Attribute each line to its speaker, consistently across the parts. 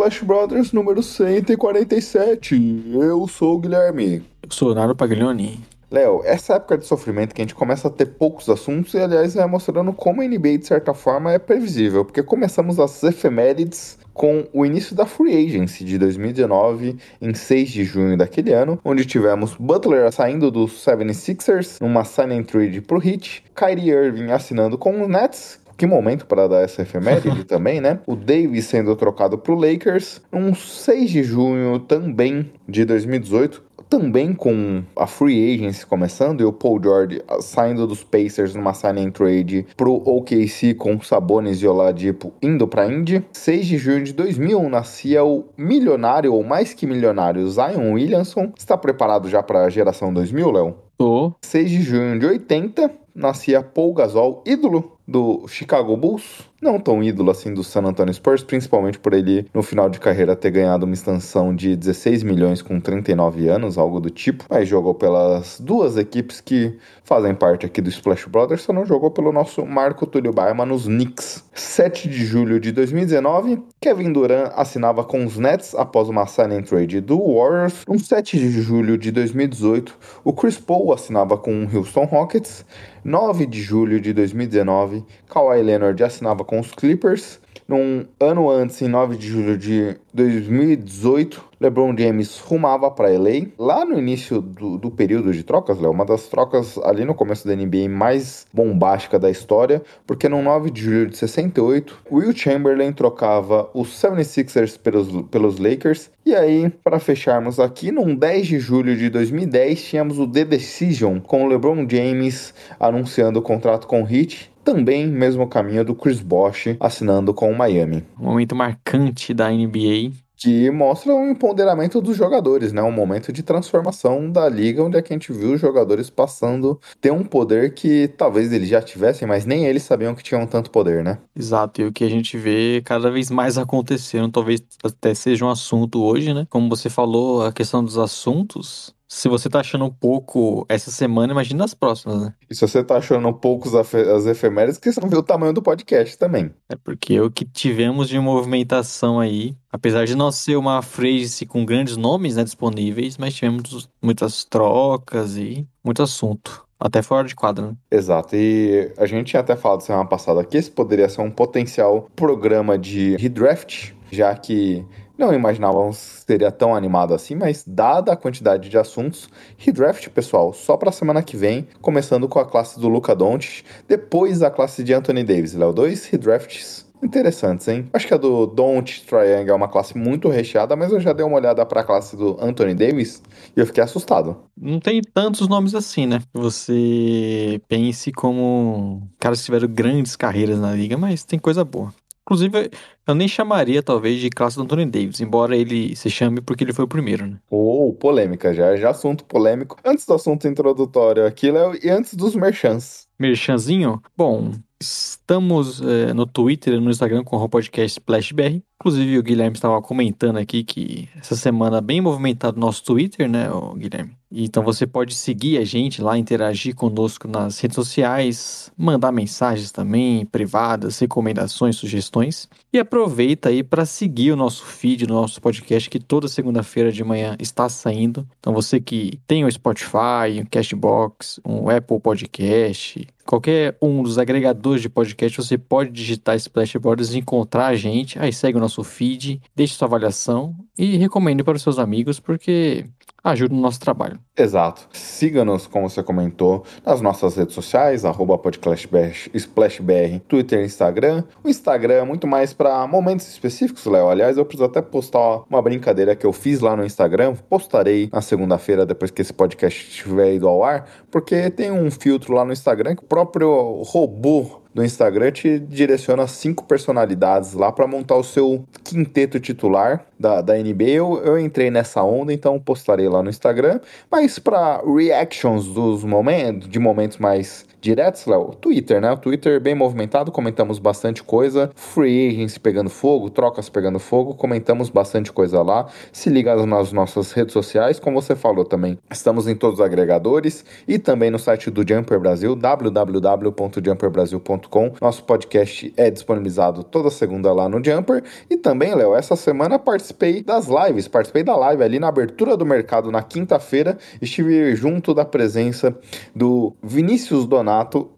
Speaker 1: Splash Brothers número 147. Eu sou o Guilherme.
Speaker 2: Eu sou o Naro Paglioni.
Speaker 1: Léo, essa época de sofrimento que a gente começa a ter poucos assuntos e, aliás, vai mostrando como a NBA, de certa forma, é previsível, porque começamos as efemérides com o início da Free Agency de 2019, em 6 de junho daquele ano, onde tivemos Butler saindo dos 76ers numa sign and trade pro Heat, Kyrie Irving assinando com os Nets, que momento para dar essa efeméride também, né? O Davis sendo trocado pro Lakers, um 6 de junho também de 2018, também com a free agency começando e o Paul George saindo dos Pacers numa sign and trade pro OKC com Sabonis e Oladipo indo pra Indy. 6 de junho de 2000 nascia o milionário ou mais que milionário Zion Williamson. Está preparado já para a geração 2000, Léo?
Speaker 2: Tô.
Speaker 1: 6 de junho de 80 nascia Paul Gasol, ídolo do Chicago Bulls, não tão ídolo assim do San Antonio Spurs, principalmente por ele no final de carreira ter ganhado uma extensão de 16 milhões com 39 anos, algo do tipo. Mas jogou pelas duas equipes que fazem parte aqui do Splash Brothers, só não jogou pelo nosso Marco Túlio Baima nos Knicks. 7 de julho de 2019, Kevin Durant assinava com os Nets após uma sign and trade do Warriors. No 7 de julho de 2018, o Chris Paul assinava com o Houston Rockets. 9 de julho de 2019, Kawhi Leonard assinava com os Clippers. Num ano antes, em 9 de julho de 2018, LeBron James rumava para LA. Lá no início do, do período de trocas, Léo, uma das trocas ali no começo da NBA mais bombástica da história, porque no 9 de julho de 68, Will Chamberlain trocava os 76ers pelos, pelos Lakers. E aí, para fecharmos aqui, num 10 de julho de 2010, tínhamos o The Decision, com LeBron James anunciando o contrato com o Heat também mesmo caminho do Chris Bosh assinando com o Miami.
Speaker 2: Um momento marcante da NBA.
Speaker 1: Que mostra o empoderamento dos jogadores, né? Um momento de transformação da liga, onde é que a gente viu os jogadores passando ter um poder que talvez eles já tivessem, mas nem eles sabiam que tinham tanto poder, né?
Speaker 2: Exato, e o que a gente vê cada vez mais acontecendo, talvez até seja um assunto hoje, né? Como você falou, a questão dos assuntos, se você tá achando pouco essa semana, imagina as próximas, né?
Speaker 1: E se você tá achando poucos as efemérides, que você não vê o tamanho do podcast também.
Speaker 2: É porque o que tivemos de movimentação aí, apesar de não ser uma phrase com grandes nomes né, disponíveis, mas tivemos muitas trocas e muito assunto. Até fora de quadro, né?
Speaker 1: Exato. E a gente tinha até falado semana passada que esse poderia ser um potencial programa de redraft, já que não imaginávamos que seria tão animado assim, mas dada a quantidade de assuntos, redraft, pessoal, só para semana que vem, começando com a classe do Luca Doncic, depois a classe de Anthony Davis, Léo, dois redrafts interessantes, hein? Acho que a do Don't Triangle é uma classe muito recheada, mas eu já dei uma olhada para a classe do Anthony Davis e eu fiquei assustado.
Speaker 2: Não tem tantos nomes assim, né? Você pense como caras que tiveram grandes carreiras na liga, mas tem coisa boa. Inclusive, eu nem chamaria, talvez, de classe do Anthony Davis, embora ele se chame porque ele foi o primeiro, né?
Speaker 1: Oh, polêmica, já, já assunto polêmico. Antes do assunto introdutório aqui, Léo, e antes dos merchants.
Speaker 2: Merchanzinho? Bom, estamos é, no Twitter e no Instagram com o podcast SplashBR. Inclusive, o Guilherme estava comentando aqui que essa semana bem movimentado o nosso Twitter, né, Guilherme? Então você pode seguir a gente lá, interagir conosco nas redes sociais, mandar mensagens também privadas, recomendações, sugestões. E aproveita aí para seguir o nosso feed, o nosso podcast que toda segunda-feira de manhã está saindo. Então você que tem o Spotify, um Cashbox, um Apple Podcast, qualquer um dos agregadores de podcast, você pode digitar Splash e encontrar a gente. Aí segue o nosso feed, deixe sua avaliação e recomende para os seus amigos, porque ajuda no nosso trabalho.
Speaker 1: Exato. Siga-nos, como você comentou, nas nossas redes sociais, arroba podcastbr, Twitter Instagram. O Instagram é muito mais para momentos específicos, Léo. Aliás, eu preciso até postar uma brincadeira que eu fiz lá no Instagram. Postarei na segunda-feira, depois que esse podcast estiver ido ao ar, porque tem um filtro lá no Instagram que o próprio robô do Instagram te direciona cinco personalidades lá para montar o seu quinteto titular da, da NBA. Eu, eu entrei nessa onda, então postarei lá no Instagram. Mas para reactions dos momentos, de momentos mais diretos, Léo, Twitter, né? O Twitter bem movimentado, comentamos bastante coisa. Free agents pegando fogo, trocas pegando fogo, comentamos bastante coisa lá. Se liga nas nossas redes sociais, como você falou também. Estamos em todos os agregadores e também no site do Jumper Brasil, www.jumperbrasil.com. Nosso podcast é disponibilizado toda segunda lá no Jumper. E também, Léo, essa semana participei das lives, participei da live ali na abertura do mercado na quinta-feira. Estive junto da presença do Vinícius Donato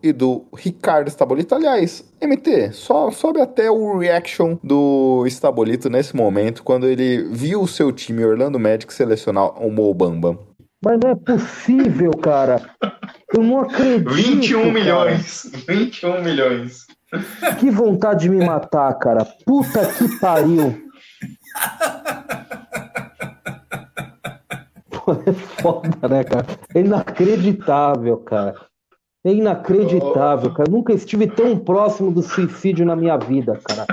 Speaker 1: e do Ricardo Estabolito. Aliás, MT, só sobe até o reaction do Estabolito nesse momento, quando ele viu o seu time Orlando Magic selecionar o Mobamba.
Speaker 3: Mas não é possível, cara. Eu não acredito.
Speaker 4: 21
Speaker 3: cara.
Speaker 4: milhões. 21 milhões.
Speaker 3: Que vontade de me matar, cara. Puta que pariu. Pô, é foda, né, cara? É inacreditável, cara. É inacreditável, cara. Nunca estive tão próximo do suicídio na minha vida, cara.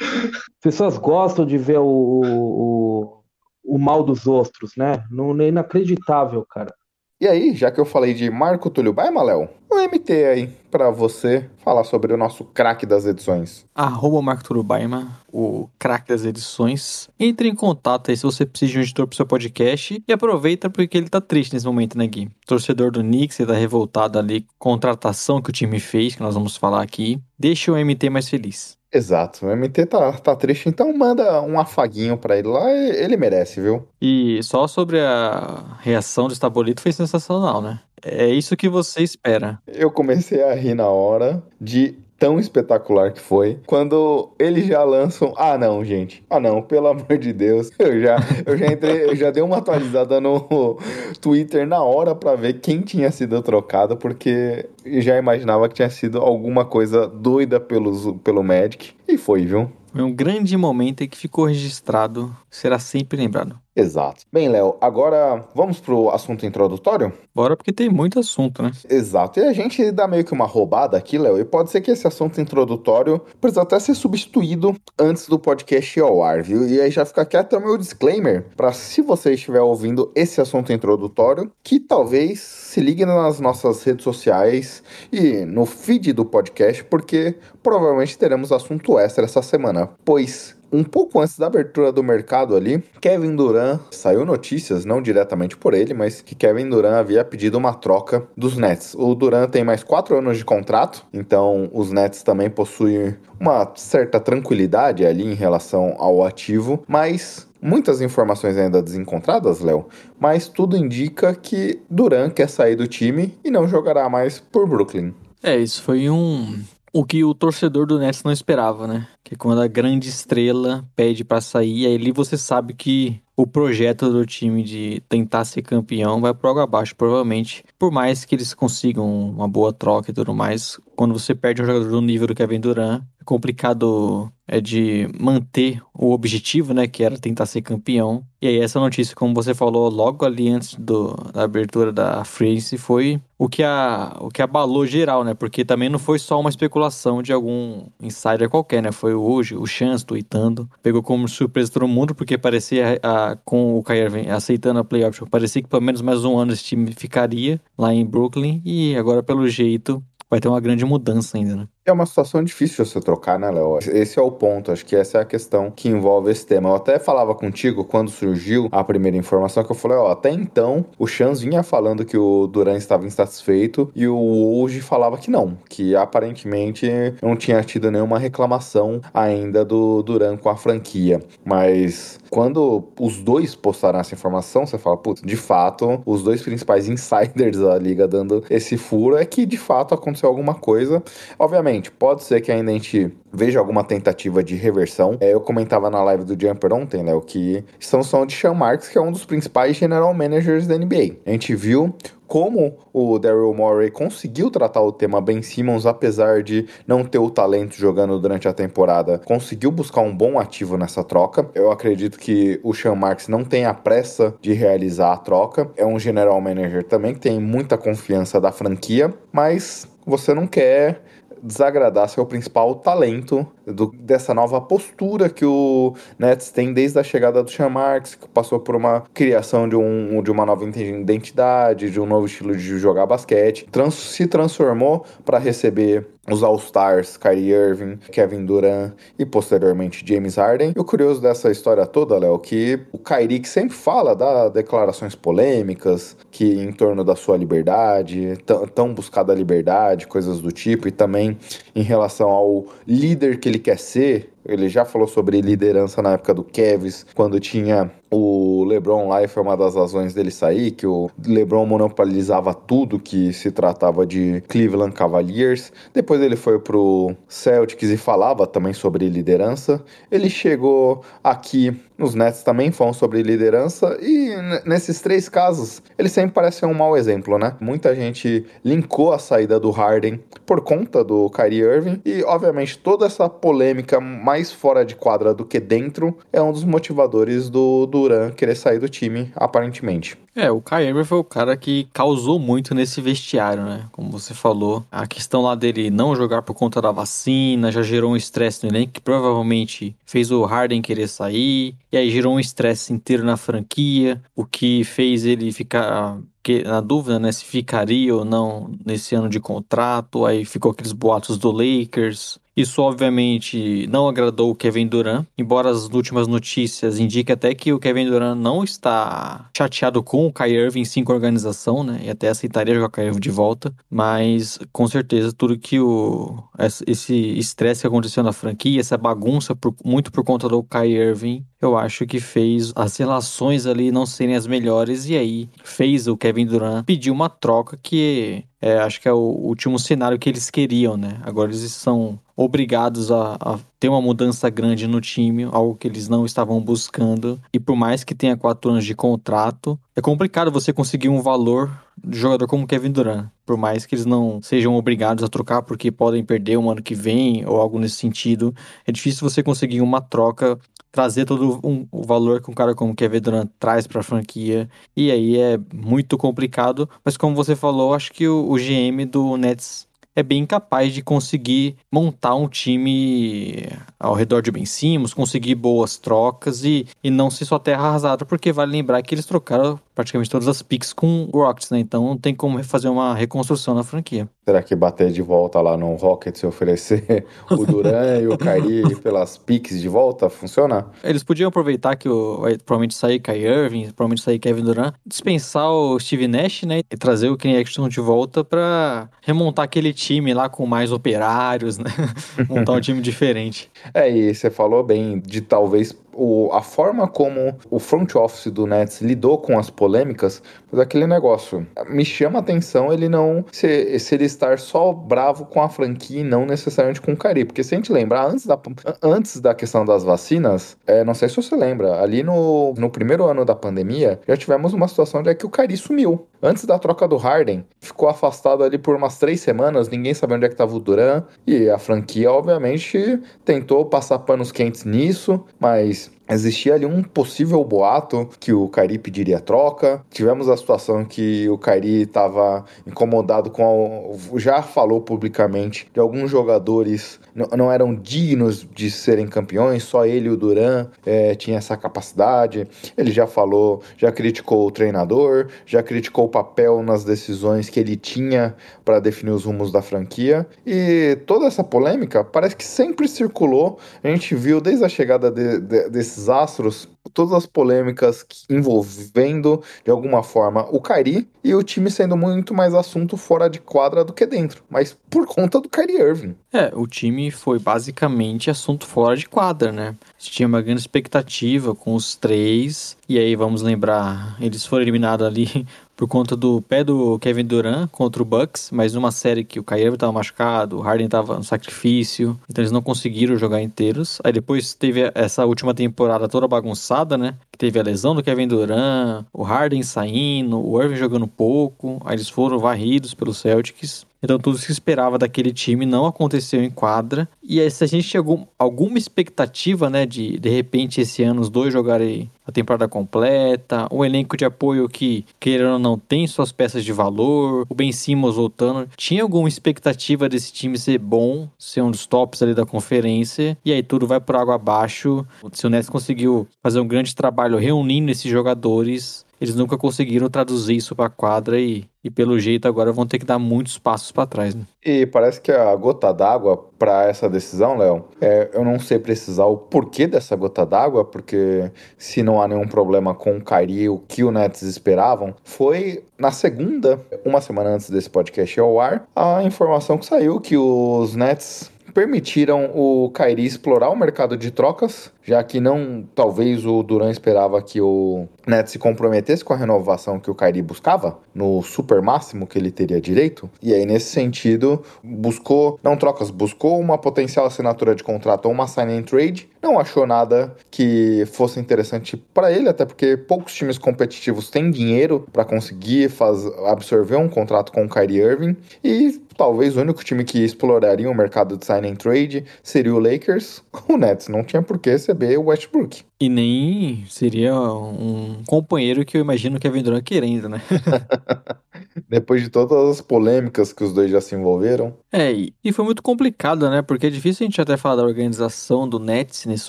Speaker 3: As pessoas gostam de ver o, o, o mal dos outros, né? Não, é inacreditável, cara.
Speaker 1: E aí, já que eu falei de Marco Túlio Baima, Léo, o MT aí para você falar sobre o nosso craque das edições.
Speaker 2: Arroba Marco Túlio Baima, o craque das edições. Entre em contato aí se você precisa de um editor pro seu podcast e aproveita porque ele tá triste nesse momento, né, Gui? Torcedor do Knicks, ele tá revoltado ali com a contratação que o time fez, que nós vamos falar aqui. Deixa o MT mais feliz.
Speaker 1: Exato, o MT tá, tá triste, então manda um afaguinho pra ele lá, ele merece, viu?
Speaker 2: E só sobre a reação do Estabolito foi sensacional, né? É isso que você espera.
Speaker 1: Eu comecei a rir na hora de tão espetacular que foi. Quando eles já lançam. Ah, não, gente. Ah, não, pelo amor de Deus. Eu já, eu já entrei, eu já dei uma atualizada no Twitter na hora para ver quem tinha sido trocado, porque já imaginava que tinha sido alguma coisa doida pelos, pelo Magic. E foi, viu?
Speaker 2: Foi um grande momento que ficou registrado, será sempre lembrado.
Speaker 1: Exato. Bem, Léo, agora vamos pro assunto introdutório?
Speaker 2: Bora, porque tem muito assunto, né?
Speaker 1: Exato. E a gente dá meio que uma roubada aqui, Léo, e pode ser que esse assunto introdutório precisa até ser substituído antes do podcast ir ao ar, viu? E aí já fica aqui até o meu disclaimer, para se você estiver ouvindo esse assunto introdutório, que talvez se ligue nas nossas redes sociais e no feed do podcast, porque provavelmente teremos assunto extra essa semana, pois um pouco antes da abertura do mercado ali, Kevin Durant saiu notícias, não diretamente por ele, mas que Kevin Durant havia pedido uma troca dos Nets. O Durant tem mais quatro anos de contrato, então os Nets também possuem uma certa tranquilidade ali em relação ao ativo, mas Muitas informações ainda desencontradas, Léo, mas tudo indica que Durant quer sair do time e não jogará mais por Brooklyn.
Speaker 2: É, isso foi um o que o torcedor do Nets não esperava, né? Que quando a grande estrela pede para sair, aí ali você sabe que o projeto do time de tentar ser campeão vai pro água abaixo, provavelmente. Por mais que eles consigam uma boa troca e tudo mais, quando você perde um jogador do nível do Kevin Durant, é complicado é de manter o objetivo, né, que era tentar ser campeão. E aí essa notícia, como você falou logo ali antes do, da abertura da Freeze, foi o que, a, o que abalou geral, né, porque também não foi só uma especulação de algum insider qualquer, né, foi hoje o Chance tweetando, pegou como surpresa todo mundo, porque parecia, a, com o Kyrie aceitando a playoff, parecia que pelo menos mais um ano esse time ficaria lá em Brooklyn, e agora pelo jeito vai ter uma grande mudança ainda, né.
Speaker 1: É uma situação difícil você trocar, né, Léo? Esse é o ponto. Acho que essa é a questão que envolve esse tema. Eu até falava contigo quando surgiu a primeira informação que eu falei, ó, até então o Chans vinha falando que o Duran estava insatisfeito e o hoje falava que não, que aparentemente não tinha tido nenhuma reclamação ainda do Duran com a franquia. Mas quando os dois postaram essa informação, você fala, putz, de fato, os dois principais insiders da liga dando esse furo é que de fato aconteceu alguma coisa. Obviamente Pode ser que ainda a gente veja alguma tentativa de reversão. É, eu comentava na live do Jumper ontem, Léo, que estamos falando de Sean Marks, que é um dos principais general managers da NBA. A gente viu como o Daryl Morey conseguiu tratar o tema Ben Simmons, apesar de não ter o talento jogando durante a temporada, conseguiu buscar um bom ativo nessa troca. Eu acredito que o Sean Marks não tem a pressa de realizar a troca. É um general manager também que tem muita confiança da franquia, mas você não quer desagradar seu principal talento do, dessa nova postura que o Nets tem desde a chegada do Sean Marks, que passou por uma criação de, um, de uma nova identidade, de um novo estilo de jogar basquete, trans, se transformou para receber os All-Stars, Kyrie Irving, Kevin Durant e posteriormente James Harden. E o curioso dessa história toda, Léo, que o Kyrie que sempre fala da declarações polêmicas, que em torno da sua liberdade, tão buscada liberdade, coisas do tipo, e também em relação ao líder que ele quer ser, ele já falou sobre liderança na época do Kevs, quando tinha o LeBron lá e foi uma das razões dele sair, que o LeBron monopolizava tudo que se tratava de Cleveland Cavaliers. Depois ele foi pro Celtics e falava também sobre liderança. Ele chegou aqui nos Nets também falam sobre liderança e nesses três casos ele sempre parece ser um mau exemplo, né? Muita gente linkou a saída do Harden por conta do Kyrie Irving e obviamente toda essa polêmica mais fora de quadra do que dentro é um dos motivadores do, Duran querer sair do time, aparentemente.
Speaker 2: É, o Kyrie foi o cara que causou muito nesse vestiário, né? Como você falou, a questão lá dele não jogar por conta da vacina já gerou um estresse no elenco que provavelmente fez o Harden querer sair, e aí gerou um estresse inteiro na franquia, o que fez ele ficar na dúvida, né, se ficaria ou não nesse ano de contrato, aí ficou aqueles boatos do Lakers, isso, obviamente, não agradou o Kevin Durant, embora as últimas notícias indiquem até que o Kevin Durant não está chateado com o Kyrie Irving sim com a organização, né? E até aceitaria jogar o Kyrie Irving de volta. Mas, com certeza, tudo que o... Esse estresse que aconteceu na franquia, essa bagunça, por, muito por conta do Kyrie Irving, eu acho que fez as relações ali não serem as melhores e aí fez o Kevin Durant pedir uma troca que é, acho que é o último cenário que eles queriam, né? Agora eles são obrigados a, a, ter uma mudança grande no time, algo que eles não estavam buscando. E por mais que tenha quatro anos de contrato, é complicado você conseguir um valor de jogador como Kevin Durant. Por mais que eles não sejam obrigados a trocar porque podem perder um ano que vem ou algo nesse sentido, é difícil você conseguir uma troca trazer todo um, o valor que um cara como Kevin Durant traz para a franquia. E aí é muito complicado. Mas como você falou, acho que o, o GM do Nets é bem capaz de conseguir montar um time ao redor de Ben Simmons, conseguir boas trocas e, e não ser só terra arrasada, porque vale lembrar que eles trocaram praticamente todas as picks com o Rockets, né? Então não tem como fazer uma reconstrução na franquia.
Speaker 1: Será que bater de volta lá no Rockets e oferecer o Duran e o Kyrie pelas picks de volta funciona?
Speaker 2: Eles podiam aproveitar que o, provavelmente sair Kyrie Irving, provavelmente sair Kevin Durant, dispensar o Steve Nash, né? E trazer o Kenny Action de volta para remontar aquele time lá com mais operários, né? Montar um time diferente.
Speaker 1: É, e você falou bem de talvez o, a forma como o front office do Nets lidou com as polêmicas foi aquele negócio. Me chama a atenção ele não se, se ele estar só bravo com a franquia e não necessariamente com o Cari. Porque se a gente lembrar, antes da, antes da questão das vacinas, é, não sei se você lembra, ali no, no primeiro ano da pandemia, já tivemos uma situação de que o Cari sumiu. Antes da troca do Harden, ficou afastado ali por umas três semanas, ninguém sabia onde é que estava o Duran, e a franquia, obviamente, tentou passar panos quentes nisso, mas Existia ali um possível boato que o Kairi pediria troca. Tivemos a situação que o Kairi estava incomodado com. A, já falou publicamente de alguns jogadores não eram dignos de serem campeões, só ele e o Duran é, tinha essa capacidade. Ele já falou, já criticou o treinador, já criticou o papel nas decisões que ele tinha para definir os rumos da franquia. E toda essa polêmica parece que sempre circulou. A gente viu desde a chegada de, de, desses astros todas as polêmicas envolvendo, de alguma forma, o Kyrie e o time sendo muito mais assunto fora de quadra do que dentro, mas por conta do Kyrie Irving.
Speaker 2: É, o time foi basicamente assunto fora de quadra, né? Tinha uma grande expectativa com os três, e aí vamos lembrar, eles foram eliminados ali por conta do pé do Kevin Durant contra o Bucks, mas numa série que o Kyrie Irving tava machucado, o Harden tava no sacrifício, então eles não conseguiram jogar inteiros. Aí depois teve essa última temporada toda bagunçada, né? Que teve a lesão do Kevin Durant, o Harden saindo, o Irving jogando pouco, aí eles foram varridos pelos Celtics. Então tudo que se esperava daquele time não aconteceu em quadra. E aí, se a gente tinha algum, alguma expectativa, né, de de repente esse ano os dois jogarem a temporada completa, um elenco de apoio que, querendo ou não, tem suas peças de valor, o Ben Simmons voltando. Tinha alguma expectativa desse time ser bom, ser um dos tops ali da conferência, e aí tudo vai por água abaixo. Se o Nets conseguiu fazer um grande trabalho reunindo esses jogadores, eles nunca conseguiram traduzir isso para quadra e, e pelo jeito agora vão ter que dar muitos passos para trás, né?
Speaker 1: E parece que a gota d'água para essa decisão, Léo, é, eu não sei precisar o porquê dessa gota d'água, porque se não há nenhum problema com o Kyrie, o que o Nets esperavam, foi na segunda, uma semana antes desse podcast ao ar, a informação que saiu que os Nets permitiram o Kyrie explorar o mercado de trocas, já que não, talvez o Duran esperava que o Nets se comprometesse com a renovação que o Kyrie buscava, no super máximo que ele teria direito. E aí, nesse sentido, buscou, não trocas, buscou uma potencial assinatura de contrato ou uma sign and trade. Não achou nada que fosse interessante para ele, até porque poucos times competitivos têm dinheiro para conseguir faz, absorver um contrato com o Kyrie Irving. E talvez o único time que exploraria o mercado de sign and trade seria o Lakers. O Nets não tinha por que receber o Westbrook.
Speaker 2: E nem seria um companheiro que eu imagino que Kevin Durant querendo, né?
Speaker 1: Depois de todas as polêmicas que os dois já se envolveram.
Speaker 2: É, e foi muito complicado, né? Porque é difícil a gente até falar da organização do Nets nesses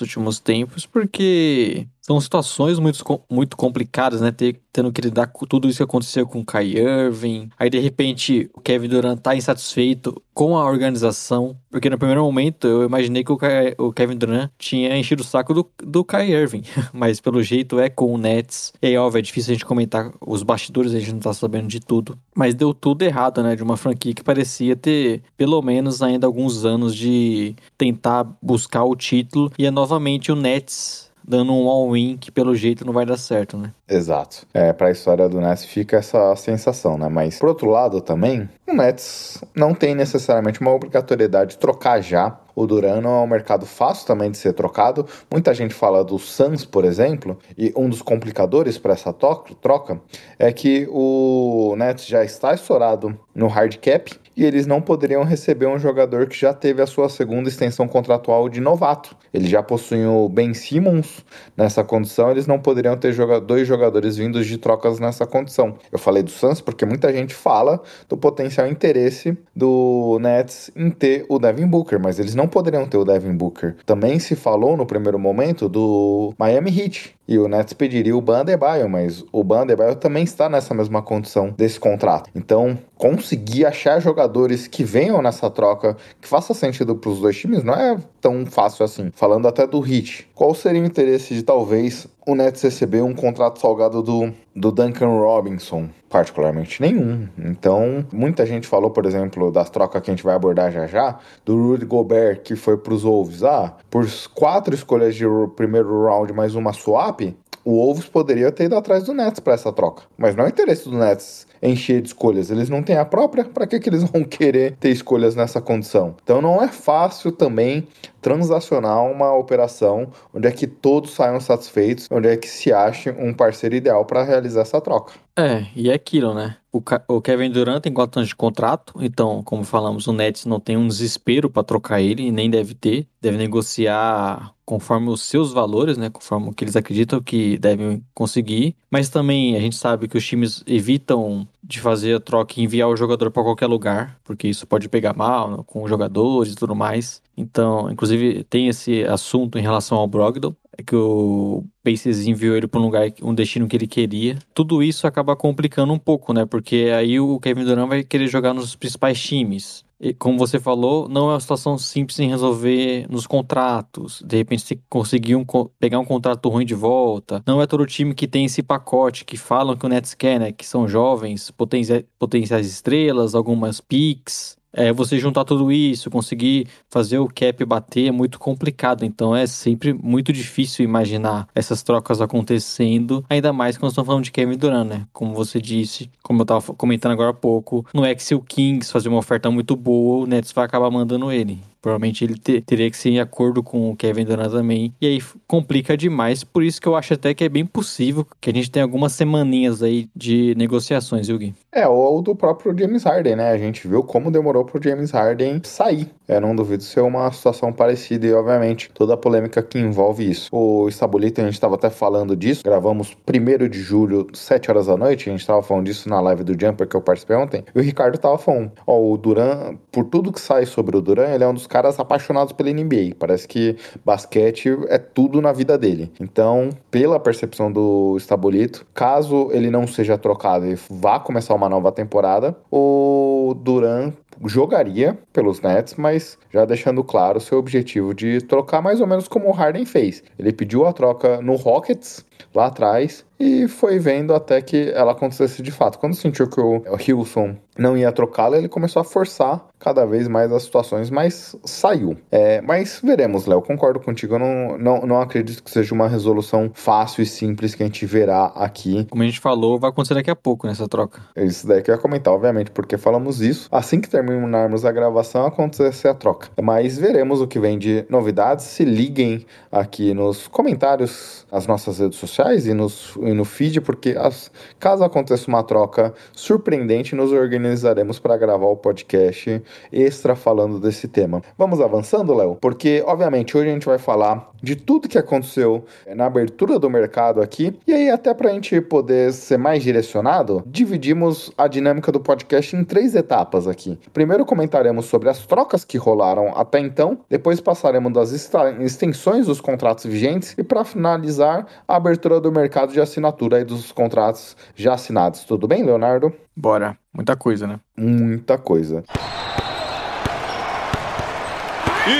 Speaker 2: últimos tempos, porque são situações muito, muito complicadas, né? Ter, tendo que lidar com tudo isso que aconteceu com o Kai Irving. Aí, de repente, o Kevin Durant tá insatisfeito com a organização. Porque no primeiro momento eu imaginei que o, Kai, o Kevin Durant tinha enchido o saco do, do Kai Irving. Mas pelo jeito é com o Nets. E aí, óbvio, é difícil a gente comentar os bastidores, a gente não tá sabendo de tudo. Mas deu tudo errado, né? De uma franquia que parecia ter pelo menos ainda alguns anos de tentar buscar o título. E é novamente o Nets dando um all-in que pelo jeito não vai dar certo, né?
Speaker 1: Exato. É, para a história do Nets fica essa sensação, né? Mas por outro lado também, o Nets não tem necessariamente uma obrigatoriedade de trocar já. O Duran não é um mercado fácil também de ser trocado. Muita gente fala do Suns, por exemplo, e um dos complicadores para essa troca é que o Nets já está estourado no hard cap e eles não poderiam receber um jogador que já teve a sua segunda extensão contratual de novato. Eles já possuem o Ben Simmons nessa condição, eles não poderiam ter dois jogadores vindos de trocas nessa condição. Eu falei do Suns porque muita gente fala do potencial interesse do Nets em ter o Devin Booker, mas eles não poderiam ter o Devin Booker. Também se falou no primeiro momento do Miami Heat, e o Nets pediria o Ban mas o Ban também está nessa mesma condição desse contrato. Então, conseguir achar jogadores que venham nessa troca, que faça sentido para os dois times, não é tão fácil assim. Falando até do Heat, qual seria o interesse de talvez o Nets receber um contrato salgado do, do Duncan Robinson? Particularmente nenhum. Então, muita gente falou, por exemplo, das trocas que a gente vai abordar já já, do Rudy Gobert, que foi para os Wolves. Ah, por quatro escolhas de primeiro round mais uma swap, o Wolves poderia ter ido atrás do Nets para essa troca. Mas não é interesse do Nets encher de escolhas. Eles não têm a própria, para que, que eles vão querer ter escolhas nessa condição? Então não é fácil também transacionar uma operação onde é que todos saiam satisfeitos, onde é que se ache um parceiro ideal para realizar essa troca.
Speaker 2: É, e é aquilo, né? O, o Kevin Durant tem quatro anos de contrato, então, como falamos, o Nets não tem um desespero para trocar ele, nem deve ter. Deve negociar conforme os seus valores, né? Conforme o que eles acreditam que devem conseguir. Mas também a gente sabe que os times evitam de fazer a troca e enviar o jogador para qualquer lugar, porque isso pode pegar mal né, com os jogadores e tudo mais. Então, inclusive, tem esse assunto em relação ao Brogdon, é que o Pacers enviou ele para um lugar, um destino que ele queria. Tudo isso acaba complicando um pouco, né? Porque aí o Kevin Durant vai querer jogar nos principais times. E, como você falou, não é uma situação simples em resolver nos contratos. De repente, você conseguir um, pegar um contrato ruim de volta. Não é todo time que tem esse pacote que falam que o Nets quer, né? Que são jovens, potenciais, estrelas, algumas picks. É, você juntar tudo isso, conseguir fazer o cap bater é muito complicado. Então é sempre muito difícil imaginar essas trocas acontecendo, ainda mais quando estamos falando de Kevin Durant, né? Como você disse, como eu tava comentando agora há pouco, não é que se o Kings fazer uma oferta muito boa, o Nets vai acabar mandando ele. Provavelmente ele te, teria que ser em acordo com o Kevin Durant também. E aí complica demais. Por isso que eu acho até que é bem possível que a gente tenha algumas semaninhas aí de negociações, viu, Gui?
Speaker 1: É, ou do próprio James Harden, né? A gente viu como demorou pro James Harden sair. Eu não duvido ser uma situação parecida e, obviamente, toda a polêmica que envolve isso. O Estabulito, a gente estava até falando disso. Gravamos 1 de julho, 7 horas da noite. A gente estava falando disso na live do Jumper que eu participei ontem. E o Ricardo tava falando: Ó, o Duran, por tudo que sai sobre o Duran, ele é um dos caras apaixonados pela NBA. Parece que basquete é tudo na vida dele. Então, pela percepção do Estabolito, caso ele não seja trocado e vá começar uma nova temporada, o Duran jogaria pelos Nets, mas já deixando claro seu objetivo de trocar mais ou menos como o Harden fez. Ele pediu a troca no Rockets lá atrás e foi vendo até que ela acontecesse de fato. Quando sentiu que o Hilson não ia trocá-la, ele começou a forçar cada vez mais as situações, mas saiu. É, mas veremos, Léo, concordo contigo. Eu não, não, não acredito que seja uma resolução fácil e simples que a gente verá aqui.
Speaker 2: Como a gente falou, vai acontecer daqui a pouco nessa troca.
Speaker 1: Isso daí que eu ia comentar, obviamente, porque falamos isso. Assim que terminarmos a gravação, acontecer a troca. Mas veremos o que vem de novidades. Se liguem aqui nos comentários, nas nossas redes sociais e, nos, e no feed, porque as, caso aconteça uma troca surpreendente, nos organizaremos para gravar o podcast extra falando desse tema. Vamos avançando, Léo? Porque, obviamente, hoje a gente vai falar de tudo que aconteceu na abertura do mercado aqui. E aí, até para a gente poder ser mais direcionado, dividimos a dinâmica do podcast em três etapas aqui. Primeiro comentaremos sobre as trocas que rolaram até então, depois passaremos das extensões dos contratos vigentes e para finalizar a abertura do mercado de assinatura e dos contratos já assinados. Tudo bem, Leonardo?
Speaker 2: Bora. Muita coisa, né?
Speaker 1: Muita coisa.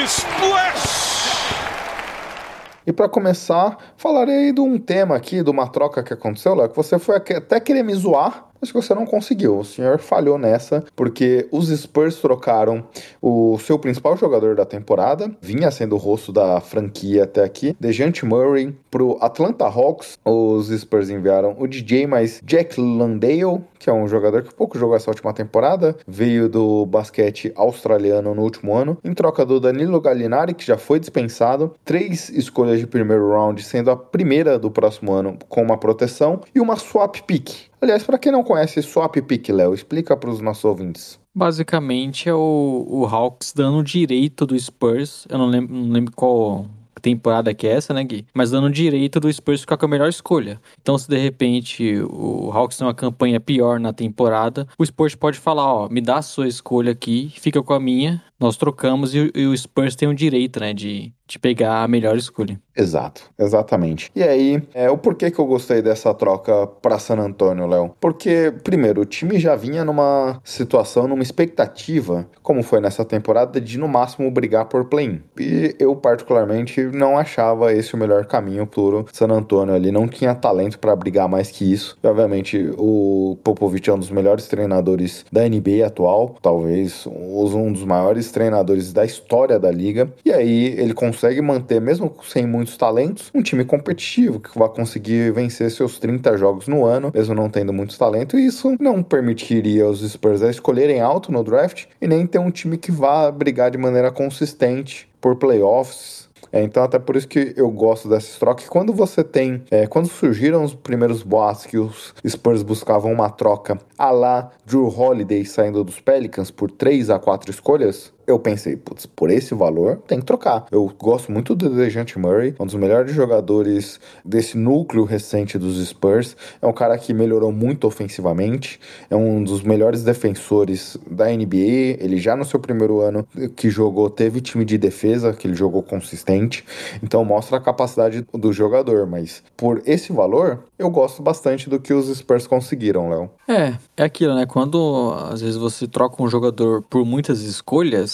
Speaker 5: Splash!
Speaker 1: E para começar, falarei de um tema aqui, de uma troca que aconteceu, Léo, que você foi até querer me zoar, mas que você não conseguiu. O senhor falhou nessa, porque os Spurs trocaram o seu principal jogador da temporada, vinha sendo o rosto da franquia até aqui, Dejante Murray, pro Atlanta Hawks. Os Spurs enviaram o DJ mais Jack Landale, que é um jogador que pouco jogou essa última temporada, veio do basquete australiano no último ano, em troca do Danilo Gallinari, que já foi dispensado, três escolhas de primeiro round, sendo a primeira do próximo ano com uma proteção, e uma swap pick. Aliás, para quem não conhece swap pick, Léo, explica para os nossos ouvintes.
Speaker 2: Basicamente é o, o Hawks dando direito do Spurs. Eu não lembro, não lembro qual temporada que é essa, né, Gui? Mas dando direito do Spurs ficar com a melhor escolha. Então, se de repente o Hawks tem uma campanha pior na temporada, o Spurs pode falar, ó, me dá a sua escolha aqui, fica com a minha, nós trocamos e, e o Spurs tem o direito, né, de, de pegar a melhor escolha.
Speaker 1: Exato, exatamente. E aí, é, o porquê que eu gostei dessa troca para San Antonio, Léo? Porque, primeiro, o time já vinha numa situação, numa expectativa, como foi nessa temporada, de no máximo brigar por play-in. E eu, particularmente, não achava esse o melhor caminho pro San Antonio. Ele não tinha talento para brigar mais que isso. E, obviamente, o Popovich é um dos melhores treinadores da NBA atual, talvez um dos maiores treinadores da história da liga. E aí, ele consegue manter, mesmo sem muitos talentos, um time competitivo que vai conseguir vencer seus 30 jogos no ano, mesmo não tendo muitos talentos, e isso não permitiria os Spurs escolherem alto no draft e nem ter um time que vá brigar de maneira consistente por playoffs é, então, até por isso que eu gosto dessas trocas. Quando você tem. É, quando surgiram os primeiros boatos que os Spurs buscavam uma troca a lá Drew Holiday saindo dos Pelicans por 3 a 4 escolhas, eu pensei, putz, por esse valor tem que trocar. Eu gosto muito do Dejante Murray, um dos melhores jogadores desse núcleo recente dos Spurs. É um cara que melhorou muito ofensivamente, é um dos melhores defensores da NBA. Ele já no seu primeiro ano que jogou teve time de defesa, que ele jogou consistente. Então mostra a capacidade do jogador, mas por esse valor, eu gosto bastante do que os Spurs conseguiram, Léo.
Speaker 2: É, é aquilo, né? Quando às vezes você troca um jogador por muitas escolhas,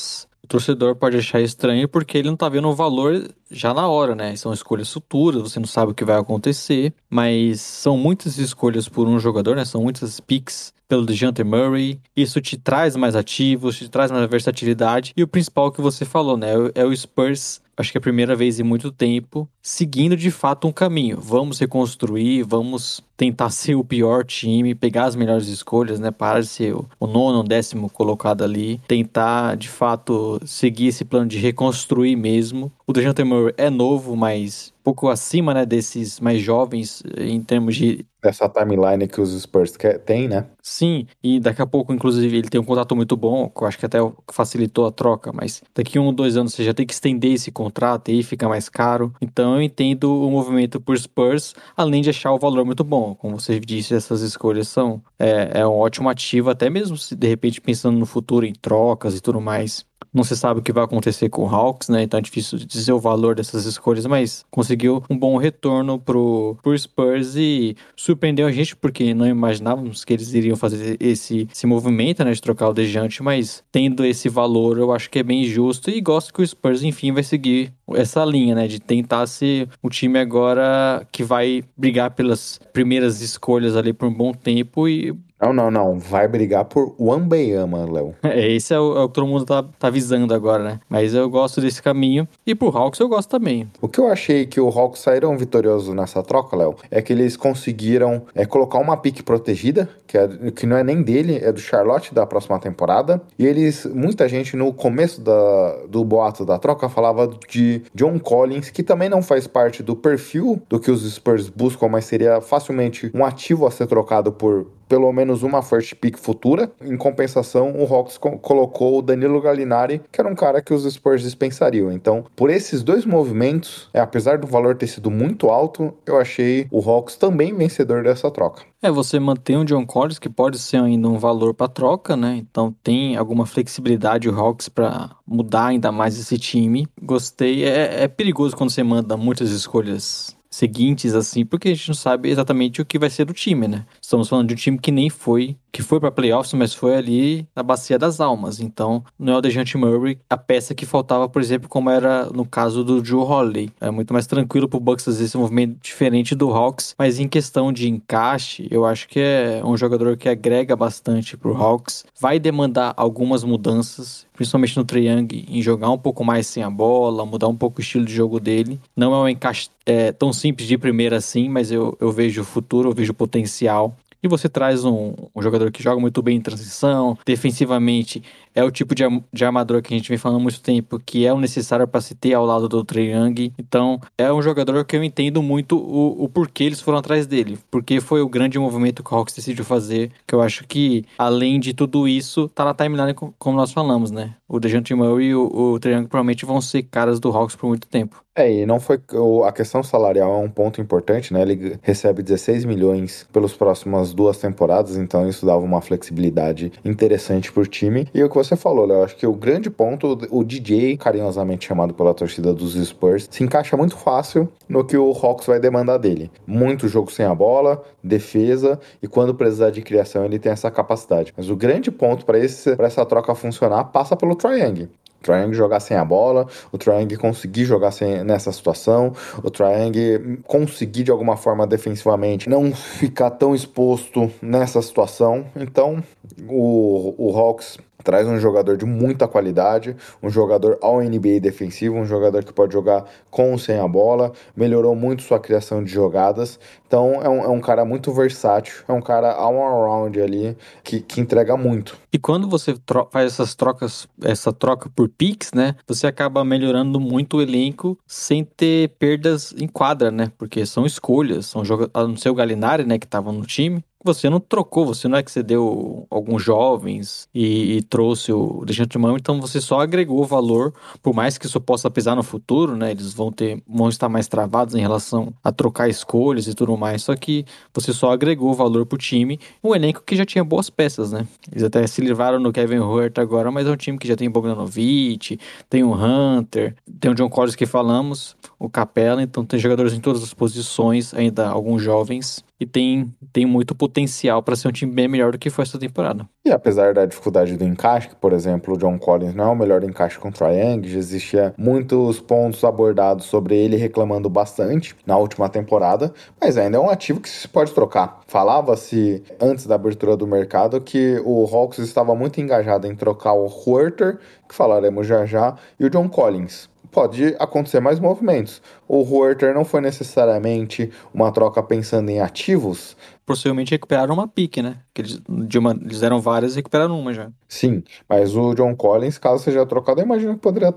Speaker 2: o torcedor pode achar estranho porque ele não tá vendo o valor já na hora, né? São escolhas futuras, você não sabe o que vai acontecer, mas são muitas escolhas por um jogador, né? São muitas picks pelo DeJounte Murray. Isso te traz mais ativos, te traz mais versatilidade. E o principal que você falou, né? É o Spurs acho que é a primeira vez em muito tempo, seguindo de fato um caminho. Vamos reconstruir, vamos tentar ser o pior time, pegar as melhores escolhas, né? Parar de ser o nono, décimo colocado ali, tentar de fato seguir esse plano de reconstruir mesmo. O DeJounte Murray é novo, mas pouco acima, né, desses mais jovens em termos de
Speaker 1: dessa timeline que os Spurs têm, né?
Speaker 2: Sim, e daqui a pouco, inclusive, ele tem um contato muito bom, que eu acho que até facilitou a troca, mas daqui a um ou dois anos você já tem que estender esse contrato e aí fica mais caro. Então eu entendo o movimento por Spurs, além de achar o valor muito bom. Como você disse, essas escolhas são é, é um ótimo ativo, até mesmo se de repente pensando no futuro em trocas e tudo mais. Não se sabe o que vai acontecer com o Hawks, né? Então é difícil dizer o valor dessas escolhas, mas conseguiu um bom retorno pro, pro Spurs e surpreendeu a gente porque não imaginávamos que eles iriam fazer esse, esse movimento, né? De trocar o Dejante, mas tendo esse valor, eu acho que é bem justo e gosto que o Spurs, enfim, vai seguir essa linha, né? De tentar ser o time agora que vai brigar pelas primeiras escolhas ali por um bom tempo e
Speaker 1: não, não, não. Vai brigar por Wambeyama, Léo.
Speaker 2: É, esse é o, é o, que todo mundo tá, tá visando agora, né? Mas eu gosto desse caminho. E pro Hawks eu gosto também.
Speaker 1: O que eu achei que o Hawks saíram vitoriosos nessa troca, Léo, é que eles conseguiram é, colocar uma pique protegida, que, é, que não é nem dele, é do Charlotte da próxima temporada. E eles, muita gente no começo da, do boato da troca falava de John Collins, que também não faz parte do perfil do que os Spurs buscam, mas seria facilmente um ativo a ser trocado por pelo menos uma first pick futura. Em compensação, o Hawks co colocou o Danilo Gallinari, que era um cara que os Spurs dispensariam. Então, por esses dois movimentos, é, apesar do valor ter sido muito alto, eu achei o Hawks também vencedor dessa troca.
Speaker 2: É, você mantém o John Collins, que pode ser ainda um valor para troca, né? Então tem alguma flexibilidade o Hawks para mudar ainda mais esse time. Gostei. É, é perigoso quando você manda muitas escolhas seguintes, assim, porque a gente não sabe exatamente o que vai ser do time, né? Estamos falando de um time que nem foi, que foi para playoffs, mas foi ali na bacia das almas. Então, não é o Dejante Murray a peça que faltava, por exemplo, como era no caso do Joe Holiday. É muito mais tranquilo pro Bucks fazer esse movimento diferente do Hawks, mas em questão de encaixe, eu acho que é um jogador que agrega bastante pro Hawks. Vai demandar algumas mudanças, principalmente no Triangle, em jogar um pouco mais sem a bola, mudar um pouco o estilo de jogo dele. Não é um encaixe é, tão simples de primeira assim, mas eu, eu vejo o futuro, eu vejo o potencial. E você traz um, um, jogador que joga muito bem em transição, defensivamente é o tipo de, de armador que a gente vem falando há muito tempo, que é o necessário para se ter ao lado do Trae Young. Então, é um jogador que eu entendo muito o, o porquê eles foram atrás dele, porque foi o grande movimento que o Hawks decidiu fazer, que eu acho que, além de tudo isso, tá na timeline como nós falamos, né? O DeJounte Murray e o, o Trae Young provavelmente vão ser caras do Hawks por muito tempo.
Speaker 1: É, e não foi. A questão salarial é um ponto importante, né? Ele recebe 16 milhões pelas próximas duas temporadas, então isso dava uma flexibilidade interessante pro time. E o que você falou, Léo, acho que o grande ponto, o DJ, carinhosamente chamado pela torcida dos Spurs, se encaixa muito fácil no que o Hawks vai demandar dele. Muito jogo sem a bola, defesa, e quando precisar de criação, ele tem essa capacidade. Mas o grande ponto para essa troca funcionar passa pelo Triangle. Triangle jogar sem a bola, o Triangle conseguir jogar sem, nessa situação, o Triangle conseguir de alguma forma defensivamente não ficar tão exposto nessa situação. Então, o, o Hawks traz um jogador de muita qualidade, um jogador ao NBA defensivo, um jogador que pode jogar com ou sem a bola, melhorou muito sua criação de jogadas. Então é um, é um cara muito versátil, é um cara all-around ali que, que entrega muito.
Speaker 2: E quando você faz essas trocas, essa troca por picks, né? Você acaba melhorando muito o elenco sem ter perdas em quadra, né? Porque são escolhas, são jogadores, não sei o Galinari, né, que estava no time, você não trocou, você não é que você deu alguns jovens e, e trouxe o Dejante Mão, então você só agregou valor, por mais que isso possa pesar no futuro, né? Eles vão ter, vão estar mais travados em relação a trocar escolhas e tudo mais, só que você só agregou valor pro time, um elenco que já tinha boas peças, né? Eles até se livraram no Kevin Hurt agora, mas é um time que já tem Bogdanovic, tem o Hunter, tem o John Collins que falamos, o Capela, então tem jogadores em todas as posições, ainda alguns jovens. E tem, tem muito potencial para ser um time bem melhor do que foi essa temporada.
Speaker 1: E apesar da dificuldade do encaixe, que, por exemplo, o John Collins não é o melhor encaixe com o Triang, já existia muitos pontos abordados sobre ele reclamando bastante na última temporada, mas ainda é um ativo que se pode trocar. Falava-se antes da abertura do mercado que o Hawks estava muito engajado em trocar o Huerter, que falaremos já já, e o John Collins pode acontecer mais movimentos. O Huerter não foi necessariamente uma troca pensando em ativos.
Speaker 2: Possivelmente recuperaram uma pique, né? Que eles, de uma, eles deram várias e recuperaram uma já.
Speaker 1: Sim, mas o John Collins, caso seja trocado, eu imagino que poderia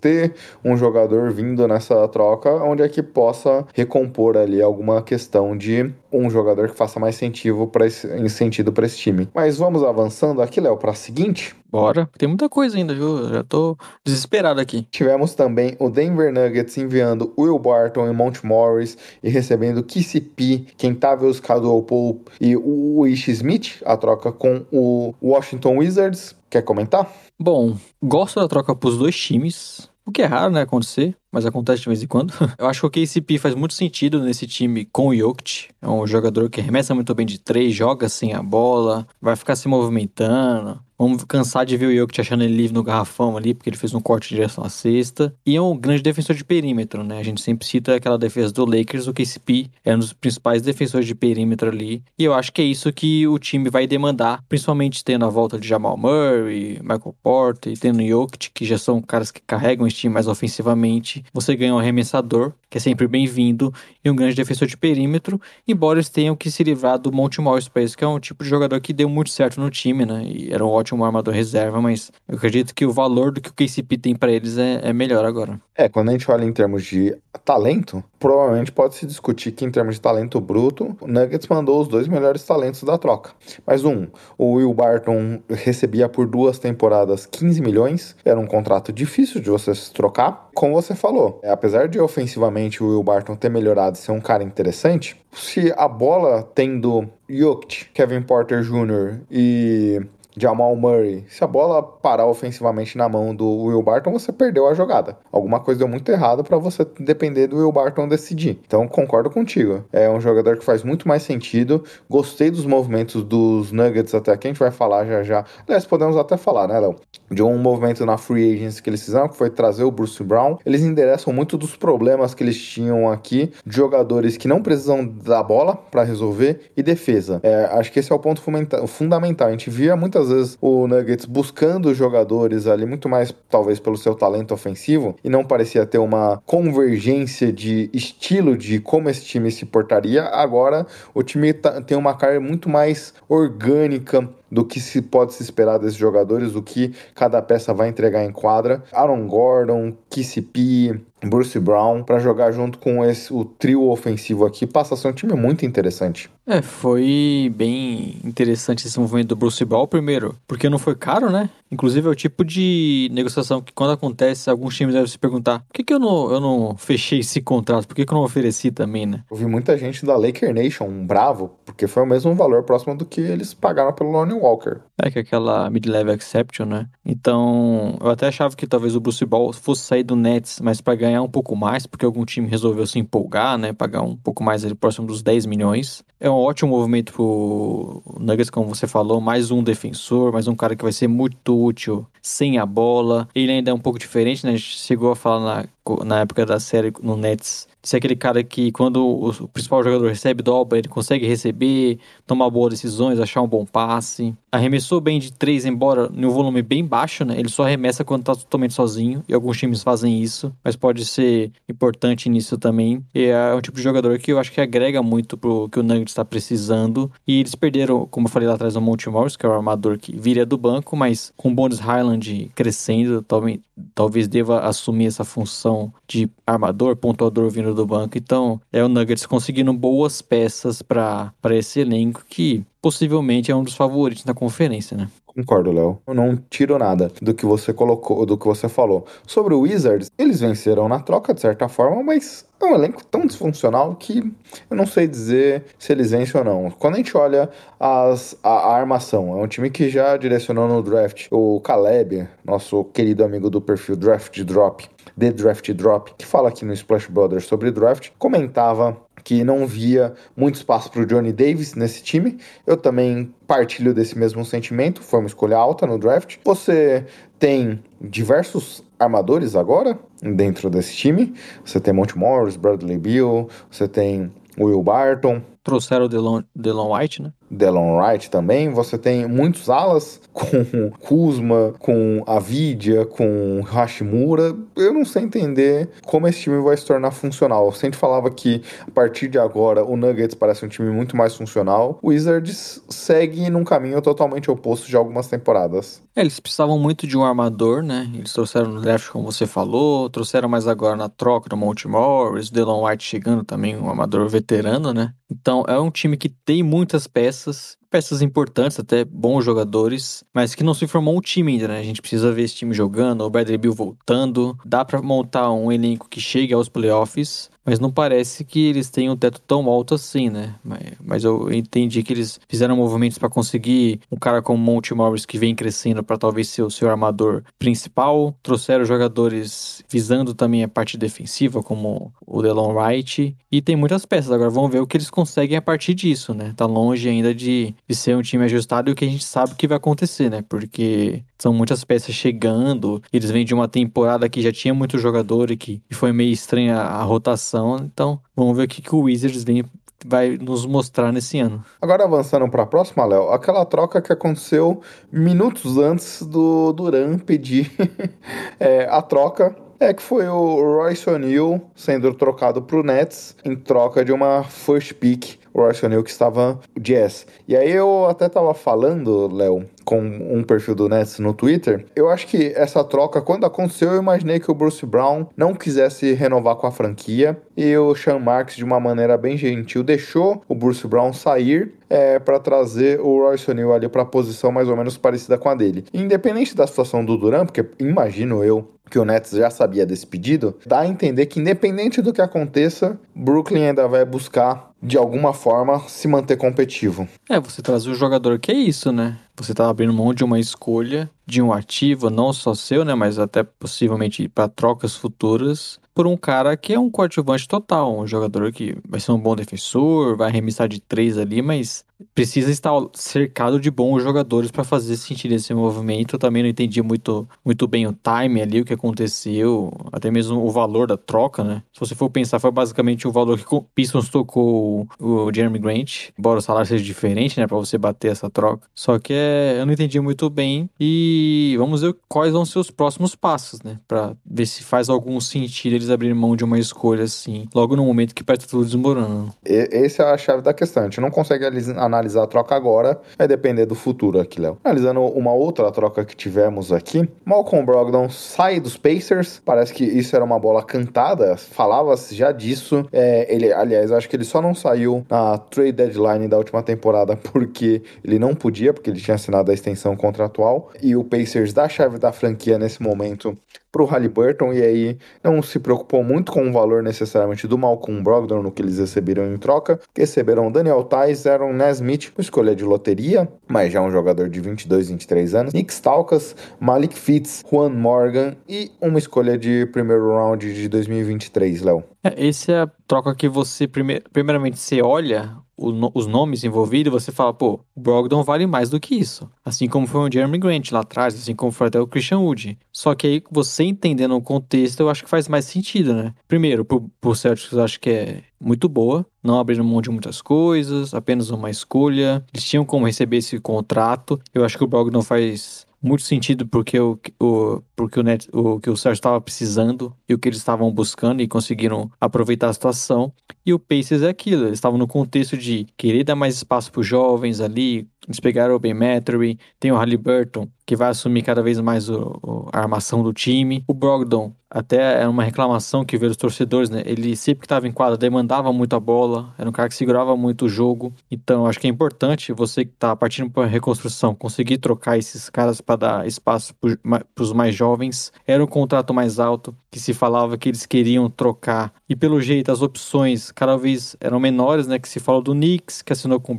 Speaker 1: ter um jogador vindo nessa troca onde é que possa recompor ali alguma questão de um jogador que faça mais sentido para esse, sentido para esse time. Mas vamos avançando aqui, Léo, para a seguinte.
Speaker 2: Bora, tem muita coisa ainda, viu? Já tô desesperado aqui.
Speaker 1: Tivemos também o Denver Nuggets enviando Will Barton e Monte Morris e recebendo KCP, Kentavious Caldwell Pope e o Ish Smith, a troca com o Washington Wizards. Quer comentar?
Speaker 2: Bom, gosto da troca para os dois times. O que é raro, né, acontecer, mas acontece de vez em quando. Eu acho que o KCP faz muito sentido nesse time com o Jokic. É um jogador que arremessa muito bem de três, joga sem a bola, vai ficar se movimentando. Vamos cansar de ver o Jokic achando ele livre no garrafão ali, porque ele fez um corte de direção à cesta. E é um grande defensor de perímetro, né? A gente sempre cita aquela defesa do Lakers, o KCP é um dos principais defensores de perímetro ali. E eu acho que é isso que o time vai demandar, principalmente tendo a volta de Jamal Murray, Michael Porter e tendo o Jokic, que já são caras que carregam esse time mais ofensivamente. Você ganha um arremessador, que é sempre bem-vindo, e um grande defensor de perímetro, embora eles tenham que se livrar do Monte Morris que é um tipo de jogador que deu muito certo no time, né? E era um ótimo ótimo armador reserva, mas eu acredito que o valor do que o KCP tem para eles é, é melhor agora.
Speaker 1: É, quando a gente olha em termos de talento, provavelmente pode se discutir que em termos de talento bruto, o Nuggets mandou os dois melhores talentos da troca. Mas um, o Will Barton recebia por duas temporadas 15 milhões, era um contrato difícil de você se trocar. Como você falou, apesar de ofensivamente o Will Barton ter melhorado e ser um cara interessante, se a bola tendo Jokic, Kevin Porter Jr. e Jamal Murray, se a bola parar ofensivamente na mão do Will Barton, você perdeu a jogada. Alguma coisa deu muito errado para você depender do Will Barton decidir. Então concordo contigo. É um jogador que faz muito mais sentido. Gostei dos movimentos dos Nuggets até aqui, a gente vai falar já já. Aliás, podemos até falar, né, Léo? De um movimento na free agency que eles fizeram, que foi trazer o Bruce Brown. Eles endereçam muito dos problemas que eles tinham aqui, de jogadores que não precisam da bola para resolver e defesa. É, acho que esse é o ponto fundamental. A gente via muitas muitas vezes o Nuggets buscando jogadores ali muito mais talvez pelo seu talento ofensivo e não parecia ter uma convergência de estilo de como esse time se portaria. Agora o time tá, tem uma cara muito mais orgânica do que se pode se esperar desses jogadores, do que cada peça vai entregar em quadra. Aaron Gordon, KCP, Bruce Brown para jogar junto com esse, o trio ofensivo aqui passa a ser um time muito interessante.
Speaker 2: É, foi bem interessante esse movimento do Bruce Brown primeiro, porque não foi caro, né? Inclusive é o tipo de negociação que quando acontece, alguns times devem se perguntar: por que, que eu, não, eu não fechei esse contrato? Por que, que eu não ofereci também, né?
Speaker 1: Eu vi muita gente da Laker Nation um bravo, porque foi o mesmo valor próximo do que eles pagaram pelo Lonnie Walker.
Speaker 2: É, que é aquela mid-level exception, né? Então, eu até achava que talvez o Bruce Ball fosse sair do Nets, mas para ganhar um pouco mais, porque algum time resolveu se empolgar, né? Pagar um pouco mais ali próximo dos 10 milhões. É um ótimo movimento pro Nuggets, como você falou, mais um defensor, mais um cara que vai ser muito útil sem a bola. Ele ainda é um pouco diferente, né? A gente chegou a falar na, na época da série no Nets ser aquele cara que quando o principal jogador recebe dobra, ele consegue receber, tomar boas decisões, achar um bom passe. Arremessou bem de três, embora no volume bem baixo, né? Ele só arremessa quando tá totalmente sozinho, e alguns times fazem isso, mas pode ser importante nisso também. E é um tipo de jogador que eu acho que agrega muito pro que o Nuggets está precisando. E eles perderam, como eu falei lá atrás, o Monte Morris, que é o armador que viria do banco, mas com o Bones Highland crescendo, talvez, talvez deva assumir essa função de armador, pontuador vindo do banco. Então, é o Nuggets conseguindo boas peças para esse elenco que possivelmente é um dos favoritos da conferência, né?
Speaker 1: Concordo, Léo. Eu não tiro nada do que você colocou, do que você falou. Sobre o Wizards, eles venceram na troca, de certa forma, mas é um elenco tão disfuncional que eu não sei dizer se eles vencem ou não. Quando a gente olha as, a, a, armação, é um time que já direcionou no draft o Caleb, nosso querido amigo do perfil Draft Drop, The Draft Drop, que fala aqui no Splash Brothers sobre draft, comentava que não via muito espaço para o Johnny Davis nesse time. Eu também partilho desse mesmo sentimento, foi uma escolha alta no draft. Você tem diversos armadores agora dentro desse time. Você tem Monte Morris, Bradley Beal, você tem Will Barton,
Speaker 2: Trouxeram o Delon, Delon White, né?
Speaker 1: Delon Wright também. Você tem muitos alas com Kuzma, com Avidia, com Hashimura. Eu não sei entender como esse time vai se tornar funcional. Eu sempre falava que a partir de agora o Nuggets parece um time muito mais funcional. O Wizards segue num caminho totalmente oposto de algumas temporadas.
Speaker 2: É, eles precisavam muito de um armador, né? Eles trouxeram no draft, como você falou, trouxeram mais agora na troca do Monte Morris, Delon White chegando também, um armador veterano, né? Então é um time que tem muitas peças, peças importantes, até bons jogadores, mas que não se formou um time ainda, né? A gente precisa ver esse time jogando, o Bradley Bill voltando, dá para montar um elenco que chegue aos playoffs, mas não parece que eles tenham um teto tão alto assim, né? Mas, mas eu entendi que eles fizeram movimentos para conseguir um cara como Monte Morris que vem crescendo para talvez ser o seu armador principal. Trouxeram jogadores visando também a parte defensiva, como o Delon Wright. E tem muitas peças. Agora vamos ver o que eles conseguem a partir disso, né? Tá longe ainda de, de ser um time ajustado e o que a gente sabe que vai acontecer, né? Porque são muitas peças chegando. Eles vêm de uma temporada que já tinha muito jogador e que foi meio estranha a rotação então, vamos ver o que, que o Wizards vem vai nos mostrar nesse ano.
Speaker 1: Agora avançando para a próxima, Léo, aquela troca que aconteceu minutos antes do Duran pedir é, a troca é que foi o Royce O'Neal sendo trocado para o Nets em troca de uma first pick o Royce que estava jazz. E aí eu até tava falando, Léo, com um perfil do Nets no Twitter, eu acho que essa troca, quando aconteceu, eu imaginei que o Bruce Brown não quisesse renovar com a franquia e o Sean Marks, de uma maneira bem gentil, deixou o Bruce Brown sair é, para trazer o Royce O'Neal ali para a posição mais ou menos parecida com a dele. Independente da situação do Duran, porque imagino eu que o Nets já sabia desse pedido, dá a entender que independente do que aconteça, Brooklyn ainda vai buscar de alguma forma se manter competitivo.
Speaker 2: É, você traz o jogador que é isso, né? Você tá abrindo mão de uma escolha, de um ativo, não só seu, né? Mas até possivelmente para trocas futuras, por um cara que é um coadjuvante total, um jogador que vai ser um bom defensor, vai arremessar de três ali, mas precisa estar cercado de bons jogadores para fazer sentido esse movimento. Eu também não entendi muito, muito bem o time ali, o que aconteceu, até mesmo o valor da troca, né? Se você for pensar, foi basicamente o valor que o Pistons tocou o Jeremy Grant, embora o salário seja diferente, né, para você bater essa troca. Só que é, eu não entendi muito bem e vamos ver quais vão ser os próximos passos, né, para ver se faz algum sentido eles abrirem mão de uma escolha assim, logo no momento que parece tudo desmoronando.
Speaker 1: Essa é a chave da questão. A gente não consegue analisar a troca agora, vai depender do futuro aqui, Léo. Analisando uma outra troca que tivemos aqui, Malcolm Brogdon sai dos Pacers, parece que isso era uma bola cantada, falava-se já disso. É, ele, aliás, acho que ele só não saiu na trade deadline da última temporada porque ele não podia, porque ele tinha assinado a extensão contratual. E o Pacers dá a chave da franquia nesse momento para o Halliburton e aí não se preocupou muito com o valor necessariamente do Malcolm Brogdon no que eles receberam em troca. Receberam Daniel Tais, Aaron Nesmith, escolha de loteria, mas já um jogador de 22, 23 anos, Nick Stalkas, Malik Fitz, Juan Morgan e uma escolha de primeiro round de 2023, Léo.
Speaker 2: É, esse é a troca que você, primeir, primeiramente, você olha o, os nomes envolvidos, você fala, pô, o Brogdon vale mais do que isso. Assim como foi o Jeremy Grant lá atrás, assim como foi até o Christian Wood. Só que aí, você entendendo o contexto, eu acho que faz mais sentido, né? Primeiro, pro, pro Celtics, eu acho que é muito boa, não abrindo mão de muitas coisas, apenas uma escolha. Eles tinham como receber esse contrato. Eu acho que o Brogdon faz muito sentido porque o, o, porque o, Net, o que o Sérgio estava precisando e o que eles estavam buscando e conseguiram aproveitar a situação. E o Pacers é aquilo, eles estavam no contexto de querer dar mais espaço para os jovens ali, eles pegaram o Ben Matthery, tem o Halliburton, que vai assumir cada vez mais o, o, a armação do time. O Brogdon, até é uma reclamação que veio dos torcedores, né? Ele sempre que estava em quadra demandava muito a bola, era um cara que segurava muito o jogo. Então, acho que é importante você que está partindo para reconstrução conseguir trocar esses caras para dar espaço para os mais jovens. Era um contrato mais alto, que se falava que eles queriam trocar e pelo jeito as opções cada vez eram menores, né? Que se fala do Knicks, que assinou com o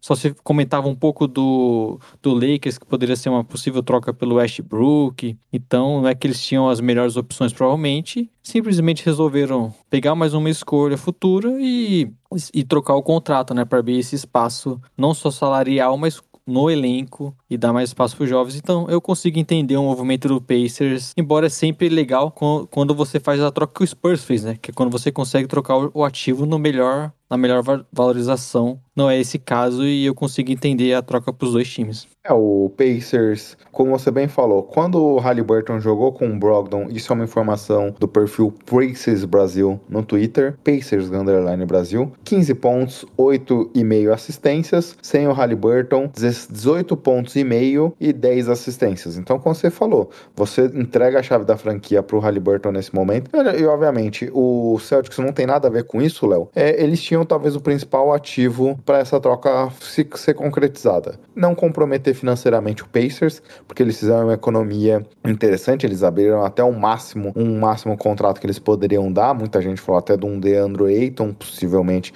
Speaker 2: só se comentava um pouco do, do Lakers, que poderia ser uma possível troca pelo Westbrook. Então, não é que eles tinham as melhores opções, provavelmente. Simplesmente resolveram pegar mais uma escolha futura e, e trocar o contrato, né? Para abrir esse espaço, não só salarial, mas no elenco e dar mais espaço para os jovens. Então eu consigo entender o movimento do Pacers, embora é sempre legal quando você faz a troca que o Spurs fez, né? Que é quando você consegue trocar o ativo no melhor, na melhor valorização. Não é esse caso e eu consigo entender a troca para os dois times.
Speaker 1: É, o Pacers, como você bem falou, quando o Halliburton jogou com o Brogdon, isso é uma informação do perfil Pacers Brasil no Twitter, Pacers Underline Brasil, 15 pontos, 8,5 assistências, sem o Halliburton, 18 pontos e meio e 10 assistências. Então, como você falou, você entrega a chave da franquia pro Halliburton nesse momento. E, obviamente, o Celtics não tem nada a ver com isso, Léo. É, eles tinham talvez o principal ativo para essa troca se, ser concretizada. Não comprometer financeiramente o Pacers, porque eles fizeram uma economia interessante, eles abriram até o máximo, um máximo contrato que eles poderiam dar. Muita gente falou até de um DeAndre Ayton, possivelmente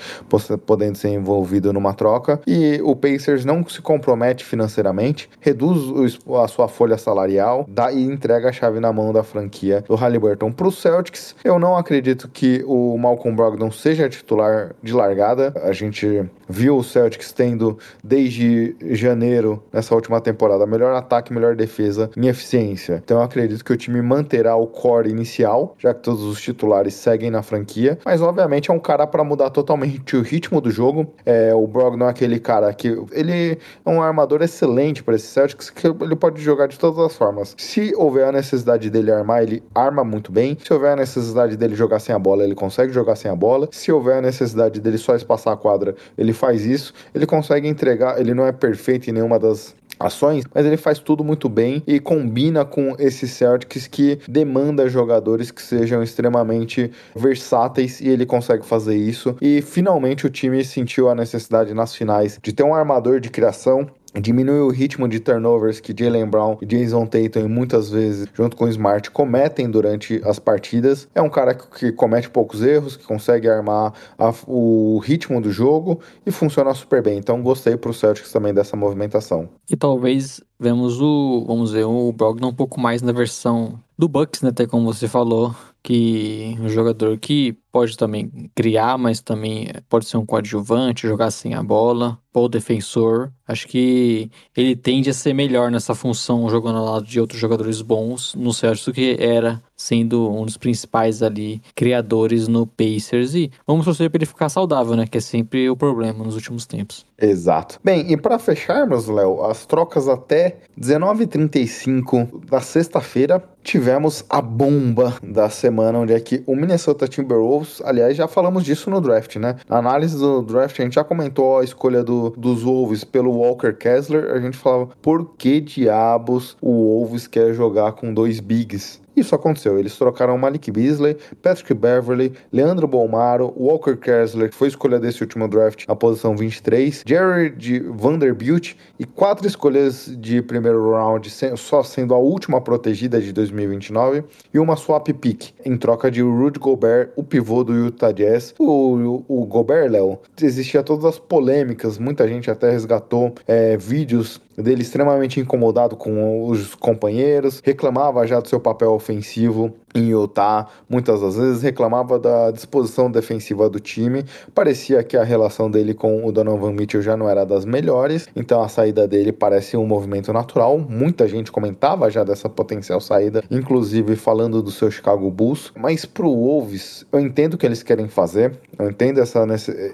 Speaker 1: podendo ser envolvido numa troca. E o Pacers não se compromete financeiramente, reduz a sua folha salarial dá, e entrega a chave na mão da franquia do Halliburton. Para o Celtics, eu não acredito que o Malcolm Brogdon seja titular de largada. A gente viu o Celtics tendo desde janeiro nessa última temporada melhor ataque, melhor defesa em eficiência. Então eu acredito que o time manterá o core inicial, já que todos os titulares seguem na franquia, mas obviamente é um cara para mudar totalmente o ritmo do jogo. É, o Brogdon é aquele cara que ele é um armador excelente para esse Celtics, que ele pode jogar de todas as formas. Se houver a necessidade dele armar, ele arma muito bem. Se houver a necessidade dele jogar sem a bola, ele consegue jogar sem a bola. Se houver a necessidade dele só espaçar a quadra, ele faz isso. Ele consegue entregar, ele não é perfeito em nenhuma das ações, mas ele faz tudo muito bem e combina com esse Celtics que demanda jogadores que sejam extremamente versáteis e ele consegue fazer isso. E finalmente o time sentiu a necessidade nas finais de ter um armador de criação diminui o ritmo de turnovers que Jalen Brown e Jason Tatum muitas vezes, junto com o Smart, cometem durante as partidas. É um cara que comete poucos erros, que consegue armar a, o ritmo do jogo e funciona super bem. Então gostei pro Celtics também dessa movimentação.
Speaker 2: E talvez vemos o, vamos ver, o Brogdon um pouco mais na versão do Bucks, né, até como você falou, que um jogador que pode também criar, mas também pode ser um coadjuvante, jogar sem a bola, ou defensor. Acho que ele tende a ser melhor nessa função jogando ao lado de outros jogadores bons no do que era sendo um dos principais ali criadores no Pacers e vamos torcer para ele ficar saudável, né, que é sempre o problema nos últimos tempos.
Speaker 1: Exato. Bem, e para fecharmos, Léo, as trocas até 19h35 da sexta-feira, tivemos a bomba da semana, onde é que o Minnesota Timberwolves, aliás, já falamos disso no draft, né? Na análise do draft, a gente já comentou a escolha do, dos Wolves pelo Walker Kessler, a gente falava, por que diabos o Wolves quer jogar com dois bigs? Isso aconteceu. Eles trocaram Malik Beasley, Patrick Beverly, Leandro Bolmaro, Walker Kessler, que foi escolha desse último draft, a posição 23, Jared Vanderbilt e quatro escolhas de primeiro round, só sendo a última protegida de 2029, e uma swap pick, em troca de Rudy Gobert, o pivô do Utah Jazz. O, o, o Gobert, Léo, existia todas as polêmicas, muita gente até resgatou é, vídeos dele extremamente incomodado com os companheiros, reclamava já do seu papel ofensivo em Utah, muitas das vezes reclamava da disposição defensiva do time. Parecia que a relação dele com o Donovan Mitchell já não era das melhores, então a saída dele parece um movimento natural. Muita gente comentava já dessa potencial saída, inclusive falando do seu Chicago Bulls. Mas pro Wolves, eu entendo o que eles querem fazer, eu entendo essa,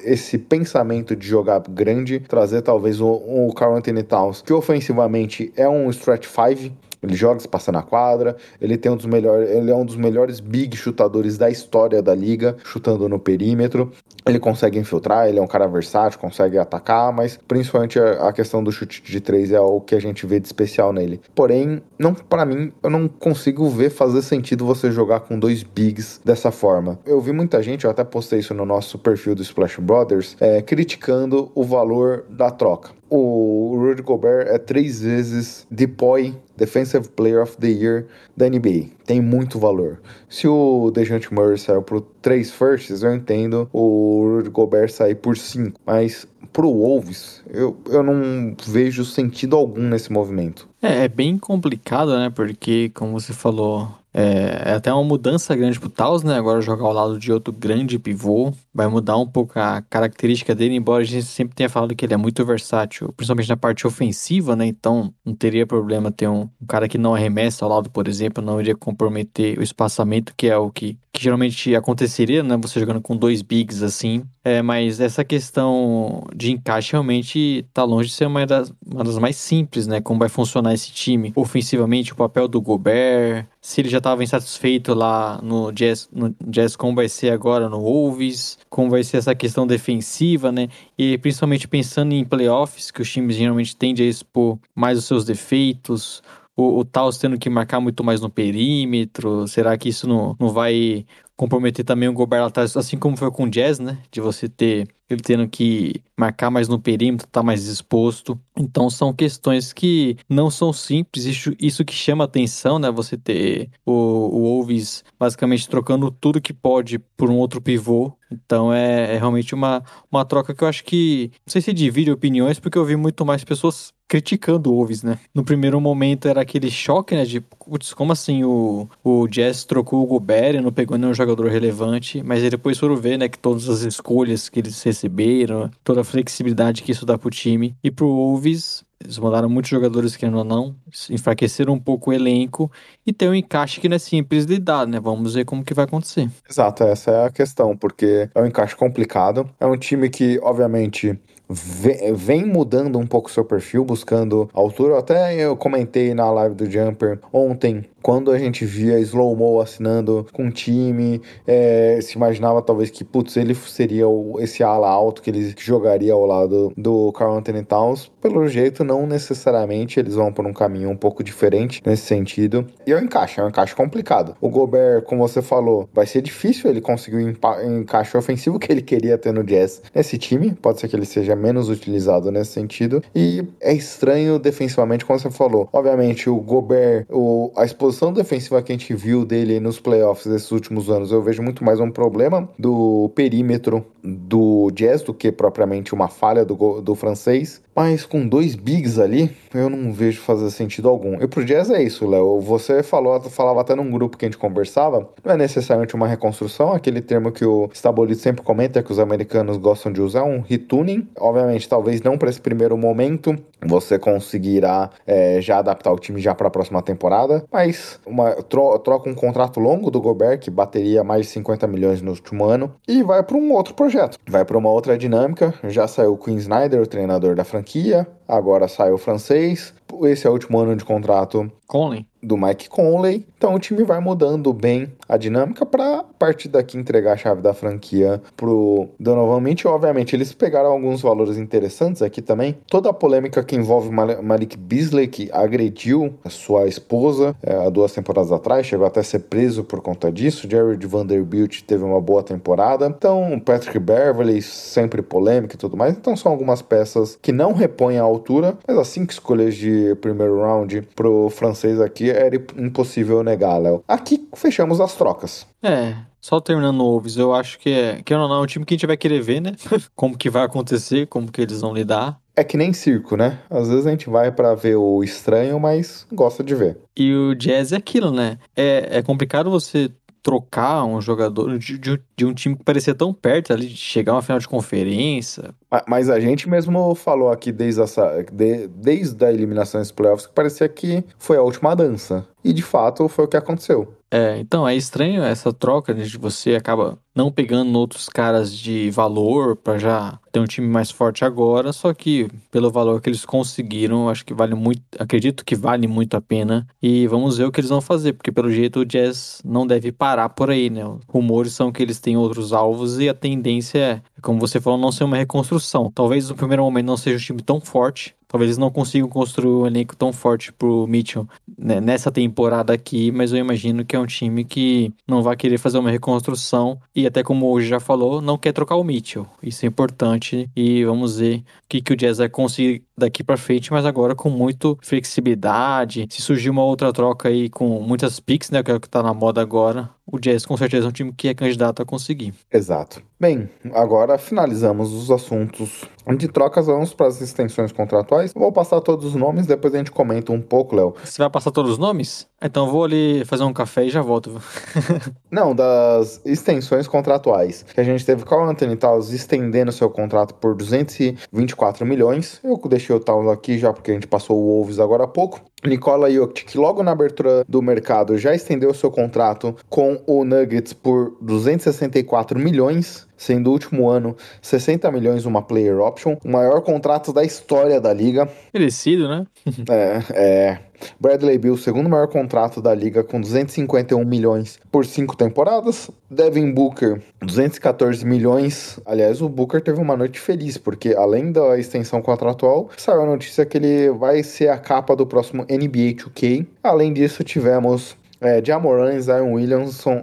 Speaker 1: esse pensamento de jogar grande, trazer talvez o, o Carl Anthony Towns, que ofensivamente é um stretch 5, ele joga se passa na quadra, ele tem um dos melhores, ele é um dos melhores big chutadores da história da liga, chutando no perímetro. Ele consegue infiltrar, ele é um cara versátil, consegue atacar, mas principalmente a, questão do chute de três é o que a gente vê de especial nele. Porém, não para mim, eu não consigo ver fazer sentido você jogar com dois bigs dessa forma. Eu vi muita gente, eu até postei isso no nosso perfil do Splash Brothers, é, criticando o valor da troca. o Rudy Gobert é três vezes DPOY Defensive Player of the Year da NBA. Tem muito valor. Se o Dejante Murray saiu por três firsts, eu entendo o Rudy Gobert sair por cinco. Mas pro Wolves, eu, eu não vejo sentido algum nesse movimento.
Speaker 2: É, é bem complicado, né? Porque, como você falou, é, é até uma mudança grande pro Taos, né? Agora jogar ao lado de outro grande pivô. Vai mudar um pouco a característica dele, embora a gente sempre tenha falado que ele é muito versátil, principalmente na parte ofensiva, né? Então não teria problema ter um, um cara que não arremessa ao lado, por exemplo, não iria comprometer o espaçamento, que é o que, que geralmente aconteceria, né? Você jogando com dois bigs assim. É, mas essa questão de encaixe realmente tá longe de ser uma das, uma das mais simples, né? Como vai funcionar esse time ofensivamente, o papel do Gobert, se ele já estava insatisfeito lá no Jazz, no Jazz, como vai ser agora no Wolves, como vai ser essa questão defensiva, né? E principalmente pensando em playoffs, que os times geralmente tendem a expor mais os seus defeitos, o, o Taos tendo que marcar muito mais no perímetro, será que isso não, não vai comprometer também o Gobert lá atrás, assim como foi com o Jazz, né? De você ter ele tendo que marcar mais no perímetro, tá mais exposto. Então são questões que não são simples, isso, isso que chama atenção, né? Você ter o, o Wolves basicamente trocando tudo que pode por um outro pivô. Então é, é realmente uma, uma troca que eu acho que. Não sei se divide opiniões, porque eu vi muito mais pessoas criticando o Wolves, né? No primeiro momento era aquele choque, né? De, putz, como assim o, o Jazz trocou o Gobert e não pegou nenhum jogador relevante, mas depois foram ver, né, que todas as escolhas que eles receberam, toda a flexibilidade que isso dá pro time. E pro Wolves, eles mandaram muitos jogadores, querendo ou não, enfraqueceram um pouco o elenco e tem um encaixe que não é simples de dar, né? Vamos ver como que vai acontecer.
Speaker 1: Exato, essa é a questão, porque é um encaixe complicado. É um time que, obviamente, vem mudando um pouco seu perfil, buscando altura. Até eu comentei na live do Jumper ontem quando a gente via Slow Mo assinando com um time, é, se imaginava talvez que, putz, ele seria o, esse ala alto que ele jogaria ao lado do Carl Anthony Towns. Pelo jeito, não necessariamente eles vão por um caminho um pouco diferente nesse sentido. E é um encaixe, é um encaixe complicado. O Gobert, como você falou, vai ser difícil ele conseguir o encaixe ofensivo que ele queria ter no Jazz nesse time. Pode ser que ele seja menos utilizado nesse sentido. E é estranho defensivamente, como você falou. Obviamente, o Gobert, o, a exposição produção defensiva que a gente viu dele nos playoffs desses últimos anos, eu vejo muito mais um problema do perímetro do Jazz do que propriamente uma falha do, do francês. Mas com dois bigs ali, eu não vejo fazer sentido algum. E pro Jazz é isso, Léo. Você falou, falava até num grupo que a gente conversava, não é necessariamente uma reconstrução, aquele termo que o Stabolito sempre comenta que os americanos gostam de usar, um retuning. Obviamente, talvez não para esse primeiro momento, você conseguirá é, já adaptar o time já para a próxima temporada, mas uma, tro, troca um contrato longo do Gobert, que bateria mais de 50 milhões no último ano, e vai para um outro projeto. Vai para uma outra dinâmica. Já saiu o Quinn Snyder, o treinador da franquia, agora sai o francês. Esse é o último ano de contrato
Speaker 2: Conley.
Speaker 1: do Mike Conley. Então o time vai mudando bem a dinâmica para a partir daqui entregar a chave da franquia pro Donovan Mitchell. Obviamente eles pegaram alguns valores interessantes aqui também. Toda a polêmica que envolve Malik Beasley que agrediu sua esposa é, há duas temporadas atrás, chegou até a ser preso por conta disso. Jared Vanderbilt teve uma boa temporada. Então Patrick Beverly sempre polêmica e tudo mais. Então são algumas peças que não repõem a altura, mas as cinco escolhas de primeiro round pro francês aqui era impossível negar, Léo. Aqui fechamos as trocas.
Speaker 2: É, só terminando o Wolves, eu acho que é, que não, não, é um time que a gente vai querer ver, né? como que vai acontecer, como que eles vão lidar.
Speaker 1: É que nem circo, né? Às vezes a gente vai para ver o estranho, mas gosta de ver.
Speaker 2: E o Jazz é aquilo, né? É, é complicado você trocar um jogador de, de, de, um time que parecia tão perto ali de chegar a uma final de conferência.
Speaker 1: Mas a gente mesmo falou aqui desde, essa, de, desde a eliminação dos playoffs que parecia que foi a última dança. E de fato foi o que aconteceu.
Speaker 2: É, então é estranho essa troca né, de você acaba não pegando outros caras de valor para já ter um time mais forte agora, só que pelo valor que eles conseguiram, acho que vale muito, acredito que vale muito a pena e vamos ver o que eles vão fazer, porque pelo jeito o Jazz não deve parar por aí, né? Rumores são que eles têm outros alvos e a tendência é, como você falou, não ser uma reconstrução. Talvez no primeiro momento não seja um time tão forte, Talvez eles não consigam construir um elenco tão forte pro Mitchell né, nessa temporada aqui, mas eu imagino que é um time que não vai querer fazer uma reconstrução e até como hoje já falou, não quer trocar o Mitchell. Isso é importante e vamos ver o que, que o Jazz vai conseguir daqui para frente, mas agora com muito flexibilidade. Se surgir uma outra troca aí com muitas picks, né, que é o que tá na moda agora, o Jazz com certeza é um time que é candidato a conseguir.
Speaker 1: Exato. Bem, agora finalizamos os assuntos de trocas, vamos para as extensões contratuais. Vou passar todos os nomes, depois a gente comenta um pouco, Léo.
Speaker 2: Você vai passar todos os nomes? Então vou ali fazer um café e já volto.
Speaker 1: Não, das extensões contratuais. Que a gente teve com o Anthony Towns estendendo seu contrato por 224 milhões. Eu deixei o Towns aqui já porque a gente passou o Wolves agora há pouco. Nikola Jokic, logo na abertura do mercado, já estendeu seu contrato com o Nuggets por 264 milhões, sendo o último ano 60 milhões uma player option, o maior contrato da história da liga.
Speaker 2: Merecido, né?
Speaker 1: é, é. Bradley Bill, segundo maior contrato da liga, com 251 milhões por cinco temporadas. Devin Booker, 214 milhões. Aliás, o Booker teve uma noite feliz, porque além da extensão contratual, saiu a notícia que ele vai ser a capa do próximo NBA 2K. Além disso, tivemos é, Jamoran e Zion Williamson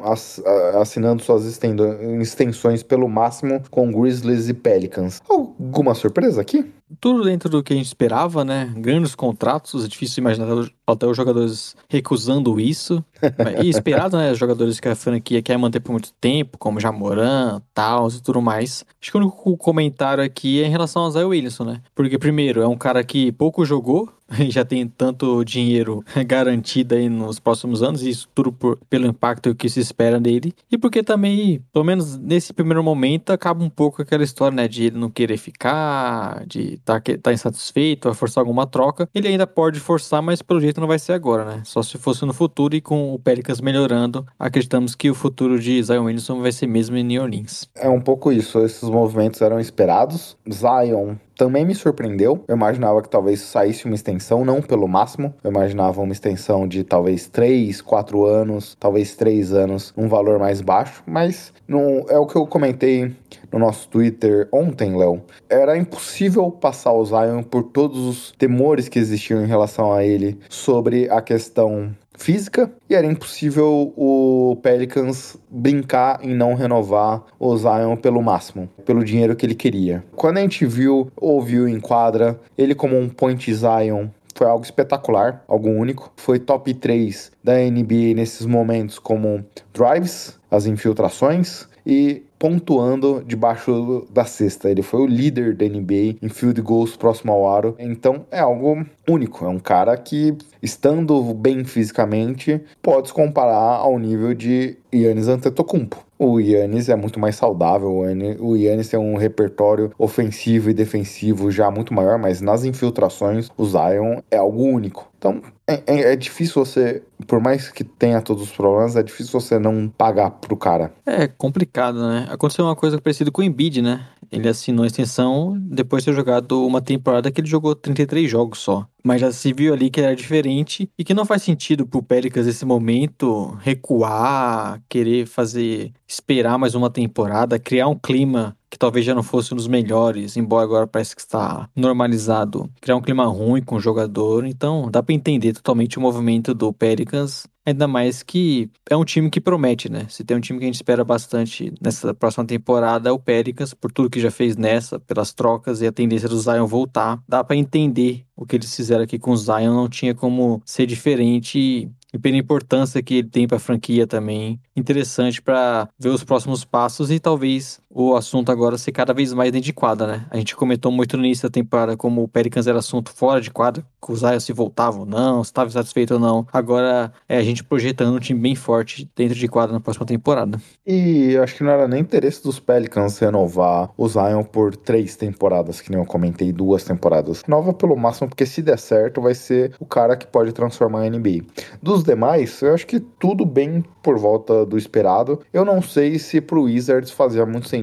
Speaker 1: assinando suas extensões pelo máximo com Grizzlies e Pelicans. Alguma surpresa aqui?
Speaker 2: Tudo dentro do que a gente esperava, né? Grandes contratos, é difícil imaginar até os jogadores recusando isso. e esperado, né? Os jogadores que a franquia quer manter por muito tempo, como Jamoran, Taos e tudo mais. Acho que o único comentário aqui é em relação ao Zion Williamson, né? Porque, primeiro, é um cara que pouco jogou, já tem tanto dinheiro garantido aí nos próximos anos, e isso tudo por, pelo impacto que se espera dele. E porque também, pelo menos nesse primeiro momento, acaba um pouco aquela história, né? De ele não querer ficar, de tá, tá insatisfeito, vai forçar alguma troca. Ele ainda pode forçar, mas pelo jeito não vai ser agora, né? Só se fosse no futuro e com o Pelicans melhorando, acreditamos que o futuro de Zion Williamson vai ser mesmo em New Orleans.
Speaker 1: É um pouco isso, esses movimentos eram esperados. Zion também me surpreendeu. Eu imaginava que talvez saísse uma extensão, não pelo máximo. Eu imaginava uma extensão de talvez 3, 4 anos, talvez 3 anos, um valor mais baixo, mas não, é o que eu comentei no nosso Twitter ontem, Léo. Era impossível passar o Zion por todos os temores que existiam em relação a ele sobre a questão física e era impossível o Pelicans brincar em não renovar o Zion pelo máximo, pelo dinheiro que ele queria. Quando a gente viu, ouviu em quadra, ele como um point Zion foi algo espetacular, algo único. Foi top 3 da NBA nesses momentos como drives, as infiltrações e pontuando debaixo da cesta. Ele foi o líder da NBA em field goals próximo ao aro. Então é algo único. É um cara que, estando bem fisicamente, pode se comparar ao nível de Yannis Antetokounmpo. O Yannis é muito mais saudável, o Yannis tem um repertório ofensivo e defensivo já muito maior, mas nas infiltrações o Zion é algo único. Então é, é, é, difícil você, por mais que tenha todos os problemas, é difícil você não pagar pro cara.
Speaker 2: É complicado, né? Aconteceu uma coisa parecida com o Embiid, né? Ele assinou a extensão depois de ter jogado uma temporada que ele jogou 33 jogos só. Mas já se viu ali que era diferente e que não faz sentido pro Pelicans nesse momento recuar, querer fazer, esperar mais uma temporada, criar um clima que talvez já não fosse um dos melhores, embora agora parece que está normalizado, criar um clima ruim com o jogador. Então dá para entender totalmente o movimento do Pelicans Ainda mais que é um time que promete, né? Se tem um time que a gente espera bastante nessa próxima temporada é o Pelicans, por tudo que já fez nessa, pelas trocas e a tendência do Zion voltar. Dá para entender o que eles fizeram aqui com o Zion, não tinha como ser diferente e pela importância que ele tem para a franquia também. Interessante para ver os próximos passos e talvez o assunto agora ser cada vez mais dentro de quadra, né? A gente comentou muito no início da temporada como o Pelicans era assunto fora de quadra, que o Zion se voltava ou não, se estava satisfeito ou não. Agora é a gente projetando um time bem forte dentro de quadra na próxima temporada.
Speaker 1: E acho que não era nem interesse dos Pelicans renovar o Zion por três temporadas, que nem eu comentei, duas temporadas. Renova pelo máximo, porque se der certo, vai ser o cara que pode transformar a NBA. Dos demais, eu acho que tudo bem por volta do esperado. Eu não sei se pro Wizards fazia muito sentido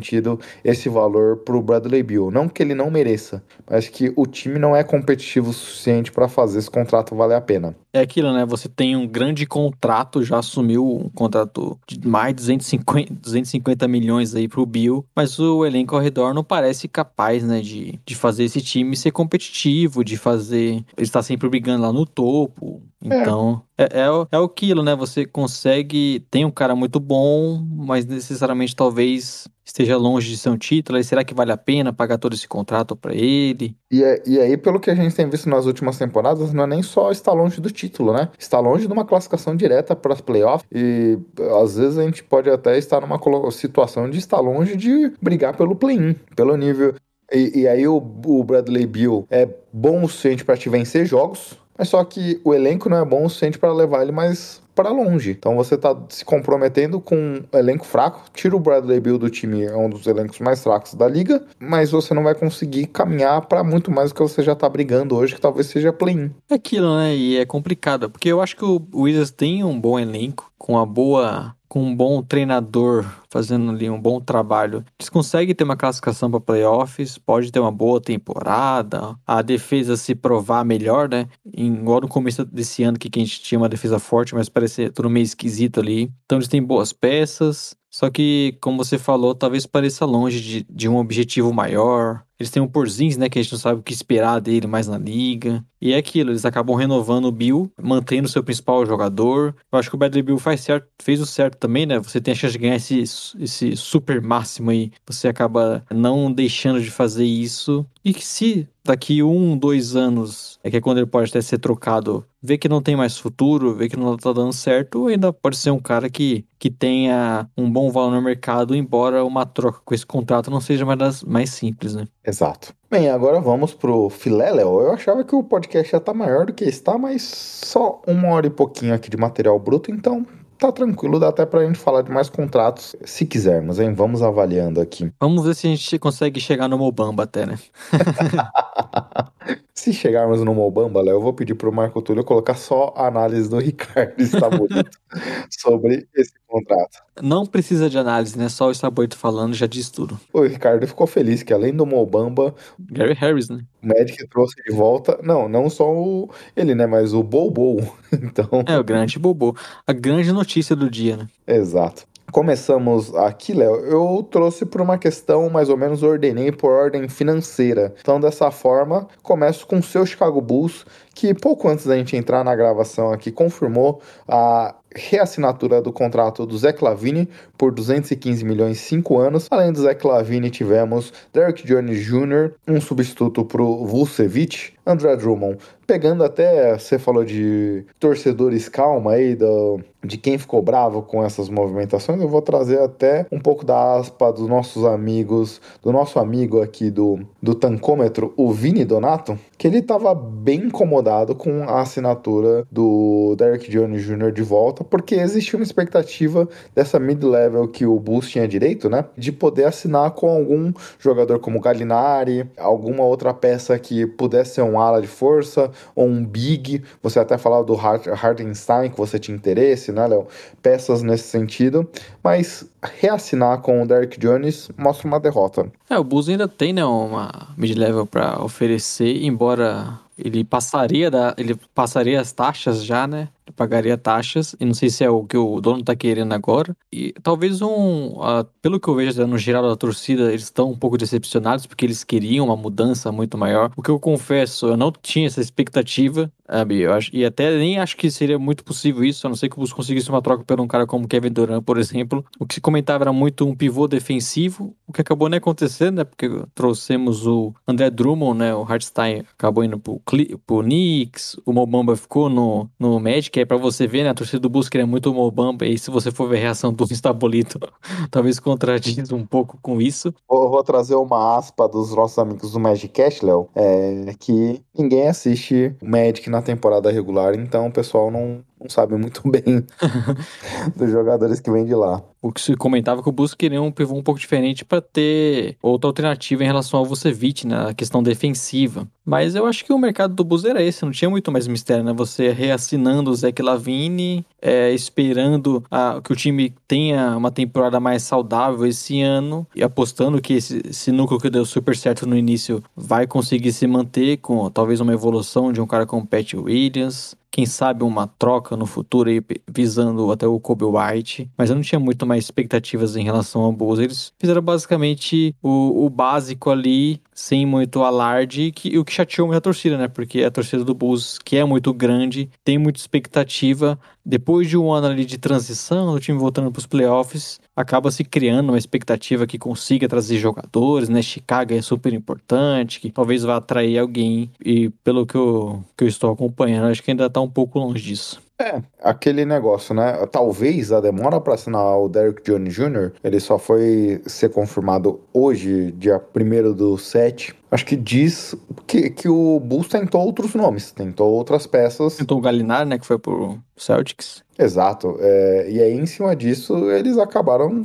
Speaker 1: esse valor pro Bradley Bill. Não que ele não mereça, mas que o time não é competitivo o suficiente para fazer esse contrato valer a pena.
Speaker 2: É aquilo, né? Você tem um grande contrato, já assumiu um contrato de mais de 250, 250 milhões aí pro Bill, mas o elenco ao redor não parece capaz, né, de, de fazer esse time ser competitivo, de fazer. estar sempre brigando lá no topo. Então, é, é, o- é aquilo, né? Você consegue. Tem um cara muito bom, mas necessariamente talvez esteja longe de ser um título. Aí será que vale a pena pagar todo esse contrato pra ele?
Speaker 1: E, é- e aí, pelo que a gente tem visto nas últimas temporadas, não é nem só estar longe do título, né? Está longe de uma classificação direta para as playoffs. E às vezes a gente pode até estar numa situação de estar longe de brigar pelo play-in, pelo nível. E, e aí o, o Bradley Bill é bom o suficiente para te vencer jogos, mas só que o elenco não é bom o suficiente para levar ele mais para longe. Então você tá se comprometendo com um elenco fraco. Tira o Bradley Bill do time, é um dos elencos mais fracos da liga, mas você não vai conseguir caminhar para muito mais do que você já tá brigando hoje, que talvez seja play-in.
Speaker 2: É aquilo, né? E é complicado, porque eu acho que o Wizards tem um bom elenco, com uma boa, com um bom treinador fazendo ali um bom trabalho. Eles conseguem ter uma classificação para playoffs, pode ter uma boa temporada, a defesa se provar melhor, né? Igual no começo desse ano que a gente tinha uma defesa forte, mas parecia tudo meio esquisito ali. Então eles têm boas peças. Só que, como você falou, talvez pareça longe de, de um objetivo maior. Eles têm um Porzins, né? Que a gente não sabe o que esperar dele mais na liga. E é aquilo, eles acabam renovando o Bill, mantendo o seu principal jogador. Eu acho que o Bradley Bill faz certo, fez o certo também, né? Você tem a chance de ganhar esse, esse super máximo aí. Você acaba não deixando de fazer isso. E que se daqui um, dois anos, é que é quando ele pode até ser trocado, vê que não tem mais futuro, vê que não tá dando certo, ainda pode ser um cara que, que tenha um bom valor no mercado, embora uma troca com esse contrato não seja mais, das, mais simples, né?
Speaker 1: Exato. Bem, agora vamos pro filé, Léo. Eu achava que o podcast já tá maior do que está, mas só uma hora e pouquinho aqui de material bruto, então tá tranquilo, dá até pra gente falar de mais contratos, se quisermos, hein? Vamos avaliando aqui.
Speaker 2: Vamos ver se a gente consegue chegar no Mobamba até, né?
Speaker 1: Se chegarmos no Mobamba, Léo, eu vou pedir pro Marco Túlio colocar só a análise do Ricardo Estabolito sobre esse contrato.
Speaker 2: Não precisa de análise, né? Só o Estaboito falando já diz tudo.
Speaker 1: O Ricardo ficou feliz que além do Mobamba,
Speaker 2: Gary Harris, né?
Speaker 1: o Magic trouxe de volta, não, não só o, ele, né, mas o Bobo. Então,
Speaker 2: É, o grande Bobo. A grande notícia do dia, né?
Speaker 1: Exato. Começamos aqui, Léo. Eu trouxe por uma questão, mais ou menos, ordenei por ordem financeira. Então, dessa forma, começo com o seu Chicago Bulls, que pouco antes da gente entrar na gravação aqui, confirmou a reassinatura do contrato do Zé Clavini por 215 milhões em 5 anos. Além do Zé Clavini, tivemos Derek Jones Jr., um substituto para o Vucevic, André Drummond. Pegando até, você falou de torcedores calma aí, do, de quem ficou bravo com essas movimentações, eu vou trazer até um pouco da aspa dos nossos amigos, do nosso amigo aqui do, do tancômetro, o Vini Donato, que ele estava bem incomodado com a assinatura do Derek Jones Jr. de volta, porque existia uma expectativa dessa mid-level que o Bulls tinha direito, né? De poder assinar com algum jogador como Gallinari, alguma outra peça que pudesse ser um ala de força, ou um big. Você até falava do Hartenstein, que você tinha interesse, né, Léo? Peças nesse sentido. Mas reassinar com o Derek Jones mostra uma derrota.
Speaker 2: É, o Bulls ainda tem, né, uma mid-level pra oferecer, embora ele passaria da, ele passaria as taxas já, né? Pagaria taxas, e não sei se é o que o dono tá querendo agora. E talvez um, ah, pelo que eu vejo no geral da torcida, eles estão um pouco decepcionados porque eles queriam uma mudança muito maior. O que eu confesso, eu não tinha essa expectativa, sabe? Eu acho, e até nem acho que seria muito possível isso, a não ser que o Bulls conseguisse uma troca por um cara como Kevin Durant, por exemplo. O que se comentava era muito um pivô defensivo, o que acabou nem acontecendo, né? Porque trouxemos o André Drummond, né? O Hartstein acabou indo pro, pro Knicks, o Mobamba ficou no, no Magic, aí pra você ver, né? A torcida do Bulls queria muito Mobamba, e se você for ver a reação do Estabolito, talvez contradiz um pouco com isso.
Speaker 1: Vou, vou trazer uma aspa dos nossos amigos do Magic Cash, Léo, é que ninguém assiste o Magic na temporada regular, então o pessoal não, não sabe muito bem dos jogadores que vêm de lá.
Speaker 2: O que se comentava que o Bulls queria um pivô um pouco diferente para ter outra alternativa em relação ao Vucevic, né, na questão defensiva. Mas eu acho que o mercado do Bulls era esse, não tinha muito mais mistério, né? Você reassinando o Zach Lavine, é, esperando a- que o time tenha uma temporada mais saudável esse ano e apostando que esse, esse núcleo que deu super certo no início vai conseguir se manter com talvez uma evolução de um cara como Pat Williams. Quem sabe uma troca no futuro aí, visando até o Kobe White, mas eu não tinha muito mais expectativas em relação ao Bulls. Eles fizeram basicamente o, o básico ali, sem muito alarde, que, o que chateou muito a torcida, né? Porque a torcida do Bulls, que é muito grande, tem muita expectativa. Depois de um ano ali de transição, o time voltando para os playoffs, acaba se criando uma expectativa que consiga trazer jogadores, né? Chicago é super importante, que talvez vá atrair alguém. E pelo que eu, que eu estou acompanhando, acho que ainda está um pouco longe disso.
Speaker 1: É, aquele negócio, né? Talvez a demora para assinar o Derrick Jones Jr., ele só foi ser confirmado hoje, dia 1 do 7. Acho que diz que, que o Bulls tentou outros nomes, tentou outras peças.
Speaker 2: Tentou o Galinar, né? Que foi pro Celtics.
Speaker 1: Exato. É, e aí, em cima disso, eles acabaram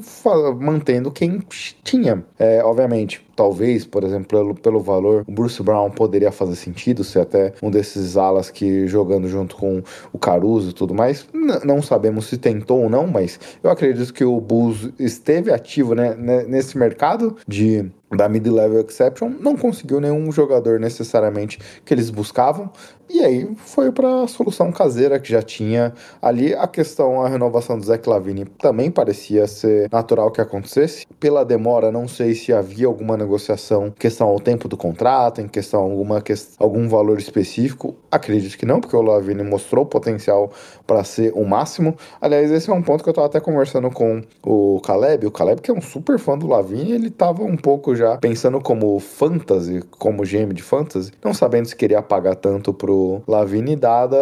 Speaker 1: mantendo quem tinha. É, obviamente, talvez, por exemplo, pelo, pelo valor, o Bruce Brown poderia fazer sentido ser até um desses alas que jogando junto com o Caruso e tudo mais. N não sabemos se tentou ou não, mas eu acredito que o Bulls esteve ativo né, nesse mercado de da mid-level exception, não conseguiu nenhum jogador necessariamente que eles buscavam. E aí foi para a solução caseira que já tinha ali. A questão, a renovação do Zach Lavine também parecia ser natural que acontecesse. Pela demora, não sei se havia alguma negociação em questão ao tempo do contrato, em questão alguma algum valor específico. Acredito que não, porque o Lavine mostrou potencial para ser o máximo. Aliás, esse é um ponto que eu estava até conversando com o Caleb. O Caleb, que é um super fã do Lavine, ele estava um pouco já pensando como fantasy, como GM de fantasy, não sabendo se queria pagar tanto pro Lavine, dada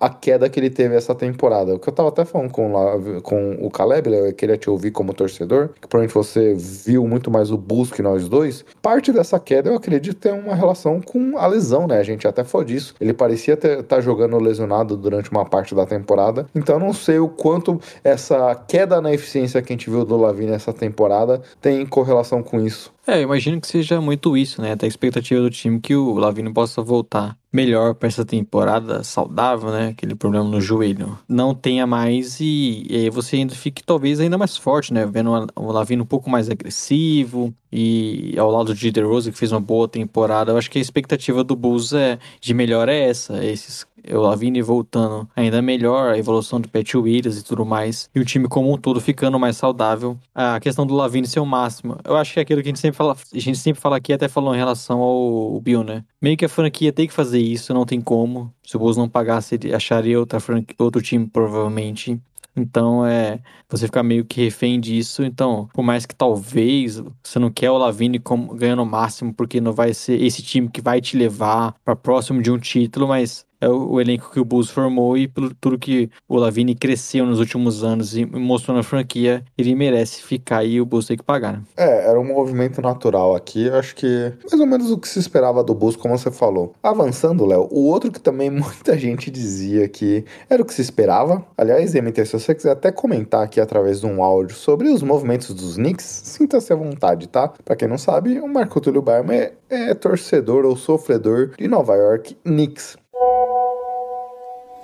Speaker 1: a, queda que ele teve essa temporada. O que eu tava até falando com, com o Caleb, eu queria te ouvir como torcedor, que provavelmente você viu muito mais o Bulls que nós dois. Parte dessa queda eu acredito ter uma relação com a lesão, né? A gente até falou disso. Ele parecia estar tá jogando lesionado durante uma parte da temporada, então não sei o quanto essa queda na eficiência que a gente viu do Lavine essa temporada tem correlação com isso.
Speaker 2: É, eu imagino que seja muito isso, né? Até a expectativa do time que o Lavino possa voltar melhor para essa temporada, saudável, né? Aquele problema no joelho. Não tenha mais e, e aí você ainda fique talvez ainda mais forte, né? Vendo o Lavino um pouco mais agressivo e ao lado de Rose que fez uma boa temporada. Eu acho que a expectativa do Bulls é, de melhor é essa. Esses o Lavine voltando ainda melhor, a evolução do Pat Williams e tudo mais, e o time como um todo ficando mais saudável. A questão do Lavine ser o máximo, eu acho que é aquilo que a gente sempre fala, a gente sempre fala aqui, até falou em relação ao Bill, né? Meio que a franquia tem que fazer isso, não tem como. Se o Bulls não pagasse, ele acharia outra franquia, outro time, provavelmente. Então é você ficar meio que refém disso. Então, por mais que talvez você não quer o Lavine como ganhando o máximo, porque não vai ser esse time que vai te levar para próximo de um título, mas é o, o, elenco que o Bulls formou e pelo tudo que o Lavini cresceu nos últimos anos e mostrou na franquia, ele merece ficar e o Bulls tem que pagar. Né?
Speaker 1: É, era um movimento natural aqui, acho que mais ou menos o que se esperava do Bulls, como você falou. Avançando, Léo, o outro que também muita gente dizia que era o que se esperava. Aliás, MT, se você quiser até comentar aqui através de um áudio sobre os movimentos dos Knicks, sinta-se à vontade, tá? Para quem não sabe, o Marco Túlio Barman é, é torcedor ou sofredor de Nova York Knicks.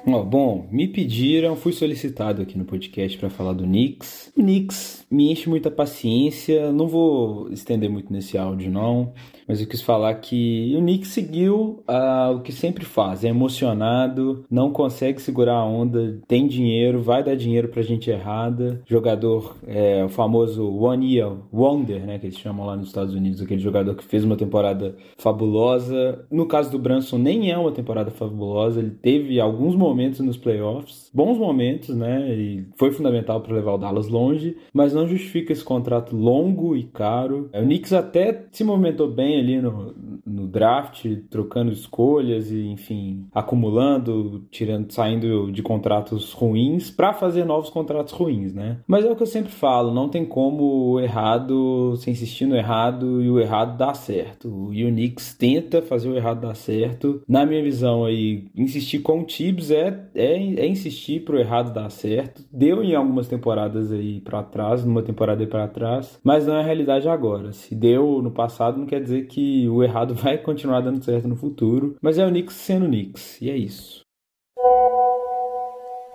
Speaker 6: Bom, me pediram, fui solicitado aqui no podcast para falar do Knicks. O Knicks me enche muita paciência, não vou estender muito nesse áudio não mas eu quis falar que o Nick seguiu uh, o que sempre faz, é emocionado, não consegue segurar a onda, tem dinheiro, vai dar dinheiro pra gente errada. Jogador, é, o famoso One Year Wonder, né, que eles chamam lá nos Estados Unidos, aquele jogador que fez uma temporada fabulosa. No caso do Branson, nem é uma temporada fabulosa, ele teve alguns momentos nos playoffs, bons momentos, né, e foi fundamental para levar o Dallas longe, mas não justifica esse contrato longo e caro. O Knicks até se movimentou bem ali no, no draft, trocando escolhas e, enfim, acumulando, tirando, saindo de contratos ruins para fazer novos contratos ruins, né? Mas é o que eu sempre falo, não tem como o errado se insistir no errado e o errado dar certo. O Unix tenta fazer o errado dar certo. Na minha visão aí, insistir com o Tibbs é, é, é insistir pro errado dar certo. Deu em algumas temporadas aí para trás, numa temporada aí para trás, mas não é a realidade agora. Se deu no passado, não quer dizer que o errado vai continuar dando certo no futuro, mas é o Knicks sendo Knicks, e é isso.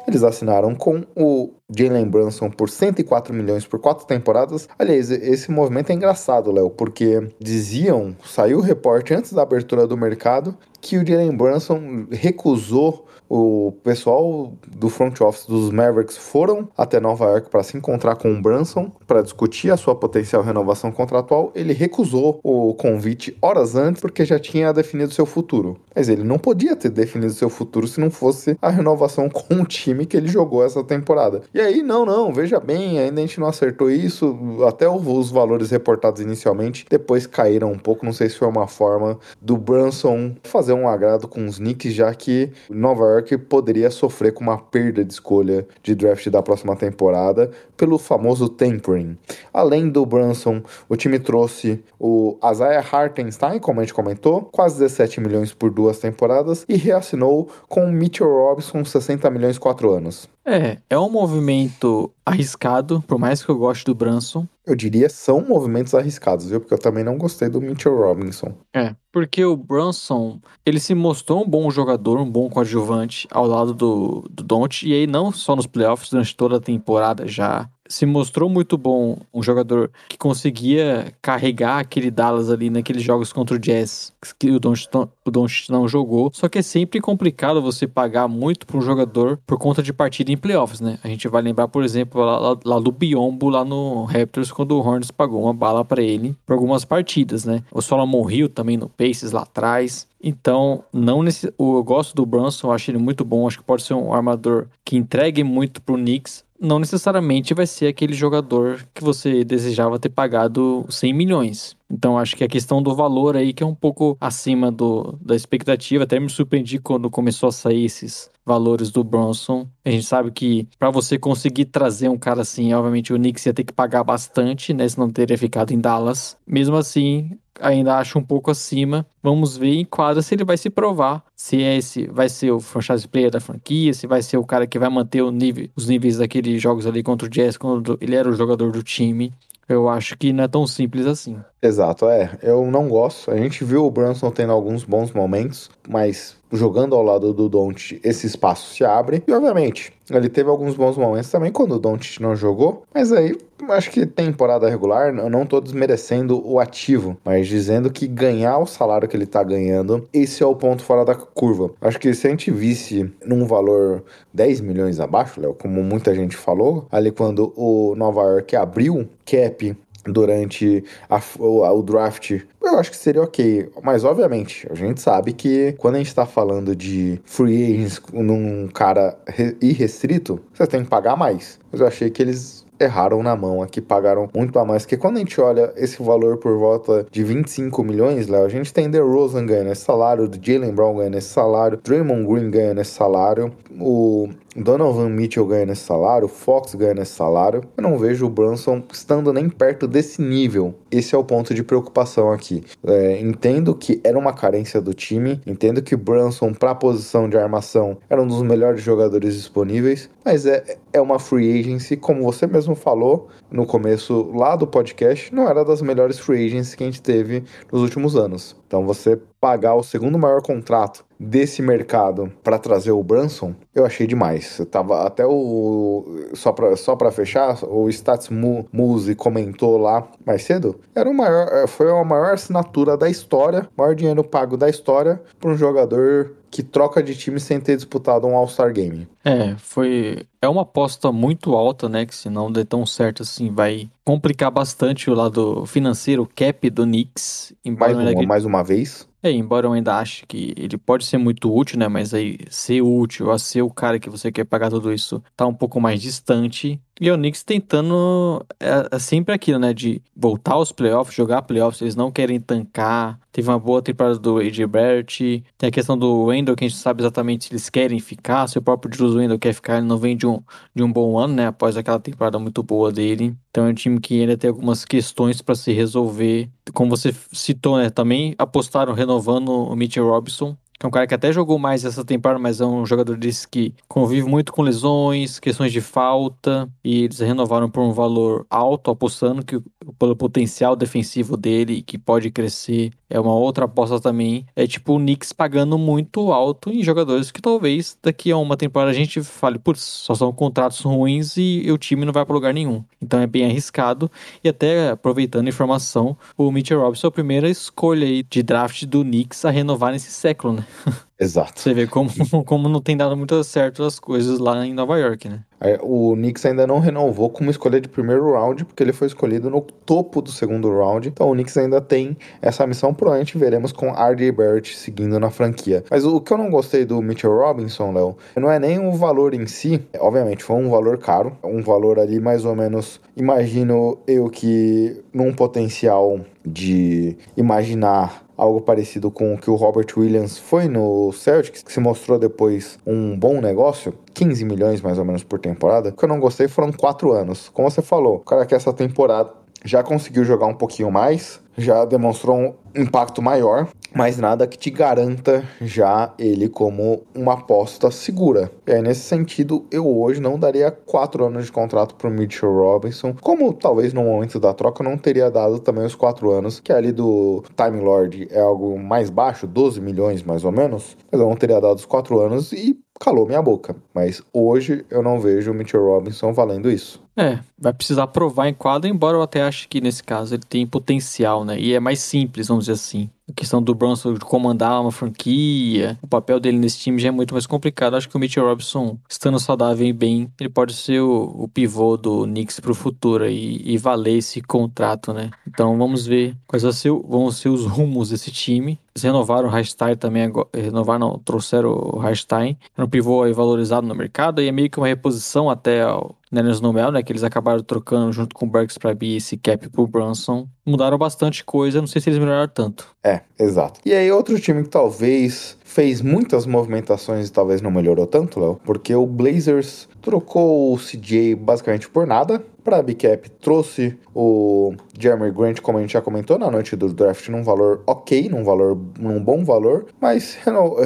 Speaker 1: Eles assinaram com o Jalen Brunson por 104 milhões por quatro temporadas. Aliás, esse movimento é engraçado, Léo, porque diziam, saiu o reporte antes da abertura do mercado, que o Jalen Brunson recusou o pessoal do front office dos Mavericks foram até Nova York para se encontrar com o Brunson para discutir a sua potencial renovação contratual. Ele recusou o convite horas antes porque já tinha definido seu futuro. Mas ele não podia ter definido seu futuro se não fosse a renovação com o time que ele jogou essa temporada. E aí, não, não, veja bem, ainda a gente não acertou isso. Até os valores reportados inicialmente depois caíram um pouco. Não sei se foi uma forma do Brunson fazer um agrado com os Knicks, já que Nova York que poderia sofrer com uma perda de escolha de draft da próxima temporada pelo famoso tampering. Além do Brunson, o time trouxe o Isaiah Hartenstein, como a gente comentou, quase 17 milhões por duas temporadas, e reassinou com o Mitchell Robinson, 60 milhões quatro anos.
Speaker 2: É, é um movimento arriscado, por mais que eu goste do Brunson.
Speaker 1: Eu diria são movimentos arriscados, viu? Porque eu também não gostei do Mitchell Robinson.
Speaker 2: É, porque o Brunson, ele se mostrou um bom jogador, um bom coadjuvante ao lado do, do Don't, e aí não só nos playoffs, durante toda a temporada já se mostrou muito bom, um jogador que conseguia carregar aquele Dallas ali naqueles jogos contra o Jazz, que o Doncic não jogou. Só que é sempre complicado você pagar muito para um jogador por conta de partida em playoffs, né? A gente vai lembrar, por exemplo, lá, lá, lá do Biombo, lá no Raptors, quando o Hornets pagou uma bala para ele por algumas partidas, né? O Solomon Hill também no Pacers lá atrás. Então, não nesse, eu gosto do Brunson, acho ele muito bom, acho que pode ser um armador que entregue muito pro Knicks, não necessariamente vai ser aquele jogador que você desejava ter pagado 100 milhões. Então acho que a questão do valor aí que é um pouco acima do, da expectativa. Até me surpreendi quando começou a sair esses valores do Bronson. A gente sabe que para você conseguir trazer um cara assim, obviamente o Knicks ia ter que pagar bastante, né? Se não teria ficado em Dallas. Mesmo assim, ainda acho um pouco acima. Vamos ver em quadra se ele vai se provar. Se esse vai ser o franchise player da franquia, se vai ser o cara que vai manter nível, os níveis daqueles jogos ali contra o Jazz, quando ele era o jogador do time. Eu acho que não é tão simples assim.
Speaker 1: Exato, é. Eu não gosto. A gente viu o Brunson tendo alguns bons momentos, mas jogando ao lado do Don't, esse espaço se abre. E obviamente, ele teve alguns bons momentos também quando o Don't não jogou, mas aí acho que temporada regular, eu não tô desmerecendo o ativo, mas dizendo que ganhar o salário que ele tá ganhando, esse é o ponto fora da curva. Acho que se a gente visse num valor 10 milhões abaixo, Léo, como muita gente falou, ali quando o Nova York abriu cap durante a, o, o, draft, eu acho que seria ok. Mas, obviamente, a gente sabe que quando a gente tá falando de free agents num cara irrestrito, você tem que pagar mais. Mas eu achei que eles erraram na mão aqui, pagaram muito a mais. Porque quando a gente olha esse valor por volta de 25 milhões, Léo, a gente tem Rosen ganhando esse salário, o Jalen Brown ganhando esse salário, Draymond Green ganhando esse salário, o Donovan Mitchell ganha nesse salário, Fox ganha nesse salário. Eu não vejo o Brunson estando nem perto desse nível. Esse é o ponto de preocupação aqui. É, entendo que era uma carência do time, entendo que Brunson, para a posição de armação, era um dos melhores jogadores disponíveis, mas é, é uma free agency, como você mesmo falou no começo lá do podcast, não era das melhores free agents que a gente teve nos últimos anos. Então você pagar o segundo maior contrato desse mercado para trazer o Brunson, eu achei demais. Eu tava até o só para só para fechar, o Stats Muse comentou lá mais cedo, era o maior, é, foi a maior assinatura da história, maior dinheiro pago da história para um jogador que troca de time sem ter disputado um All-Star Game.
Speaker 2: É, foi. É uma aposta muito alta, né? Que se não der tão certo assim, vai complicar bastante o lado financeiro, o cap do Knicks.
Speaker 1: Mais uma, mais uma vez.
Speaker 2: É, embora eu ainda ache que ele pode ser muito útil, né? Mas aí ser útil, a ser o cara que você quer pagar tudo isso, tá um pouco mais distante. E o Knicks tentando é, é sempre aquilo, né? De voltar aos playoffs, jogar playoffs, eles não querem tancar. Teve uma boa temporada do AJ Barrett. Tem a questão do Wendell, que a gente sabe exatamente se eles querem ficar. Se o próprio Julius Wendell quer ficar, ele não vem de um, de um bom ano, né? Após aquela temporada muito boa dele. Então é um time que ainda tem algumas questões para se resolver. Como você citou, né? Também apostaram renovando o Mitchell Robinson que é um cara que até jogou mais essa temporada, mas é um jogador desse que convive muito com lesões, questões de falta, e eles renovaram por um valor alto, apostando que pelo potencial defensivo dele, que pode crescer. É uma outra aposta também. É tipo o Knicks pagando muito alto em jogadores que talvez daqui a uma temporada a gente fale, putz, só são contratos ruins e o time não vai para lugar nenhum. Então é bem arriscado. E até aproveitando a informação, o Mitchell Robinson é a primeira escolha de draft do Knicks a renovar nesse século, né?
Speaker 1: Exato.
Speaker 2: Você vê como, como não tem dado muito certo as coisas lá em Nova York, né?
Speaker 1: O Knicks ainda não renovou com uma escolha de primeiro round, porque ele foi escolhido no topo do segundo round. Então o Knicks ainda tem essa missão. Provavelmente veremos com R.J. Barrett seguindo na franquia. Mas o que eu não gostei do Mitchell Robinson, Léo, não é nem o valor em si. Obviamente foi um valor caro, um valor ali mais ou menos. Imagino eu que num potencial de imaginar algo parecido com o que o Robert Williams foi no Celtics, que se mostrou depois um bom negócio, 15 milhões mais ou menos por temporada. O que eu não gostei foram quatro anos. Como você falou, o cara que essa temporada já conseguiu jogar um pouquinho mais, já demonstrou um impacto maior, mas nada que te garanta já ele como uma aposta segura. E aí, nesse sentido, eu hoje não daria quatro anos de contrato para o Mitchell Robinson, como talvez no momento da troca não teria dado também os quatro anos, que ali do Time Lord é algo mais baixo, 12 milhões mais ou menos, mas eu não teria dado os quatro anos e calou minha boca. Mas hoje eu não vejo o Mitchell Robinson valendo isso.
Speaker 2: É, vai precisar provar em quadra, embora eu até ache que nesse caso ele tem potencial, né? E é mais simples, vamos dizer assim. A questão do Bronson comandar uma franquia, o papel dele nesse time já é muito mais complicado. Acho que o Mitchell Robinson, estando saudável e bem, ele pode ser o, o pivô do Knicks pro futuro e, e valer esse contrato, né? Então vamos ver quais vão ser, os rumos desse time. Eles renovaram o Hashtag também, agora, renovaram, não, trouxeram o Hashtag, era um pivô aí valorizado no mercado e é meio que uma reposição até ao Nellis Nomel, né, que eles acabaram trocando junto com o Burks para esse cap pro Brunson. Mudaram bastante coisa, não sei se eles melhoraram tanto.
Speaker 1: É, exato. E aí outro time que talvez fez muitas movimentações e talvez não melhorou tanto, Léo, porque o Blazers trocou o CJ basicamente por nada. Para a Bicap trouxe o Jeremy Grant, como a gente já comentou na noite do draft, num valor ok, num valor, num bom valor, mas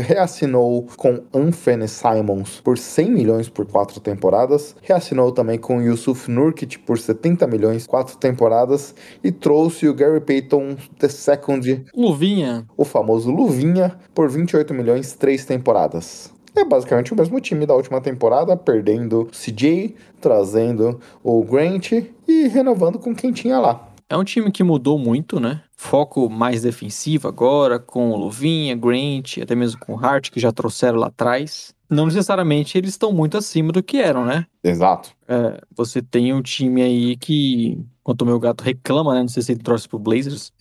Speaker 1: reassinou com Anthony Simons por 100 milhões por quatro temporadas, reassinou também com Yusuf Nurkic por 70 milhões quatro temporadas e trouxe o Gary Payton II,
Speaker 2: Luvinha,
Speaker 1: o famoso Luvinha, por 28 milhões três temporadas. É basicamente o mesmo time da última temporada, perdendo CJ, trazendo o Grant e renovando com quem tinha lá.
Speaker 2: É um time que mudou muito, né? Foco mais defensivo agora, com o Luvinha, Grant, até mesmo com o Hart, que já trouxeram lá atrás. Não necessariamente eles estão muito acima do que eram, né?
Speaker 1: Exato.
Speaker 2: É, você tem um time aí que, enquanto o meu gato reclama, né? Não sei se ele torce pro Blazers.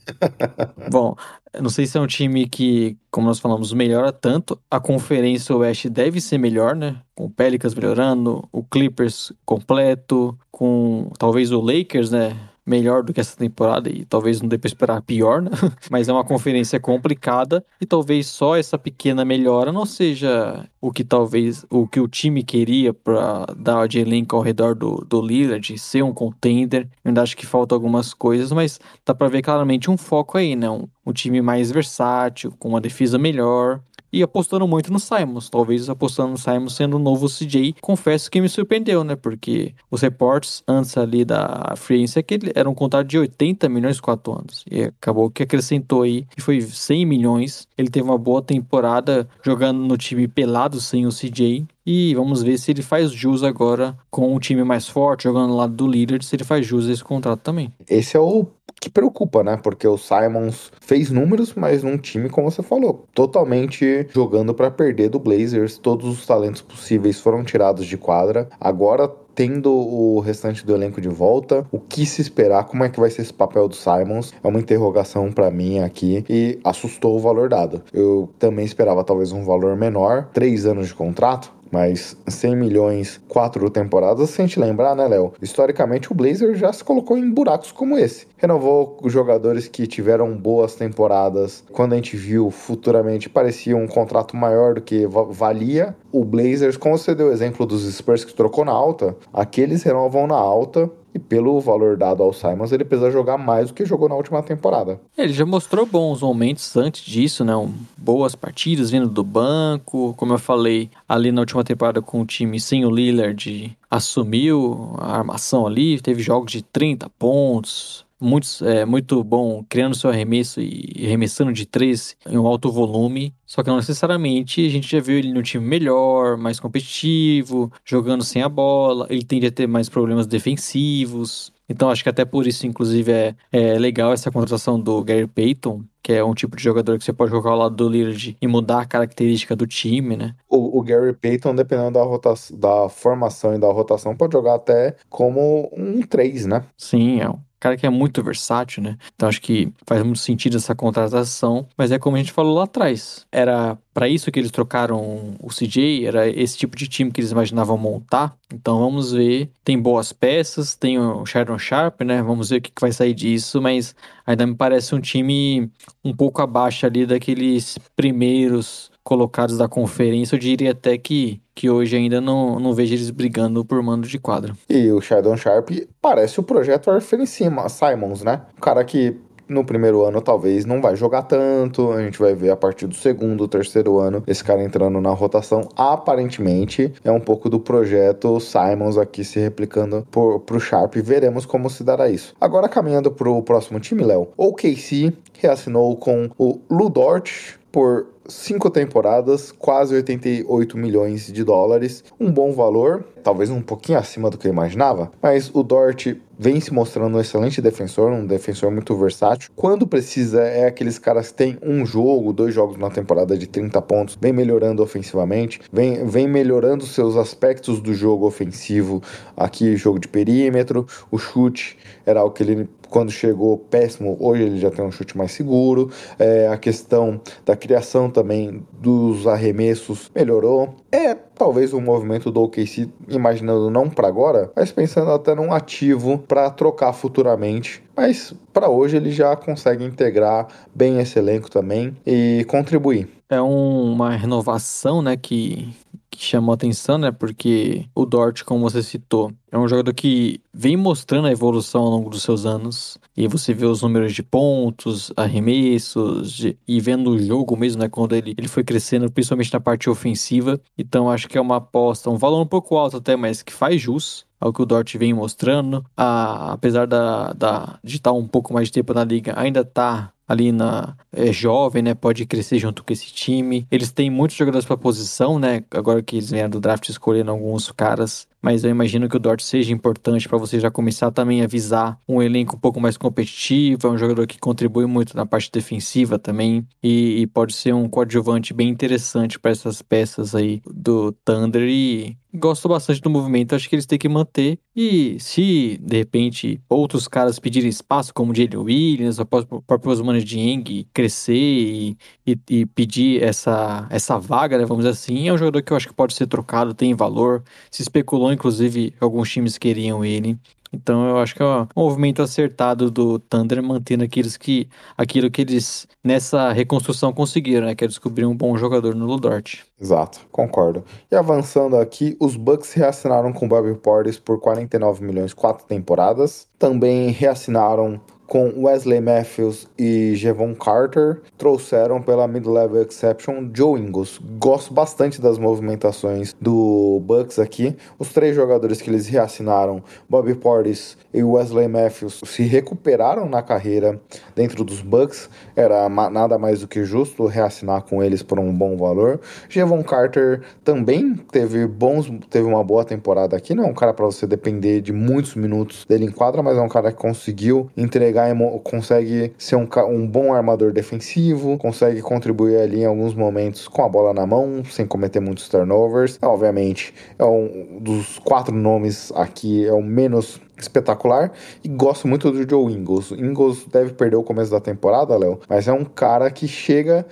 Speaker 2: Bom, não sei se é um time que, como nós falamos, melhora tanto. A Conferência Oeste deve ser melhor, né? Com o Pelicans melhorando, o Clippers completo, com talvez o Lakers, né? Melhor do que essa temporada e talvez não dê para esperar pior, né? Mas é uma conferência complicada e talvez só essa pequena melhora não seja o que talvez o que o time queria para dar de elenco ao redor do, do Lillard, ser um contender. Eu ainda acho que falta algumas coisas, mas dá para ver claramente um foco aí, né? Um, um time mais versátil, com uma defesa melhor, e apostando muito no Simons. Talvez apostando no Simons sendo o novo CJ. Confesso que me surpreendeu, né? Porque os reportes antes ali da free é que era um contrato de 80 milhões 4 anos. E acabou que acrescentou aí e foi 100 milhões. Ele teve uma boa temporada jogando no time pelado sem o CJ. E vamos ver se ele faz jus agora com um time mais forte, jogando ao lado do líder, se ele faz jus a esse contrato também.
Speaker 1: Esse é o que preocupa, né? Porque o Simons fez números, mas num time, como você falou, totalmente jogando para perder do Blazers. Todos os talentos possíveis foram tirados de quadra. Agora tendo o restante do elenco de volta, o que se esperar, como é que vai ser esse papel do Simons, é uma interrogação para mim aqui e assustou o valor dado. Eu também esperava talvez um valor menor, três anos de contrato, mas 100 milhões, quatro temporadas, se a gente lembrar, né, Léo? Historicamente, o Blazer já se colocou em buracos como esse. Renovou jogadores que tiveram boas temporadas. Quando a gente viu futuramente, parecia um contrato maior do que valia. O Blazers, como você deu o exemplo dos Spurs que trocou na alta, aqueles renovam na alta e pelo valor dado ao Simons, ele precisa jogar mais do que jogou na última temporada.
Speaker 2: Ele já mostrou bons momentos antes disso, né? Um, boas partidas vindo do banco. Como eu falei, ali na última temporada com o time sem o Lillard, assumiu a armação ali. Teve jogos de 30 pontos, muito, é, muito bom criando seu arremesso e arremessando de três em um alto volume. Só que não necessariamente a gente já viu ele no time melhor, mais competitivo, jogando sem a bola. Ele tende a ter mais problemas defensivos. Então acho que até por isso, inclusive, é, é legal essa contratação do Gary Payton, que é um tipo de jogador que você pode colocar ao lado do Lillard e mudar a característica do time, né?
Speaker 1: O, o Gary Payton, dependendo da, rotação, da formação e da rotação, pode jogar até como um 3, né?
Speaker 2: Sim, é um cara que é muito versátil, né? Então acho que faz muito sentido essa contratação, mas é como a gente falou lá atrás. Era para isso que eles trocaram o CJ, era esse tipo de time que eles imaginavam montar. Então vamos ver. Tem boas peças, tem o Sharon Sharp, né? Vamos ver o que, vai sair disso, mas ainda me parece um time um pouco abaixo ali daqueles primeiros colocados da conferência, eu diria até que, que hoje ainda não, não vejo eles brigando por mando de quadra.
Speaker 1: E o Sheldon Sharp parece o projeto Arthur Simons, né? Um cara que no primeiro ano talvez não vai jogar tanto, a gente vai ver a partir do segundo, terceiro ano esse cara entrando na rotação. Aparentemente é um pouco do projeto Simons aqui se replicando por, pro Sharp, veremos como se dará isso. Agora caminhando pro próximo time, Léo. O KC reassinou com o Ludort por cinco temporadas, quase 88 milhões de dólares, um bom valor, talvez um pouquinho acima do que eu imaginava, mas o Dort vem se mostrando um excelente defensor, um defensor muito versátil. Quando precisa, é aqueles caras que tem um jogo, dois jogos na temporada de 30 pontos, vem melhorando ofensivamente, vem, vem melhorando seus aspectos do jogo ofensivo, aqui jogo de perímetro, o chute era o que ele quando chegou péssimo, hoje ele já tem um chute mais seguro. É, a questão da criação também dos arremessos melhorou. É talvez um movimento do OKC, imaginando não para agora, mas pensando até num ativo para trocar futuramente. Mas para hoje ele já consegue integrar bem esse elenco também e contribuir.
Speaker 2: É um, uma renovação, né, que que chamou atenção, né? Porque o Dort, como você citou, é um jogador que vem mostrando a evolução ao longo dos seus anos. E você vê os números de pontos, arremessos, de, e vendo o jogo mesmo, né? Quando ele, ele foi crescendo, principalmente na parte ofensiva. Então acho que é uma aposta, um valor um pouco alto até, mas que faz jus ao que o Dort vem mostrando. Ah, apesar da, da, de estar um pouco mais de tempo na liga, ainda está ali na é jovem, né? Pode crescer junto com esse time. Eles têm muitos jogadores para posição, né? Agora que eles vieram do draft escolhendo alguns caras mas eu imagino que o Dort seja importante para você já começar também a visar um elenco um pouco mais competitivo, é um jogador que contribui muito na parte defensiva também e, e pode ser um coadjuvante bem interessante para essas peças aí do Thunder e gosto bastante do movimento, acho que eles têm que manter e se de repente outros caras pedirem espaço, como o Jalen Williams, o próprio Osman Dieng crescer e, e, e, pedir essa, essa vaga, né, vamos dizer assim, é um jogador que eu acho que pode ser trocado, tem valor, se especulou inclusive alguns times queriam ele. Então eu acho que é um movimento acertado do Thunder mantendo aqueles que, aquilo que eles nessa reconstrução conseguiram, né? Que é descobrir um bom jogador no Ludort.
Speaker 1: Exato, concordo. E avançando aqui, os Bucks reassinaram com Bobby Portis por 49 milhões quatro temporadas. Também reassinaram com Wesley Matthews e Jevon Carter, trouxeram pela Mid-Level Exception Joe Ingles. Gosto bastante das movimentações do Bucks aqui. Os três jogadores que eles reassinaram, Bobby Portis e Wesley Matthews, se recuperaram na carreira dentro dos Bucks. Era nada mais do que justo reassinar com eles por um bom valor. Jevon Carter também teve bons, teve uma boa temporada aqui. Não é um cara para você depender de muitos minutos dele em quadra, mas é um cara que conseguiu entregar consegue ser um, um bom armador defensivo, consegue contribuir ali em alguns momentos com a bola na mão, sem cometer muitos turnovers. Obviamente, é um dos quatro nomes aqui, é o menos espetacular e gosto muito do Joe Ingles. Ingles deve perder o começo da temporada, Léo, mas é um cara que chega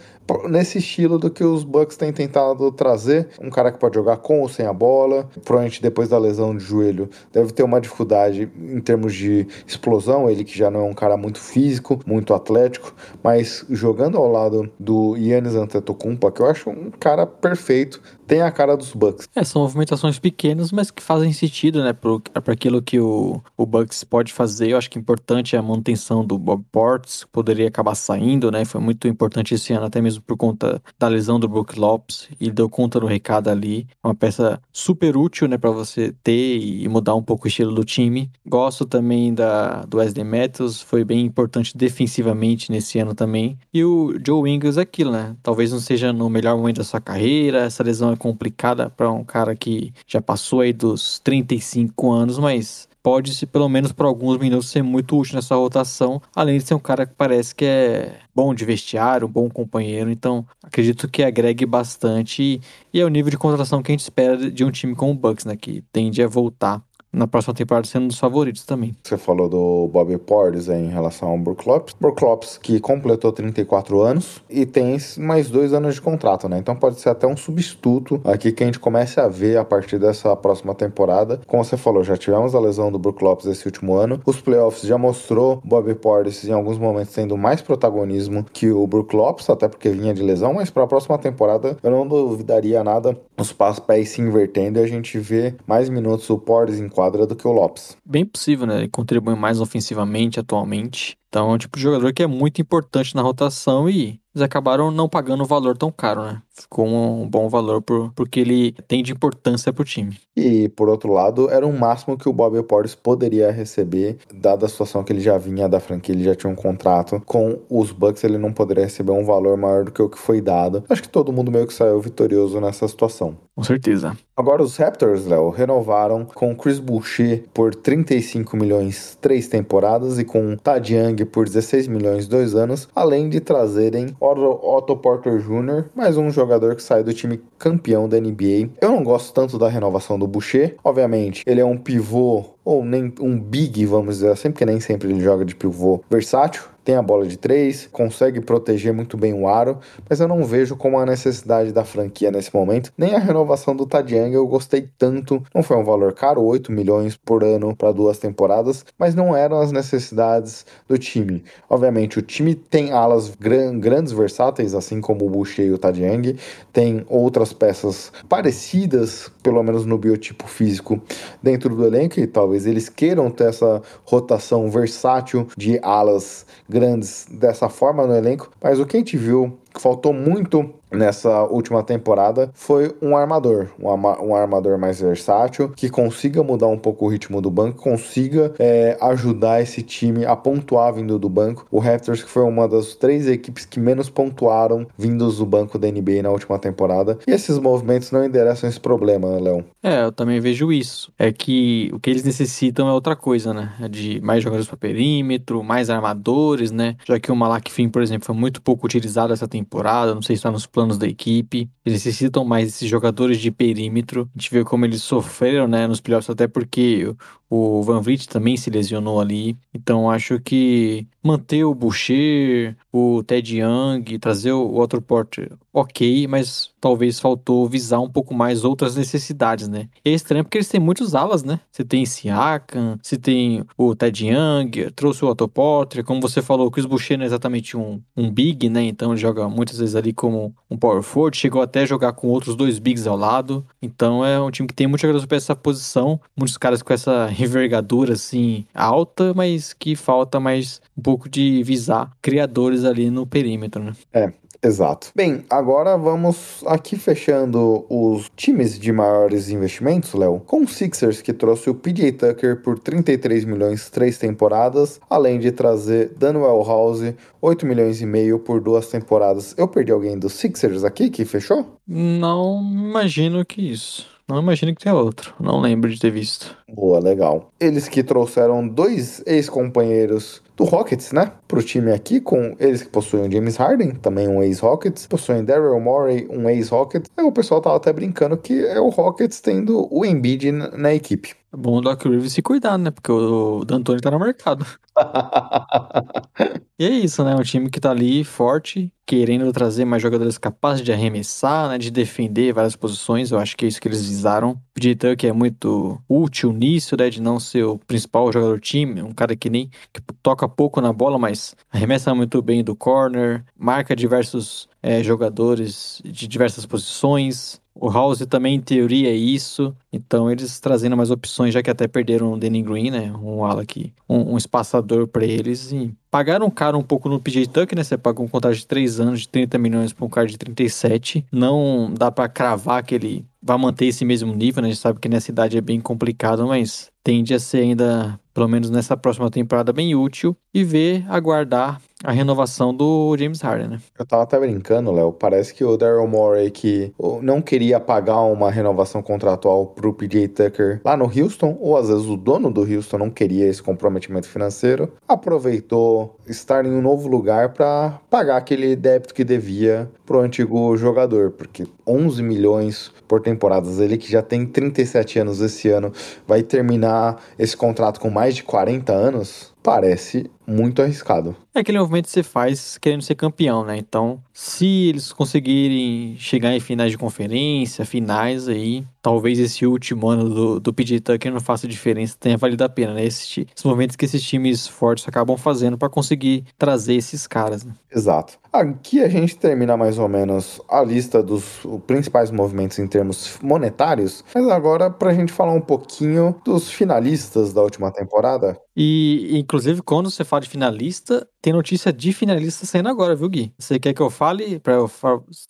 Speaker 1: nesse estilo do que os Bucks têm tentado trazer, um cara que pode jogar com ou sem a bola, provavelmente depois da lesão de joelho deve ter uma dificuldade em termos de explosão, ele que já não é um cara muito físico, muito atlético, mas jogando ao lado do Yannis Antetokounmpo, que eu acho um cara perfeito, tem a cara dos Bucks.
Speaker 2: É, são movimentações pequenas, mas que fazem sentido, né, para aquilo que o o, Bucks pode fazer. Eu acho que importante é a manutenção do Bob Ports, poderia acabar saindo, né? Foi muito importante esse ano, até mesmo por conta da lesão do Brook Lopes, e deu conta do recado ali. Uma peça super útil, né, para você ter e mudar um pouco o estilo do time. Gosto também da, do Wesley Matthews, foi bem importante defensivamente nesse ano também. E o Joe Ingles é aquilo, né? Talvez não seja no melhor momento da sua carreira, essa lesão é complicada para um cara que já passou aí dos 35 anos, mas pode, pelo menos por alguns minutos, ser muito útil nessa rotação, além de ser um cara que parece que é bom de vestiário, um bom companheiro, então acredito que agregue bastante e é o nível de contratação que a gente espera de um time como o Bucks, né, que tende a voltar na próxima temporada sendo um dos favoritos também.
Speaker 1: Você falou do Bobby Portis em relação ao Brook Lopes. Brook Lopes que completou 34 anos e tem mais dois anos de contrato, né? Então pode ser até um substituto aqui que a gente comece a ver a partir dessa próxima temporada. Como você falou, já tivemos a lesão do Brook Lopes esse último ano. Os playoffs já mostrou Bobby Portis em alguns momentos tendo mais protagonismo que o Brook Lopes, até porque vinha de lesão, mas para a próxima temporada eu não duvidaria nada os pés se invertendo e a gente vê mais minutos o Portis em do que o Lopes.
Speaker 2: Bem possível, né? Ele contribui mais ofensivamente atualmente. Então é um tipo de jogador que é muito importante na rotação e eles acabaram não pagando um valor tão caro, né? Ficou um bom valor por, porque ele tem de importância pro time.
Speaker 1: E, por outro lado, era o máximo que o Bobby Portis poderia receber, dada a situação que ele já vinha da franquia, ele já tinha um contrato. Com os Bucks, ele não poderia receber um valor maior do que o que foi dado. Acho que todo mundo meio que saiu vitorioso nessa situação.
Speaker 2: Com certeza.
Speaker 1: Agora, os Raptors, Léo, renovaram com Chris Boucher por 35 milhões três temporadas e com Tad Young por 16 milhões dois anos, além de trazerem Otto Porter Jr., mais um jogador que sai do time campeão da NBA. Eu não gosto tanto da renovação do Boucher, obviamente, ele é um pivô ou nem um big, vamos dizer assim, porque nem sempre ele joga de pivô versátil, tem a bola de três, consegue proteger muito bem o aro, mas eu não vejo como a necessidade da franquia nesse momento, nem a renovação do Tadiang eu gostei tanto, não foi um valor caro, 8 milhões por ano para duas temporadas, mas não eram as necessidades do time. Obviamente o time tem alas gran grandes versáteis, assim como o Boucher e o Tadiang, tem outras peças parecidas, pelo menos no biotipo físico, dentro do elenco e talvez eles queiram ter essa rotação versátil de alas grandes dessa forma no elenco, mas o que a gente viu faltou muito nessa última temporada foi um armador, um, um, armador mais versátil, que consiga mudar um pouco o ritmo do banco, consiga é, ajudar esse time a pontuar vindo do banco. O Raptors que foi uma das três equipes que menos pontuaram vindos do banco da NBA na última temporada. E esses movimentos não endereçam esse problema, né, Leão?
Speaker 2: É, eu também vejo isso. É que o que eles necessitam é outra coisa, né? É de mais jogadores para perímetro, mais armadores, né? Já que o Malak Finn, por exemplo, foi muito pouco utilizado essa temporada, não sei se está nos planos planos da equipe. Eles necessitam mais desses jogadores de perímetro. A gente vê como eles sofreram, né, nos playoffs, até porque o Van Vliet também se lesionou ali. Então acho que manter o Boucher, o Ted Young, trazer o Otto Porter, ok, mas talvez faltou visar um pouco mais outras necessidades, né? é estranho porque eles têm muitos alas, né? Você tem Siakam, você tem o Ted Young, trouxe o Otto Porter, como você falou, o Chris Boucher não é exatamente um, um big, né? Então ele joga muitas vezes ali como um power forward, chegou até a jogar com outros dois bigs ao lado. Então é um time que tem muitos jogadores para essa posição, muitos caras com essa envergadura assim alta, mas que falta mais um pouco de visar criadores ali no perímetro, né?
Speaker 1: É, Exato. Bem, agora vamos aqui fechando os times de maiores investimentos, Léo, com o Sixers que trouxe o PJ Tucker por 33 milhões três temporadas, além de trazer Daniel House 8 milhões e meio por duas temporadas. Eu perdi alguém dos Sixers aqui que fechou?
Speaker 2: Não imagino que isso. Não imagino que tenha outro. Não lembro de ter visto.
Speaker 1: Boa, legal. Eles que trouxeram dois ex-companheiros do Rockets, né? Pro time aqui, com eles que possuem o James Harden, também um ex-Rockets, possuem Daryl Morey, um ex-Rockets. Aí o pessoal tava até brincando que é o Rockets tendo o Embiid na equipe.
Speaker 2: É bom o Doc Rivers se cuidar, né? Porque o D'Antoni tá no mercado. e é isso, né? Um time que tá ali forte, querendo trazer mais jogadores capazes de arremessar, né? De defender várias posições. Eu acho que é isso que eles visaram. O PJ Tucker é muito útil nisso, né? De não ser o principal jogador do time. Um cara que nem que toca pouco na bola, mas arremessa muito bem do corner, marca diversos é, jogadores de diversas posições. O House também, em teoria, é isso. Então, eles trazendo mais opções, já que até perderam o Danny Green, né? Um ala aqui, um, um espaçador para eles. E pagaram caro um pouco no PJ Tuck, né? Você paga um contrato de 3 anos de 30 milhões para um cara de 37. Não dá para cravar que ele vai manter esse mesmo nível, né? A gente sabe que nessa idade é bem complicado, mas tende a ser ainda, pelo menos nessa próxima temporada, bem útil. E ver, aguardar a renovação do James Harden, né?
Speaker 1: Eu tava até brincando, Léo. Parece que o Daryl Morey, que não queria pagar uma renovação contratual pro PJ Tucker lá no Houston, ou às vezes o dono do Houston não queria esse comprometimento financeiro, aproveitou estar em um novo lugar para pagar aquele débito que devia pro antigo jogador, porque 11 milhões por temporada, ele que já tem 37 anos esse ano, vai terminar esse contrato com mais de 40 anos, parece muito arriscado.
Speaker 2: É aquele movimento que você faz querendo ser campeão, né? Então, se eles conseguirem chegar em finais de conferência, finais aí, talvez esse último ano do, do PJ Tucker não faça diferença, tenha valido a pena, né? Esses, esses movimentos que esses times fortes acabam fazendo para conseguir trazer esses caras, né?
Speaker 1: Exato. Aqui a gente termina mais ou menos a lista dos principais movimentos em termos monetários, mas agora para a gente falar um pouquinho dos finalistas da última temporada.
Speaker 2: E, inclusive, quando você fala de finalista, tem notícia de finalista saindo agora, viu, Gui? Você quer que eu fale para eu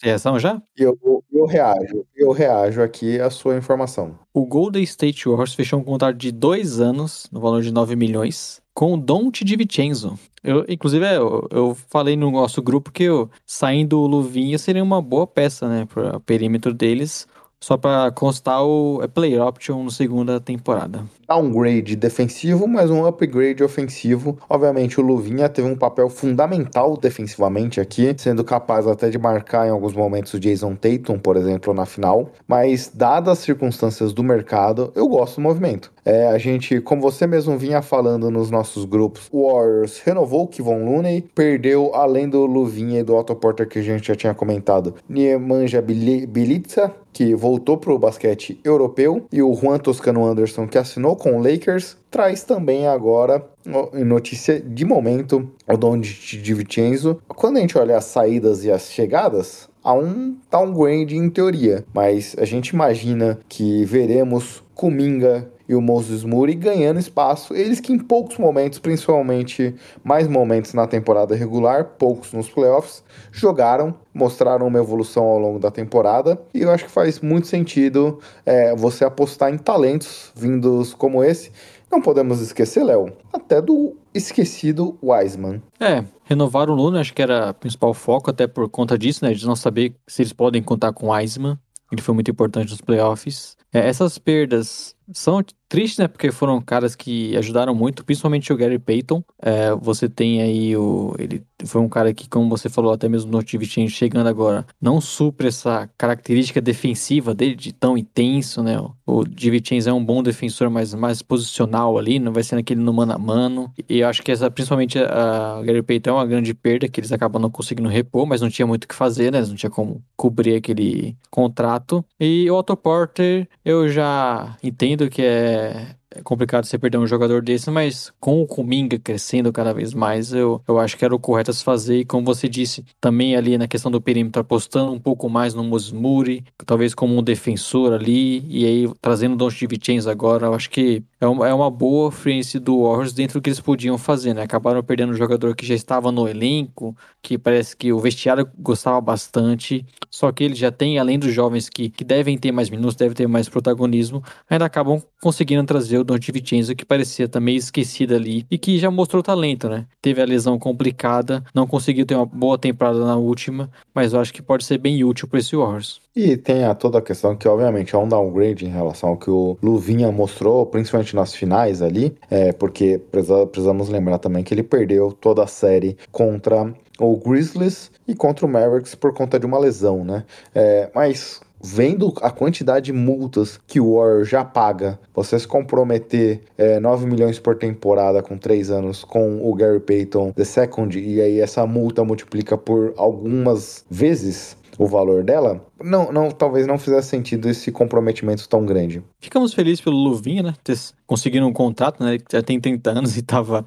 Speaker 2: ter reação já?
Speaker 1: Eu, eu reajo, eu reajo aqui a sua informação.
Speaker 2: O Golden State Warriors fechou um contrato de dois anos, no valor de 9 milhões, com o Don't DiVincenzo. Eu, inclusive, é, eu, eu falei no nosso grupo que eu, saindo o Luvinha seria uma boa peça, né, para o perímetro deles. Só para constar, o é player option na segunda temporada.
Speaker 1: Downgrade defensivo, mas um upgrade ofensivo. Obviamente, o Luvinha teve um papel fundamental defensivamente aqui, sendo capaz até de marcar em alguns momentos o Jason Tatum, por exemplo, na final. Mas, dadas as circunstâncias do mercado, eu gosto do movimento. É, a gente, como você mesmo vinha falando nos nossos grupos, o Warriors renovou o Kevon Looney, perdeu, além do Luvinha e do Otto Porter que a gente já tinha comentado, Niemanja Bilica, que voltou para o basquete europeu, e o Juan Toscano Anderson, que assinou com o Lakers, traz também agora notícia de momento o Don de Vincenzo. Quando a gente olha as saídas e as chegadas, há um downgrade em teoria, mas a gente imagina que veremos Kuminga e o Moses Moody ganhando espaço. Eles que em poucos momentos, principalmente mais momentos na temporada regular, poucos nos playoffs, jogaram, mostraram uma evolução ao longo da temporada. E eu acho que faz muito sentido é, você apostar em talentos vindos como esse. Não podemos esquecer, Léo, até do esquecido Wiseman.
Speaker 2: É, renovar o Luna, acho que era o principal foco, até por conta disso, né? De não saber se eles podem contar com Wiseman. Ele foi muito importante nos playoffs. É, essas perdas são tristes, né? Porque foram caras que ajudaram muito, principalmente o Gary Payton. É, você tem aí o. Ele foi um cara que, como você falou, até mesmo no Change chegando agora, não supre essa característica defensiva dele, de tão intenso, né? O Divincenzo é um bom defensor, mas mais posicional ali, não vai ser naquele no mano a mano. E eu acho que essa, principalmente a Gary Payton é uma grande perda, que eles acabam não conseguindo repor, mas não tinha muito o que fazer, né? Não tinha como cobrir aquele contrato. E o Otto Porter, eu já entendo que é Yeah. É complicado você perder um jogador desse, mas com o Kuminga crescendo cada vez mais, eu, eu acho que era o correto a se fazer. E como você disse, também ali na questão do perímetro, apostando um pouco mais no Mosmuri, talvez como um defensor ali, e aí trazendo o Don Vincenzo agora, eu acho que é uma, é uma boa frente do Warriors dentro do que eles podiam fazer, né? Acabaram perdendo um jogador que já estava no elenco, que parece que o vestiário gostava bastante, só que ele já tem, além dos jovens que, que devem ter mais minutos, devem ter mais protagonismo, ainda acabam conseguindo trazer o Don DiVincenzo, que parecia também esquecido ali e que já mostrou talento, né? Teve a lesão complicada, não conseguiu ter uma boa temporada na última, mas eu acho que pode ser bem útil para esse Warriors.
Speaker 1: E tem a toda a questão que, obviamente, é um downgrade em relação ao que o Luvinha mostrou, principalmente nas finais ali, é, porque precisa, precisamos lembrar também que ele perdeu toda a série contra o Grizzlies e contra o Mavericks por conta de uma lesão, né? É, mas vendo a quantidade de multas que o Warrior já paga, você se comprometer é, 9 milhões por temporada com 3 anos com o Gary Payton The Second, e aí essa multa multiplica por algumas vezes o valor dela, não, não, talvez não fizesse sentido esse comprometimento tão grande.
Speaker 2: Ficamos felizes pelo Luvinha, né? Ter conseguido um contrato, né? Ele já tem 30 anos e tava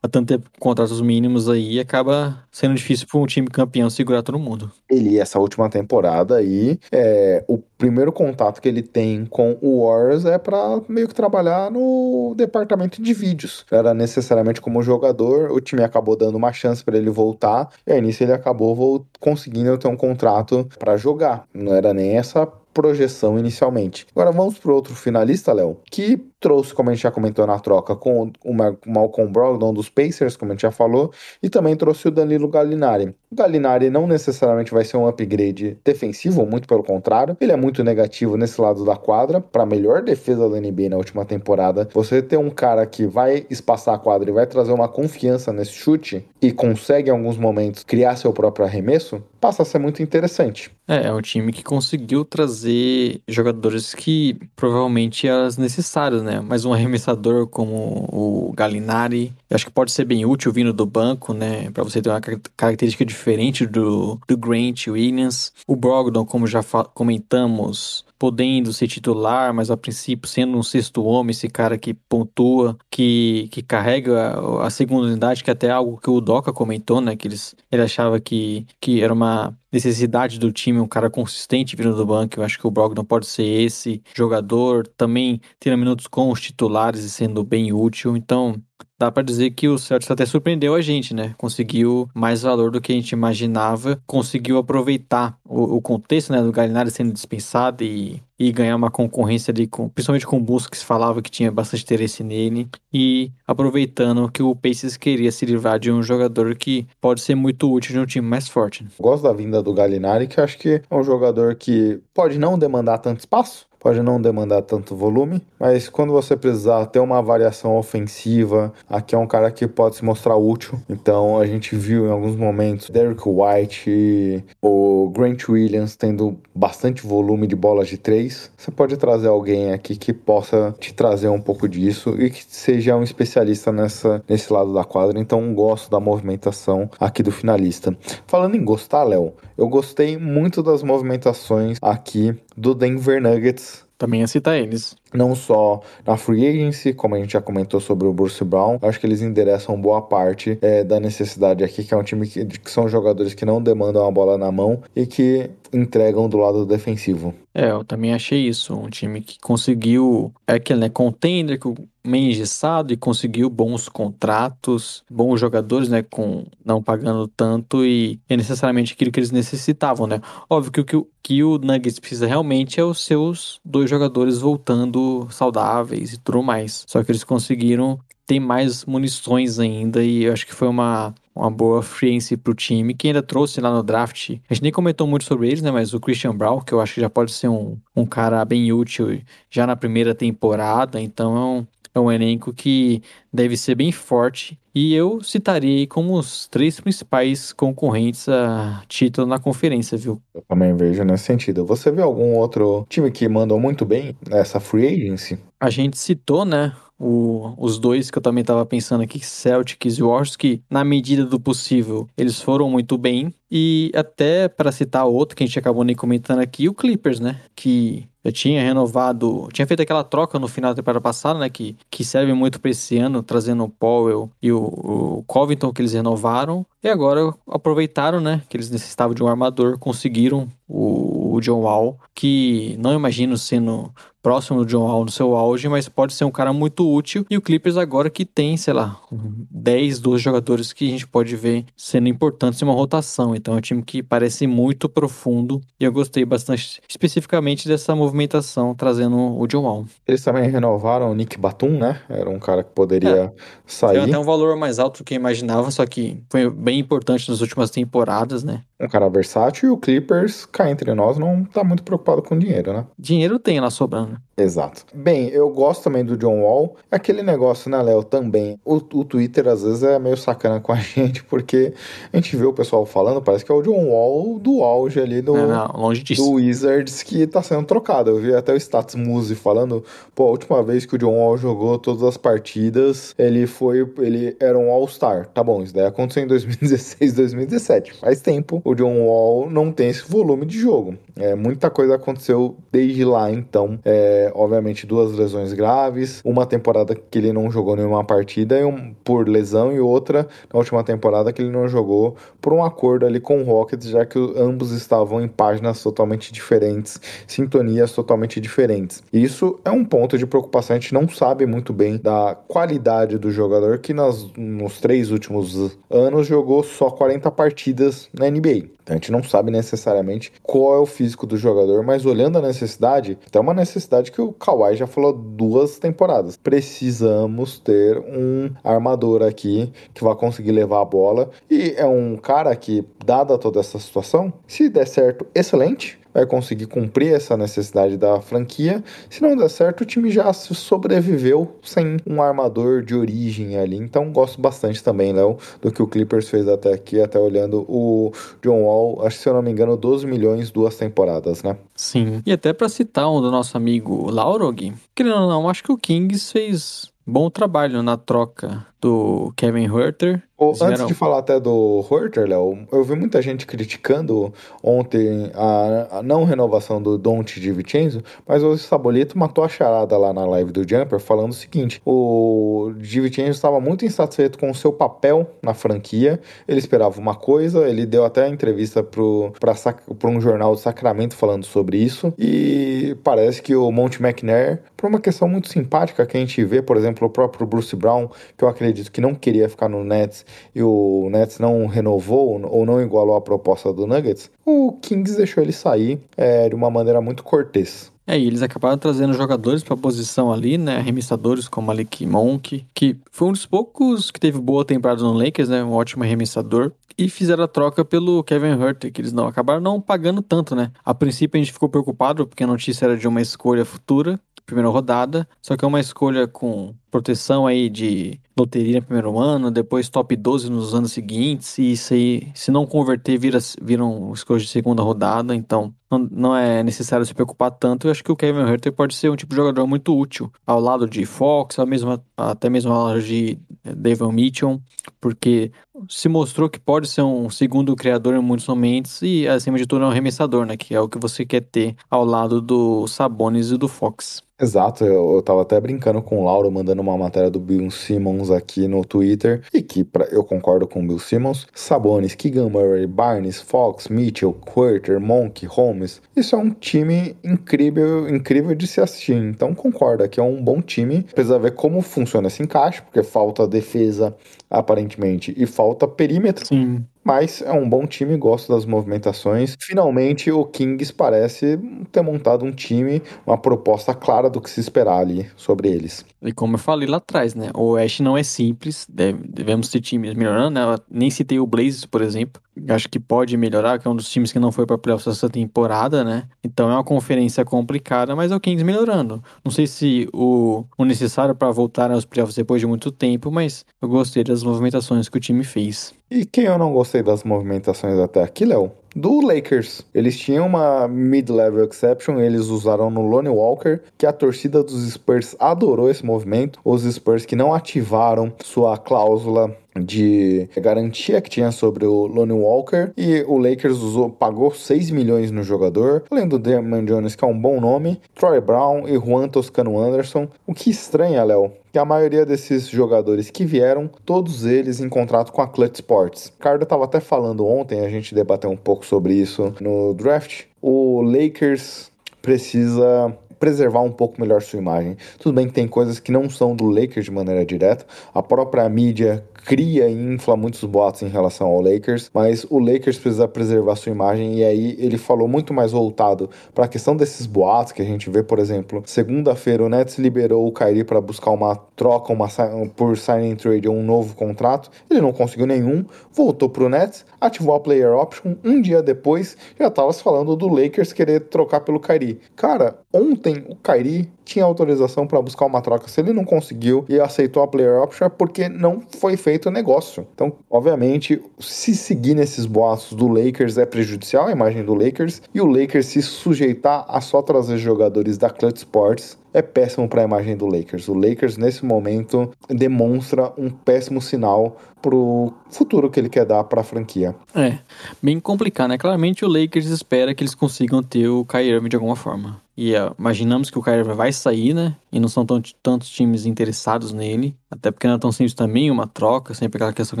Speaker 2: há tanto tempo com contratos mínimos aí, acaba sendo difícil para um time campeão segurar todo mundo.
Speaker 1: Ele, essa última temporada aí, é, o primeiro contato que ele tem com o Warriors é para meio que trabalhar no departamento de vídeos. Era necessariamente como jogador, o time acabou dando uma chance para ele voltar, e aí nisso ele acabou conseguindo ter um contrato para jogar. Não era nem essa projeção inicialmente. Agora vamos para outro finalista, Léo, que trouxe, como a gente já comentou na troca, com o Malcolm Brogdon dos Pacers, como a gente já falou, e também trouxe o Danilo Gallinari. O Gallinari não necessariamente vai ser um upgrade defensivo, muito pelo contrário, ele é muito negativo nesse lado da quadra, para a melhor defesa da NBA na última temporada. Você ter um cara que vai espaçar a quadra e vai trazer uma confiança nesse chute e consegue em alguns momentos criar seu próprio arremesso, passa a ser muito interessante.
Speaker 2: É, é um time que conseguiu trazer jogadores que provavelmente eram necessários, né? Mas um arremessador como o Galinari, acho que pode ser bem útil vindo do banco, né? Para você ter uma característica diferente do, do Grant Williams. O Brogdon, como já comentamos, podendo ser titular, mas a princípio sendo um sexto homem, esse cara que pontua, que, que carrega a, segunda unidade, que é até algo que o Doca comentou, né? Que eles, ele achava que, que era uma necessidade do time, um cara consistente vindo do banco. Eu acho que o Brogdon pode ser esse jogador, também tendo minutos com os titulares e sendo bem útil. Então, dá para dizer que o Celtics até surpreendeu a gente, né? Conseguiu mais valor do que a gente imaginava, conseguiu aproveitar o, o contexto, né, do Gallinari sendo dispensado e, e ganhar uma concorrência ali, com, principalmente com o Busca, que se falava que tinha bastante interesse nele, e aproveitando que o Pacers queria se livrar de um jogador que pode ser muito útil de um time mais forte. Né?
Speaker 1: Gosto da vinda do Gallinari, que acho que é um jogador que pode não demandar tanto espaço, pode não demandar tanto volume, mas quando você precisar ter uma variação ofensiva, aqui é um cara que pode se mostrar útil. Então a gente viu em alguns momentos Derrick White, o Grant Williams tendo bastante volume de bolas de três. Você pode trazer alguém aqui que possa te trazer um pouco disso e que seja um especialista nessa, nesse lado da quadra. Então gosto da movimentação aqui do finalista. Falando em gostar, Léo, eu gostei muito das movimentações aqui do Denver Nuggets
Speaker 2: também ia citar eles.
Speaker 1: Não só na free agency, como a gente já comentou sobre o Bruce Brown, acho que eles endereçam boa parte é, da necessidade aqui, que é um time que, que são jogadores que não demandam a bola na mão e que entregam do lado defensivo.
Speaker 2: É, eu também achei isso. Um time que conseguiu. É aquele, né? Contender, que meio engessado e conseguiu bons contratos, bons jogadores, né? Com não pagando tanto e é necessariamente aquilo que eles necessitavam, né? Óbvio que o que, que o Nuggets precisa realmente é os seus dois jogadores voltando saudáveis e tudo mais. Só que eles conseguiram ter mais munições ainda e eu acho que foi uma uma boa free para o time, que ainda trouxe lá no draft. A gente nem comentou muito sobre eles, né? Mas o Christian Brown, que eu acho que já pode ser um, um cara bem útil já na primeira temporada. Então é um, é um elenco que deve ser bem forte. E eu citaria como os três principais concorrentes a título na conferência, viu?
Speaker 1: Eu também vejo nesse sentido. Você vê algum outro time que mandou muito bem nessa free agency?
Speaker 2: A gente citou, né? o, os dois que eu também estava pensando aqui, Celtics e Warriors, que na medida do possível eles foram muito bem. E até para citar outro que a gente acabou nem comentando aqui, o Clippers, né? Que eu tinha renovado, tinha feito aquela troca no final da temporada passada, né? Que, que serve muito para esse ano, trazendo o Powell e o, o Covington que eles renovaram. E agora aproveitaram, né? Que eles necessitavam de um armador, conseguiram o, o John Wall, que não imagino sendo próximo do John Wall no seu auge, mas pode ser um cara muito útil. E o Clippers agora que tem, sei lá, 10, 12 jogadores que a gente pode ver sendo importantes em uma rotação. Então é um time que parece muito profundo e eu gostei bastante especificamente dessa movimentação trazendo o John Wall.
Speaker 1: Eles também renovaram o Nick Batum, né? Era um cara que poderia é. sair.
Speaker 2: Tem até um valor mais alto do que eu imaginava, só que foi bem importante nas últimas temporadas, né?
Speaker 1: Um cara versátil e o Clippers, cá entre nós, não tá muito preocupado com dinheiro, né?
Speaker 2: Dinheiro tem lá sobrando.
Speaker 1: Exato. Bem, eu gosto também do John Wall. Aquele negócio, né, Léo, também. O, o Twitter às vezes é meio sacana com a gente, porque a gente vê o pessoal falando, parece que é o John Wall do auge ali do,
Speaker 2: não, não, longe disso.
Speaker 1: do Wizards que tá sendo trocado. Eu vi até o Stats Muse falando, pô, a última vez que o John Wall jogou todas as partidas, ele foi, ele era um All-Star. Tá bom, isso daí aconteceu em 2016, 2017. Faz tempo o John Wall não tem esse volume de jogo. É, muita coisa aconteceu desde lá, então. É, obviamente, duas lesões graves, uma temporada que ele não jogou nenhuma partida um, por lesão e outra na última temporada que ele não jogou por um acordo ali com o Rockets, já que ambos estavam em páginas totalmente diferentes, sintonias totalmente diferentes. Isso é um ponto de preocupação, a gente não sabe muito bem da qualidade do jogador que nas, nos três últimos anos jogou só 40 partidas na NBA. Então a gente não sabe necessariamente qual é o físico do jogador, mas olhando a necessidade, tem uma necessidade que o Kawhi já falou duas temporadas. Precisamos ter um armador aqui que vai conseguir levar a bola e é um cara que, dada toda essa situação, se der certo, excelente vai conseguir cumprir essa necessidade da franquia. Se não der certo, o time já sobreviveu sem um armador de origem ali. Então gosto bastante também, Léo, do que o Clippers fez até aqui, até olhando o John Wall, acho que se eu não me engano, 12 milhões duas temporadas, né?
Speaker 2: Sim. E até para citar um do nosso amigo Laurog, querendo ou não, acho que o Kings fez bom trabalho na troca do Kevin Herter.
Speaker 1: Oh, antes de falar até do Horter, Léo, eu vi muita gente criticando ontem a, a não renovação do Don't de Vincenzo, mas o Sabolito matou a charada lá na live do Jumper falando o seguinte: o Di Vincenzo estava muito insatisfeito com o seu papel na franquia, ele esperava uma coisa, ele deu até a entrevista para um jornal do Sacramento falando sobre isso, e parece que o Monte McNair, por uma questão muito simpática que a gente vê, por exemplo, o próprio Bruce Brown, que eu acredito que não queria ficar no Nets e o Nets não renovou ou não igualou a proposta do Nuggets, o Kings deixou ele sair é, de uma maneira muito cortês.
Speaker 2: É, e eles acabaram trazendo jogadores para a posição ali, né? Arremessadores como Malik Monk, que foi um dos poucos que teve boa temporada no Lakers, né? Um ótimo arremessador. E fizeram a troca pelo Kevin Hurt, que eles não acabaram não pagando tanto, né? A princípio a gente ficou preocupado porque a notícia era de uma escolha futura, primeira rodada, só que é uma escolha com proteção aí de loteria no primeiro ano, depois top 12 nos anos seguintes, e isso aí, se não converter, vira, viram escolhas de segunda rodada, então não, não é necessário se preocupar tanto. Eu acho que o Kevin Herter pode ser um tipo de jogador muito útil ao lado de Fox, ao mesmo, até mesmo ao lado de David Mitchell, porque se mostrou que pode ser um segundo criador em muitos momentos e, acima de tudo, é um arremessador, né? Que é o que você quer ter ao lado do Sabonis e do Fox.
Speaker 1: Exato, eu, eu tava até brincando com o Lauro, mandando uma matéria do Bill Simmons aqui no Twitter, e que pra, eu concordo com o Bill Simmons. Sabonis, Keegan Murray, Barnes, Fox, Mitchell, Quarter, Monk, Holmes. Isso é um time incrível, incrível de se assistir. Então concorda que é um bom time. Precisa ver como funciona esse encaixe, porque falta defesa aparentemente e falta perímetro.
Speaker 2: Sim
Speaker 1: mas é um bom time, gosto das movimentações. Finalmente, o Kings parece ter montado um time, uma proposta clara do que se esperar ali sobre eles.
Speaker 2: E como eu falei lá atrás, né? O Oeste não é simples, deve, devemos ter times melhorando, né? Eu nem citei o Blazers, por exemplo. Acho que pode melhorar, que é um dos times que não foi para playoffs essa temporada, né? Então é uma conferência complicada, mas é o Kings melhorando. Não sei se o, o necessário para voltar aos playoffs depois de muito tempo, mas eu gostei das movimentações que o time fez.
Speaker 1: E quem eu não gostei das movimentações até aqui, Léo? Do Lakers. Eles tinham uma mid-level exception, eles usaram no Lonnie Walker, que a torcida dos Spurs adorou esse movimento. Os Spurs que não ativaram sua cláusula de garantia que tinha sobre o Lonnie Walker e o Lakers usou, pagou 6 milhões no jogador, além do Damon Jones, que é um bom nome, Troy Brown e Juan Toscano Anderson. O que estranha, Léo, que a maioria desses jogadores que vieram, todos eles em contrato com a Clutch Sports. Ricardo estava até falando ontem, a gente debateu um pouco sobre isso no draft. O Lakers precisa preservar um pouco melhor sua imagem. Tudo bem que tem coisas que não são do Lakers de maneira direta. A própria mídia cria e infla muitos boatos em relação ao Lakers, mas o Lakers precisa preservar sua imagem e aí ele falou muito mais voltado para a questão desses boatos que a gente vê, por exemplo, segunda-feira o Nets liberou o Kyrie para buscar uma troca uma, por signing trade um novo contrato, ele não conseguiu nenhum, voltou pro Nets, ativou a player option, um dia depois já estava se falando do Lakers querer trocar pelo Kyrie. Cara, ontem o Kyrie tinha autorização para buscar uma troca. Se ele não conseguiu e aceitou a player option é porque não foi feito o negócio. Então, obviamente, se seguir nesses boatos do Lakers é prejudicial à imagem do Lakers e o Lakers se sujeitar a só trazer jogadores da Clutch Sports é péssimo para a imagem do Lakers. O Lakers, nesse momento, demonstra um péssimo sinal pro futuro que ele quer dar para a franquia.
Speaker 2: É, bem complicado, né? Claramente o Lakers espera que eles consigam ter o Kyrie Irving de alguma forma. E uh, imaginamos que o Kyrie vai sair, né? E não são tantos times interessados nele. Até porque não é tão simples também uma troca, sempre aquela questão que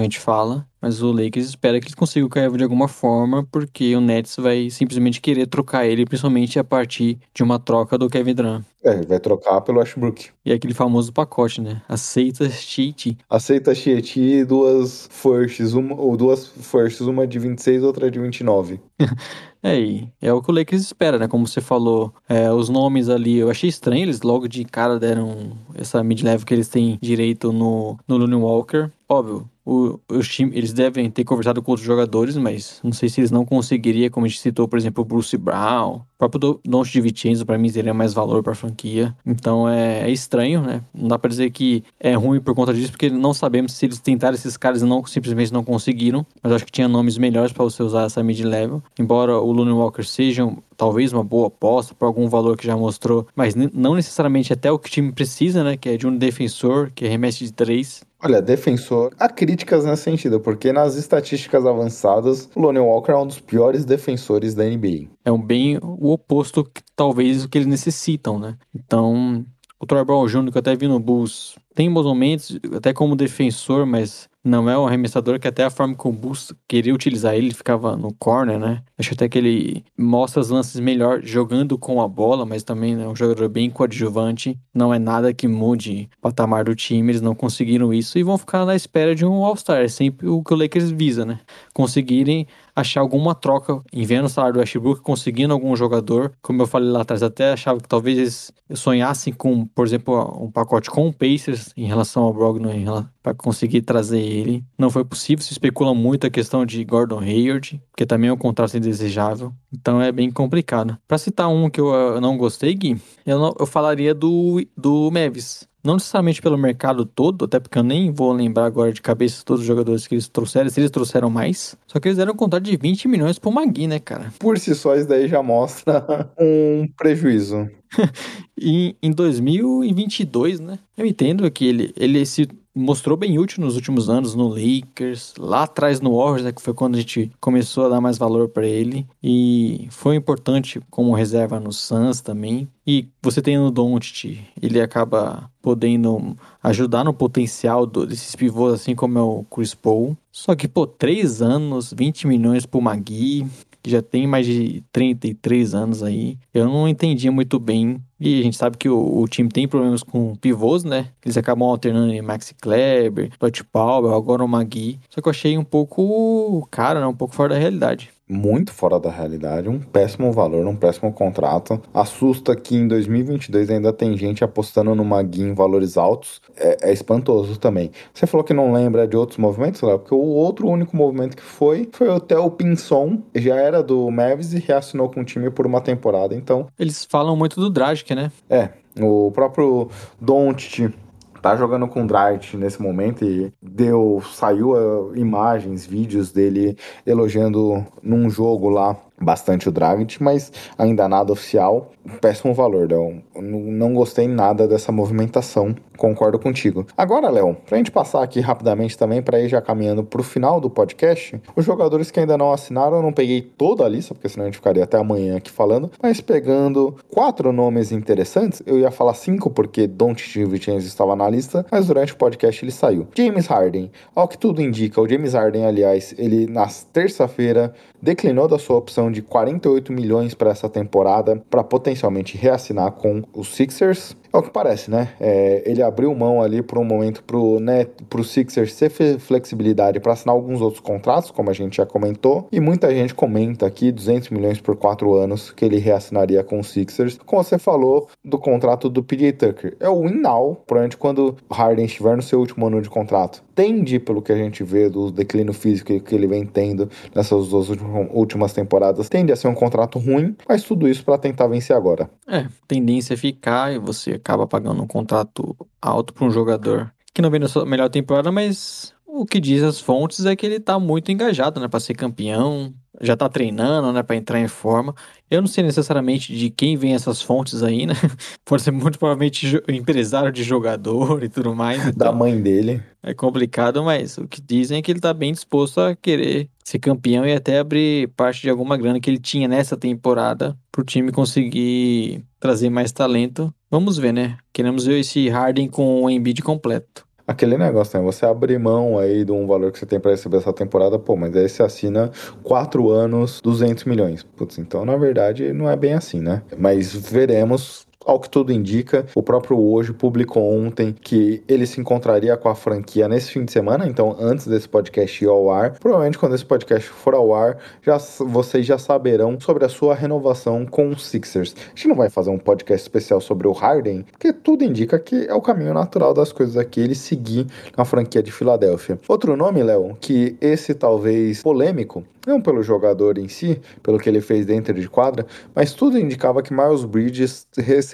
Speaker 2: a gente fala. Mas o Lakers espera que eles consigam o Kyrie Irving de alguma forma, porque o Nets vai simplesmente querer trocar ele, principalmente a partir de uma troca do Kevin Durant.
Speaker 1: É, vai trocar pelo Westbrook.
Speaker 2: E aquele famoso pacote, né? Aceita cheat.
Speaker 1: Aceita cheat e duas firsts, uma, ou duas firsts, uma de 26 outra de 29.
Speaker 2: É, e é o que o Lakers espera, né? Como você falou, é, os nomes ali, eu achei estranho, eles logo de cara deram essa mid-level que eles têm direito no, no Looney Walker. Óbvio, o, os time, eles devem ter conversado com outros jogadores, mas não sei se eles não conseguiriam, como a gente citou, por exemplo, o Bruce Brown, o próprio Don de Vincenzo, para mim, seria mais valor para a franquia. Então é, é, estranho, né? Não dá para dizer que é ruim por conta disso, porque não sabemos se eles tentaram esses caras e não simplesmente não conseguiram. Mas acho que tinha nomes melhores para você usar essa mid-level. Embora o Looney Walker seja talvez uma boa aposta por algum valor que já mostrou, mas não necessariamente até o que o time precisa, né? Que é de um defensor que remete de três.
Speaker 1: Olha, defensor, há críticas nesse sentido, porque nas estatísticas avançadas, o Lonnie Walker é um dos piores defensores da NBA.
Speaker 2: É um bem o oposto, que, talvez, do que eles necessitam, né? Então, o Troy Brown Jr., que até vi no Bulls, tem bons momentos, até como defensor, mas não é um arremessador que até a forma que o Bulls queria utilizar ele, ele ficava no corner, né? Acho até que ele mostra os lances melhor jogando com a bola, mas também é um jogador bem coadjuvante. Não é nada que mude o patamar do time, eles não conseguiram isso e vão ficar na espera de um All-Star. É sempre o que o Lakers visa, né? Conseguirem achar alguma troca, enviando o salário do Westbrook, conseguindo algum jogador. Como eu falei lá atrás, até achava que talvez eles sonhassem com, por exemplo, um pacote com o Pacers em relação ao Brogdon para conseguir trazer ele. Não foi possível, se especula muito a questão de Gordon Hayward, que também é um contrato indesejável. Então é bem complicado. Para citar um que eu, eu não gostei, Gui, eu, não, eu falaria do, do Mavis. Não necessariamente pelo mercado todo, até porque eu nem vou lembrar agora de cabeça todos os jogadores que eles trouxeram, se eles trouxeram mais. Só que eles deram um contrato de 20 milhões pro Magui, né, cara?
Speaker 1: Por si só, isso daí já mostra um prejuízo.
Speaker 2: e em 2022, né? Eu entendo que ele, ele se mostrou bem útil nos últimos anos no Lakers, lá atrás no Warriors, né, que foi quando a gente começou a dar mais valor para ele e foi importante como reserva no Suns também. E você tem no Doncic, ele acaba podendo ajudar no potencial do, desses pivôs, assim como é o Chris Paul. Só que, pô, três anos, 20 milhões pro Magui, que já tem mais de 33 anos aí. Eu não entendia muito bem. E a gente sabe que o, o time tem problemas com pivôs, né? Eles acabam alternando em Maxi Kleber, Dutch Powell, agora o Magui. Só que eu achei um pouco caro, né? Um pouco fora da realidade
Speaker 1: muito fora da realidade, um péssimo valor, um péssimo contrato. Assusta que em 2022 ainda tem gente apostando no Magui em valores altos. É, é, espantoso também. Você falou que não lembra de outros movimentos, Léo? Porque o outro único movimento que foi foi o Theo Pinson, já era do Mavis e reassinou com o time por uma temporada, então...
Speaker 2: Eles falam muito do Dragic, né?
Speaker 1: É, o próprio Doncic tá jogando com Dragic nesse momento e deu saiu uh, imagens, vídeos dele elogiando num jogo lá bastante o Dragic, mas ainda nada oficial. Péssimo valor, Léo. Não gostei nada dessa movimentação. Concordo contigo. Agora, Léo, pra gente passar aqui rapidamente também, para ir já caminhando pro final do podcast, os jogadores que ainda não assinaram, eu não peguei toda a lista, porque senão a gente ficaria até amanhã aqui falando, mas pegando quatro nomes interessantes, eu ia falar cinco porque Don Vincenzo estava na lista, mas durante o podcast ele saiu. James Harden, ao que tudo indica, o James Harden, aliás, ele na terça-feira declinou da sua opção de 48 milhões para essa temporada para potencialmente reassinar com os Sixers. É o que parece, né? É, ele abriu mão ali por um momento pro, né, pro Sixers ter flexibilidade para assinar alguns outros contratos, como a gente já comentou. E muita gente comenta aqui 200 milhões por 4 anos que ele reassinaria com os Sixers. Como você falou do contrato do PJ Tucker. É o win now, provavelmente quando Harden estiver no seu último ano de contrato. Tende, pelo que a gente vê do declínio físico que ele vem tendo nessas duas últimas temporadas, tende a ser um contrato ruim, mas tudo isso para tentar vencer agora.
Speaker 2: É, tendência é ficar e você acaba pagando um contrato alto para um jogador que não vem na sua melhor temporada, mas o que diz as fontes é que ele tá muito engajado, né, para ser campeão, já tá treinando, né, para entrar em forma. Eu não sei necessariamente de quem vem essas fontes aí, né? Pode ser muito provavelmente empresário de jogador e tudo mais.
Speaker 1: Então da mãe dele.
Speaker 2: É complicado, mas o que dizem é que ele tá bem disposto a querer ser campeão e até abrir parte de alguma grana que ele tinha nessa temporada pro time conseguir trazer mais talento. Vamos ver, né? Queremos ver esse Harden com o Embiid completo
Speaker 1: aquele negócio, né? Você abrir mão aí de um valor que você tem para receber essa temporada, pô, mas aí você assina 4 anos, 200 milhões. Putz, então na verdade não é bem assim, né? Mas veremos ao que tudo indica, o próprio Hoje publicou ontem que ele se encontraria com a franquia nesse fim de semana, então antes desse podcast ir ao ar. Provavelmente quando esse podcast for ao ar, já, vocês já saberão sobre a sua renovação com os Sixers. A gente não vai fazer um podcast especial sobre o Harden, porque tudo indica que é o caminho natural das coisas aqui, ele seguir na franquia de Filadélfia. Outro nome, Léo, que esse talvez polêmico, não pelo jogador em si, pelo que ele fez dentro de quadra, mas tudo indicava que Miles Bridges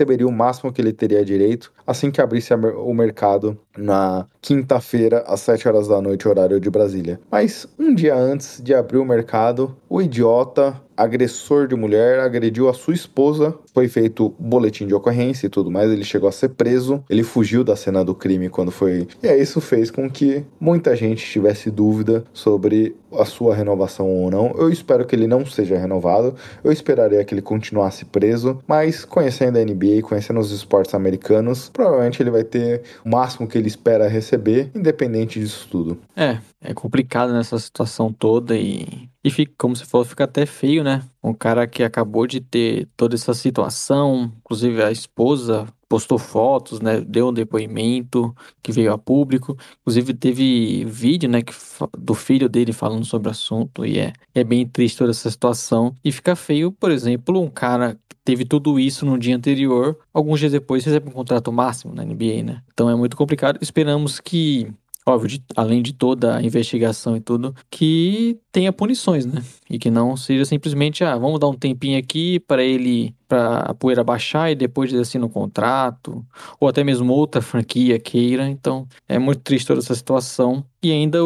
Speaker 1: receberia o máximo que ele teria direito assim que abrisse o mercado na quinta-feira, às 7 horas da noite, horário de Brasília. Mas um dia antes de abrir o mercado, o idiota agressor de mulher agrediu a sua esposa. Foi feito boletim de ocorrência e tudo mais. Ele chegou a ser preso. Ele fugiu da cena do crime quando foi. E aí isso fez com que muita gente tivesse dúvida sobre a sua renovação ou não. Eu espero que ele não seja renovado. Eu esperaria que ele continuasse preso. Mas conhecendo a NBA, conhecendo os esportes americanos, provavelmente ele vai ter o máximo que ele espera receber, independente disso tudo.
Speaker 2: É, é complicado nessa situação toda e, e fica, como você falou, fica até feio, né? Um cara que acabou de ter toda essa situação, inclusive a esposa postou fotos, né? Deu um depoimento que veio a público. Inclusive teve vídeo, né? Que, do filho dele falando sobre o assunto e é, é bem triste toda essa situação. E fica feio, por exemplo, um cara que teve tudo isso no dia anterior, alguns dias depois recebe um contrato máximo na NBA, né? Então é muito complicado. Esperamos que óbvio, de, além de toda a investigação e tudo, que tenha punições, né? E que não seja simplesmente, ah, vamos dar um tempinho aqui para ele, para a poeira baixar e depois ele assina um contrato, ou até mesmo outra franquia queira. Então, é muito triste toda essa situação. E ainda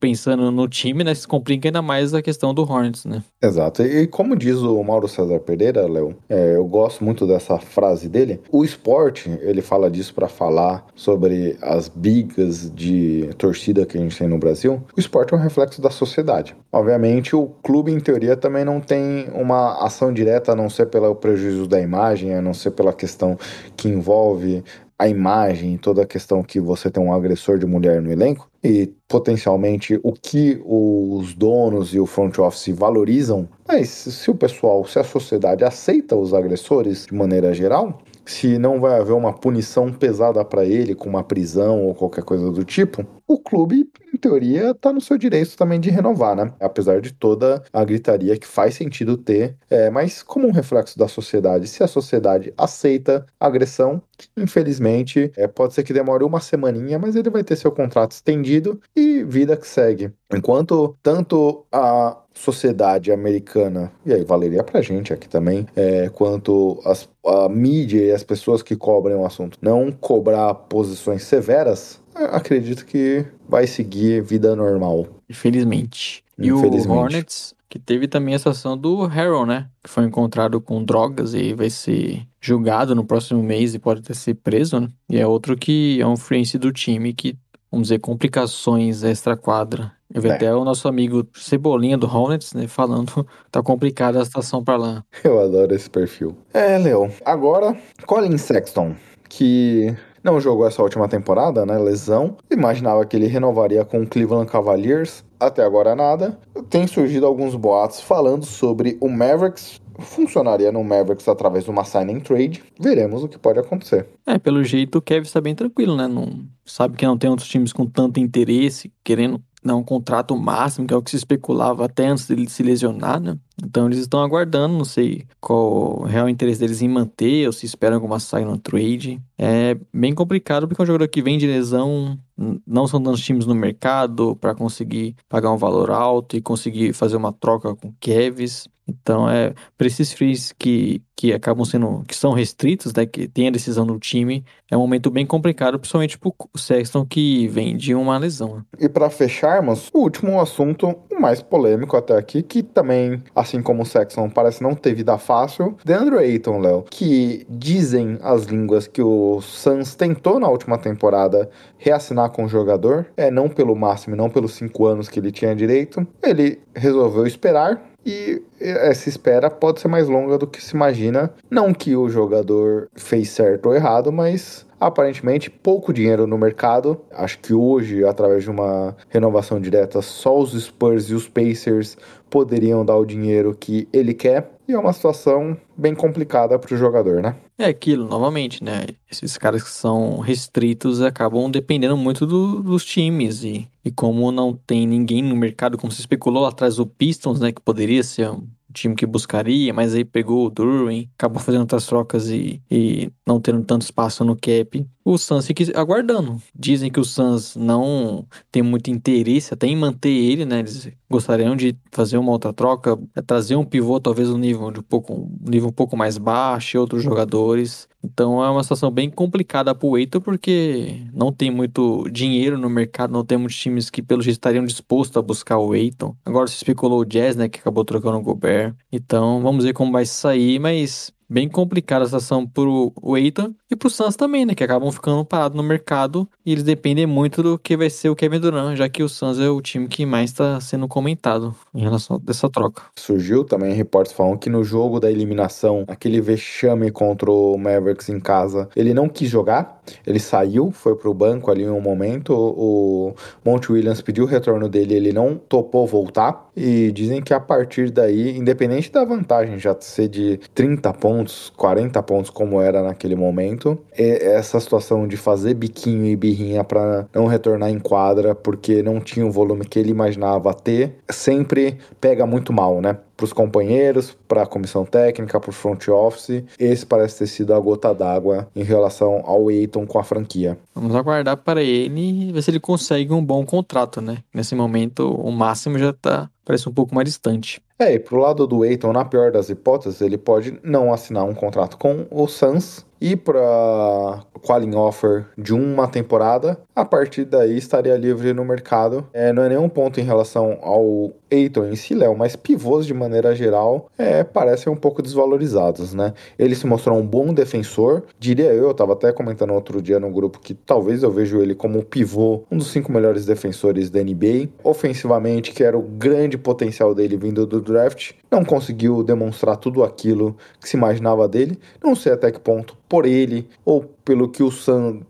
Speaker 2: pensando no time, né, se complica ainda mais a questão do Hornets, né?
Speaker 1: Exato. E como diz o Mauro César Pereira, Léo, é, eu gosto muito dessa frase dele. O esporte, ele fala disso para falar sobre as bigas de torcida que a gente tem no Brasil. O esporte é um reflexo da sociedade. Obviamente, o clube, em teoria, também não tem uma ação direta, a não ser pelo prejuízo da imagem, a não ser pela questão que envolve a imagem, toda a questão que você tem um agressor de mulher no elenco e potencialmente o que os donos e o front office valorizam, mas se o pessoal, se a sociedade aceita os agressores de maneira geral, se não vai haver uma punição pesada para ele, com uma prisão ou qualquer coisa do tipo, o clube, em teoria, está no seu direito também de renovar, né? Apesar de toda a gritaria que faz sentido ter, é, mas como um reflexo da sociedade, se a sociedade aceita agressão, infelizmente, é, pode ser que demore uma semaninha, mas ele vai ter seu contrato estendido e vida que segue. Enquanto tanto a sociedade americana, e aí valeria pra gente aqui também, é, quanto as, a mídia e as pessoas que cobrem o assunto não cobrar posições severas, acredito que vai seguir vida normal.
Speaker 2: Infelizmente. E Infelizmente. o Hornets, que teve também a situação do Harold, né? Que foi encontrado com drogas e vai ser julgado no próximo mês e pode até ser preso, né? E é outro que é um frente do time que vamos dizer, complicações extra-quadra. Eu vi é. até o nosso amigo Cebolinha do Hornets, né, falando tá complicada a situação para lá.
Speaker 1: Eu adoro esse perfil. É, Leo. Agora, Colin Sexton, que não jogou essa última temporada, né, lesão. Imaginava que ele renovaria com o Cleveland Cavaliers. Até agora nada. Tem surgido alguns boatos falando sobre o Mavericks funcionaria no Mavericks através de uma signing trade. Veremos o que pode acontecer.
Speaker 2: É, pelo jeito o Kevin está bem tranquilo, né? Não sabe que não tem outros times com tanto interesse, querendo dar um contrato máximo, que é o que se especulava até antes dele se lesionar, né? Então eles estão aguardando, não sei qual o real interesse deles em manter ou se esperam alguma sign trade. É bem complicado porque é um jogador que vem de lesão, não são tantos times no mercado para conseguir pagar um valor alto e conseguir fazer uma troca com Kevs. Então, é, para esses frees que, que acabam sendo, que são restritos, né, que tem a decisão do time, é um momento bem complicado, principalmente pro Sexton que vem de uma lesão.
Speaker 1: E para fecharmos, o último assunto, o mais polêmico até aqui, que também, assim como o Sexton, parece não ter vida fácil, Deandre Ayton, Léo, que dizem as línguas que o Suns tentou na última temporada reassinar com o jogador, é não pelo máximo, não pelos cinco anos que ele tinha direito, ele resolveu esperar e essa espera pode ser mais longa do que se imagina. Não que o jogador fez certo ou errado, mas aparentemente pouco dinheiro no mercado. Acho que hoje, através de uma renovação direta, só os Spurs e os Pacers poderiam dar o dinheiro que ele quer. E é uma situação bem complicada para o jogador, né?
Speaker 2: É aquilo, novamente, né? Esses caras que são restritos acabam dependendo muito do- dos times. E, e como não tem ninguém no mercado, como se especulou atrás, o Pistons, né? Que poderia ser time que buscaria, mas aí pegou o Durwin, acabou fazendo outras trocas e, e não tendo tanto espaço no cap. O Suns fica aguardando. Dizem que o Suns não tem muito interesse até em manter ele, né? Eles gostariam de fazer uma outra troca, trazer um pivô talvez um nível de um pouco, um nível um pouco mais baixo e outros jogadores. Então é uma situação bem complicada pro Eitor porque não tem muito dinheiro no mercado, não tem muitos times que pelo jeito estariam dispostos a buscar o Eiton. Agora se especulou o Jazz, né, que acabou trocando o Gobert. Então vamos ver como vai sair, mas bem complicada a situação pro Eiton e pro Suns também, né, que acabam ficando parados no mercado e eles dependem muito do que vai ser o Kevin Durant, já que o Suns é o time que mais está sendo comentado em relação a dessa troca.
Speaker 1: Surgiu também reportes falando que no jogo da eliminação, aquele vexame contra o Mavericks em casa, ele não quis jogar, ele saiu, foi pro banco ali em um momento, o Monte Williams pediu o retorno dele, ele não topou voltar, e dizem que a partir daí, independente da vantagem já ser de 30 pontos, 40 pontos como era naquele momento, é- essa situação de fazer biquinho e birrinha para não retornar em quadra porque não tinha o volume que ele imaginava ter, sempre pega muito mal, né? Para os companheiros, para a comissão técnica, para o front office. Esse parece ter sido a gota d'água em relação ao Eiton com a franquia.
Speaker 2: Vamos aguardar para ele e ver se ele consegue um bom contrato, né? Nesse momento, o máximo já tá, parece um pouco mais distante.
Speaker 1: É, e pro lado do Eiton, na pior das hipóteses, ele pode não assinar um contrato com o Suns e para qualifying offer de uma temporada, a partir daí estaria livre no mercado. É, não é nenhum ponto em relação ao Eiton em si, Léo, mas pivôs de maneira geral é, parecem um pouco desvalorizados, né? Ele se mostrou um bom defensor, diria eu, eu tava até comentando outro dia no grupo que talvez eu vejo ele como pivô, um dos cinco melhores defensores da NBA. Ofensivamente, que era o grande potencial dele vindo do draft, não conseguiu demonstrar tudo aquilo que se imaginava dele. Não sei até que ponto por ele ou pelo que o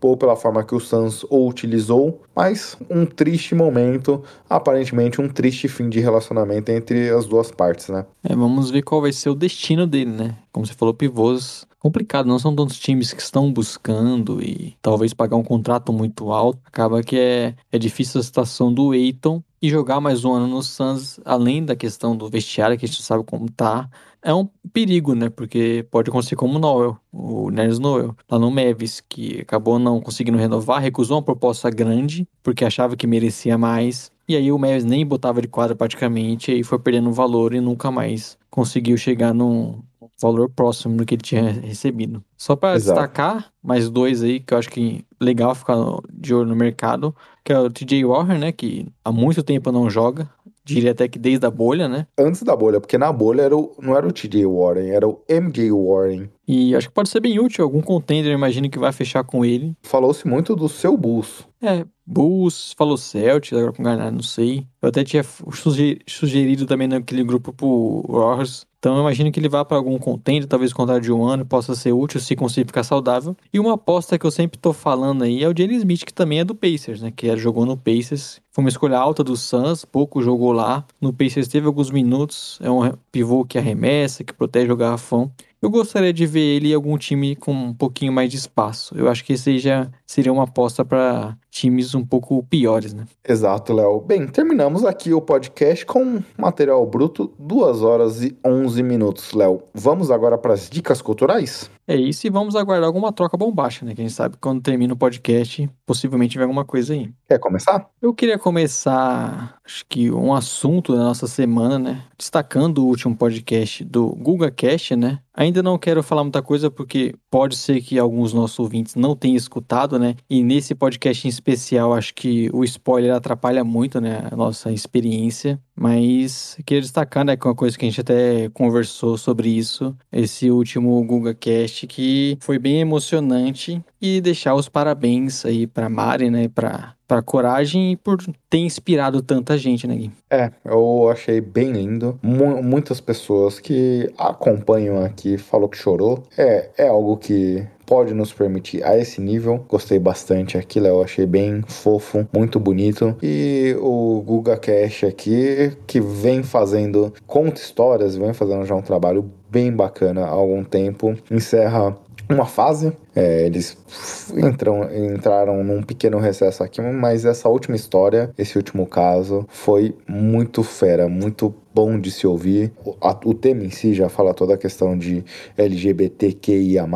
Speaker 1: ou pela forma que o Suns o utilizou, mas um triste momento, aparentemente um triste fim de relacionamento entre as duas partes, né?
Speaker 2: É, vamos ver qual vai ser o destino dele, né? Como você falou, pivôs complicado, não são tantos times que estão buscando e talvez pagar um contrato muito alto. Acaba que é, é difícil a situação do Eiton e jogar mais um ano no Suns, além da questão do vestiário, que a gente sabe como tá, é um perigo, né? Porque pode acontecer como o Noel, o Nerds Noel, lá no Mavis, que acabou não conseguindo renovar, recusou uma proposta grande, porque achava que merecia mais. E aí o Mavis nem botava de quadra praticamente, e aí foi perdendo valor e nunca mais conseguiu chegar num valor próximo do que ele tinha recebido. Só para destacar, mais dois aí que eu acho que legal ficar de olho no mercado, que é o TJ Warren, né, que há muito tempo não joga, diria até que desde a bolha, né?
Speaker 1: Antes da bolha, porque na bolha era o, não era o TJ Warren, era o MJ Warren.
Speaker 2: E acho que pode ser bem útil, algum contender, eu imagino que vai fechar com ele.
Speaker 1: Falou-se muito do seu Bulls.
Speaker 2: É, Bulls, falou Celtics, agora com Garnett, não sei. Eu até tinha suge- sugerido também naquele grupo pro Warriors. Então eu imagino que ele vá para algum contender, talvez o contrato de um ano possa ser útil se conseguir ficar saudável. E uma aposta que eu sempre tô falando aí é o Jalen Smith, que também é do Pacers, né? Que jogou no Pacers. Foi uma escolha alta do Suns, pouco jogou lá. No Pacers teve alguns minutos. É um pivô que arremessa, que protege o garrafão. Eu gostaria de ver ele em algum time com um pouquinho mais de espaço. Eu acho que já seria uma aposta para times um pouco piores, né?
Speaker 1: Exato, Léo. Bem, terminamos aqui o podcast com material bruto, 2 horas e 11 minutos, Léo. Vamos agora para as dicas culturais?
Speaker 2: É isso, e vamos aguardar alguma troca bombástica, né? Quem sabe quando termina o podcast, possivelmente vem alguma coisa aí.
Speaker 1: Quer começar?
Speaker 2: Eu queria começar, acho que um assunto da nossa semana, né? Destacando o último podcast do Guga Cast, né? Ainda não quero falar muita coisa porque pode ser que alguns nossos ouvintes não tenham escutado, né? E nesse podcast em especial, acho que o spoiler atrapalha muito, né? A nossa experiência. Mas queria destacar, né, que uma coisa que a gente até conversou sobre isso, esse último Guga Cast, que foi bem emocionante e deixar os parabéns aí pra Mari, né, pra, pra coragem e por ter inspirado tanta gente, né, Gui?
Speaker 1: É, eu achei bem lindo. Mu- muitas pessoas que acompanham aqui falou que chorou. É, é algo que pode nos permitir a esse nível. Gostei bastante aqui, Léo. Achei bem fofo, muito bonito. E o Guga Cash aqui, que vem fazendo, conta histórias, vem fazendo já um trabalho bem bacana há algum tempo. Encerra uma fase. É, eles entram, entraram num pequeno recesso aqui, mas essa última história, esse último caso, foi muito fera, muito bom de se ouvir. O, a- o tema em si já fala toda a questão de LGBTQIA,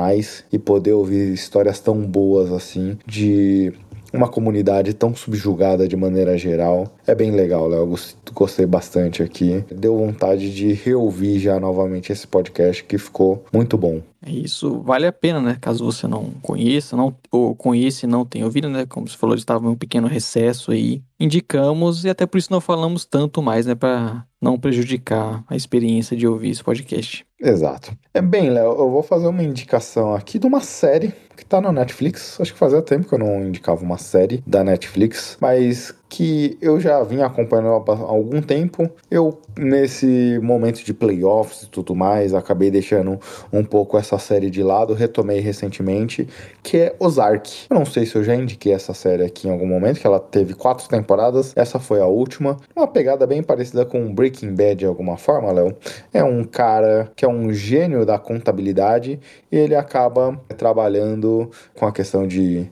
Speaker 1: e poder ouvir histórias tão boas assim, de uma comunidade tão subjugada de maneira geral. É bem legal, Léo. Gostei bastante aqui. Deu vontade de reouvir já novamente esse podcast que ficou muito bom.
Speaker 2: É Isso vale a pena, né? Caso você não conheça, não, ou conheça e não tenha ouvido, né? Como você falou, estava em um pequeno recesso aí. Indicamos e até por isso não falamos tanto mais, né? Para não prejudicar a experiência de ouvir esse podcast.
Speaker 1: Exato. É bem, Léo, eu vou fazer uma indicação aqui de uma série que tá na Netflix. Acho que fazia tempo que eu não indicava uma série da Netflix, mas que eu já vinha acompanhando há algum tempo. Eu, nesse momento de playoffs e tudo mais, acabei deixando um pouco essa série de lado, retomei recentemente, que é Ozark. Eu não sei se eu já indiquei essa série aqui em algum momento, que ela teve quatro temporadas, essa foi a última. Uma pegada bem parecida com Breaking Bad de alguma forma, Léo. É um cara que é um gênio da contabilidade e ele acaba trabalhando com a questão de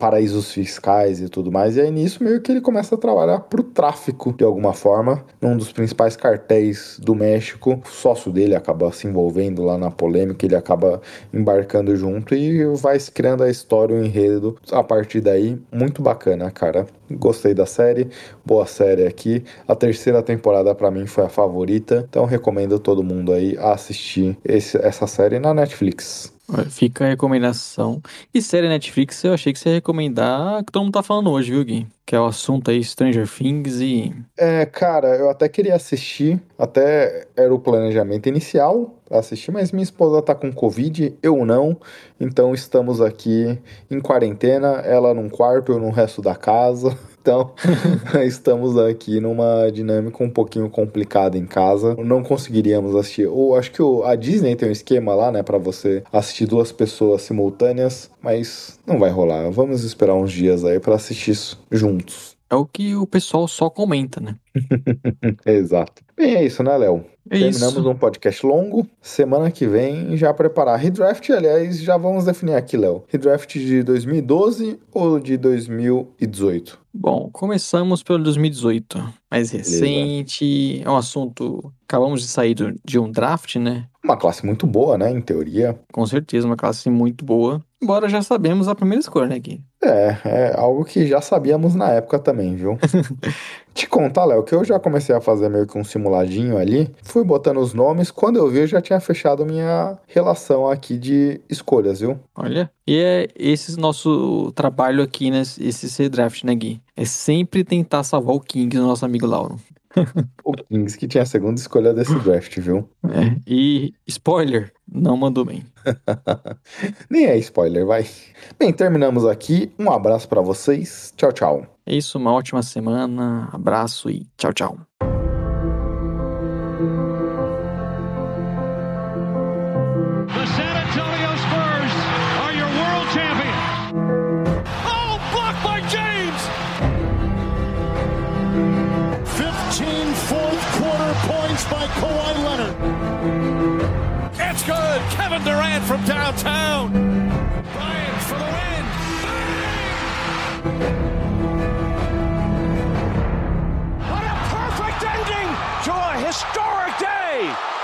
Speaker 1: paraísos fiscais e tudo mais. E aí nisso meio que ele começa a trabalhar pro tráfico de alguma forma, num dos principais cartéis do México. O sócio dele acaba se envolvendo lá na polêmica, ele acaba embarcando junto e vai se criando a história, o enredo. A partir daí, muito bacana, cara. Gostei da série, boa série aqui. A terceira temporada para mim foi a favorita, então recomendo todo mundo aí assistir esse- essa série na Netflix.
Speaker 2: Fica a recomendação. E série Netflix, eu achei que você ia recomendar que todo mundo tá falando hoje, viu, Gui? Que é o assunto aí Stranger Things e.
Speaker 1: É, cara, eu até queria assistir, até era o planejamento inicial pra assistir, mas minha esposa tá com Covid, eu não, então estamos aqui em quarentena, ela num quarto, eu no resto da casa. Então, estamos aqui numa dinâmica um pouquinho complicada em casa. Não conseguiríamos assistir. Ou acho que o- a Disney tem um esquema lá, né, Pra você assistir duas pessoas simultâneas, mas não vai rolar. Vamos esperar uns dias aí pra assistir isso juntos.
Speaker 2: É o que o pessoal só comenta, né?
Speaker 1: Exato. Bem, é isso, né, Léo?
Speaker 2: É
Speaker 1: Terminamos
Speaker 2: isso.
Speaker 1: um podcast longo. Semana que vem já preparar redraft, aliás, já vamos definir aqui, Léo. Redraft de 2012 ou de 2018?
Speaker 2: Bom, começamos pelo 2018. Mais recente. É um assunto. Acabamos de sair de um draft, né?
Speaker 1: Uma classe muito boa, né, em teoria.
Speaker 2: Com certeza, uma classe muito boa. Embora já sabemos a primeira escolha, né, Gui?
Speaker 1: É, é algo que já sabíamos na época também, viu? Te contar, Léo, que eu já comecei a fazer meio que um simuladinho ali, fui botando os nomes, quando eu vi eu já tinha fechado minha relação aqui de escolhas, viu?
Speaker 2: Olha. E é esse nosso trabalho aqui, né? Esse ser draft, né, Gui? É sempre tentar salvar o King do nosso amigo Lauro.
Speaker 1: O Kings que tinha a segunda escolha desse draft, viu?
Speaker 2: É. E, spoiler, não mandou bem.
Speaker 1: Nem é spoiler, vai. Bem, terminamos aqui. Um abraço pra vocês. Tchau, tchau.
Speaker 2: É isso, uma ótima semana. Abraço e tchau, tchau.
Speaker 7: Kevin Durant from downtown. Bryant for the win. Bang! What a perfect ending to a historic day.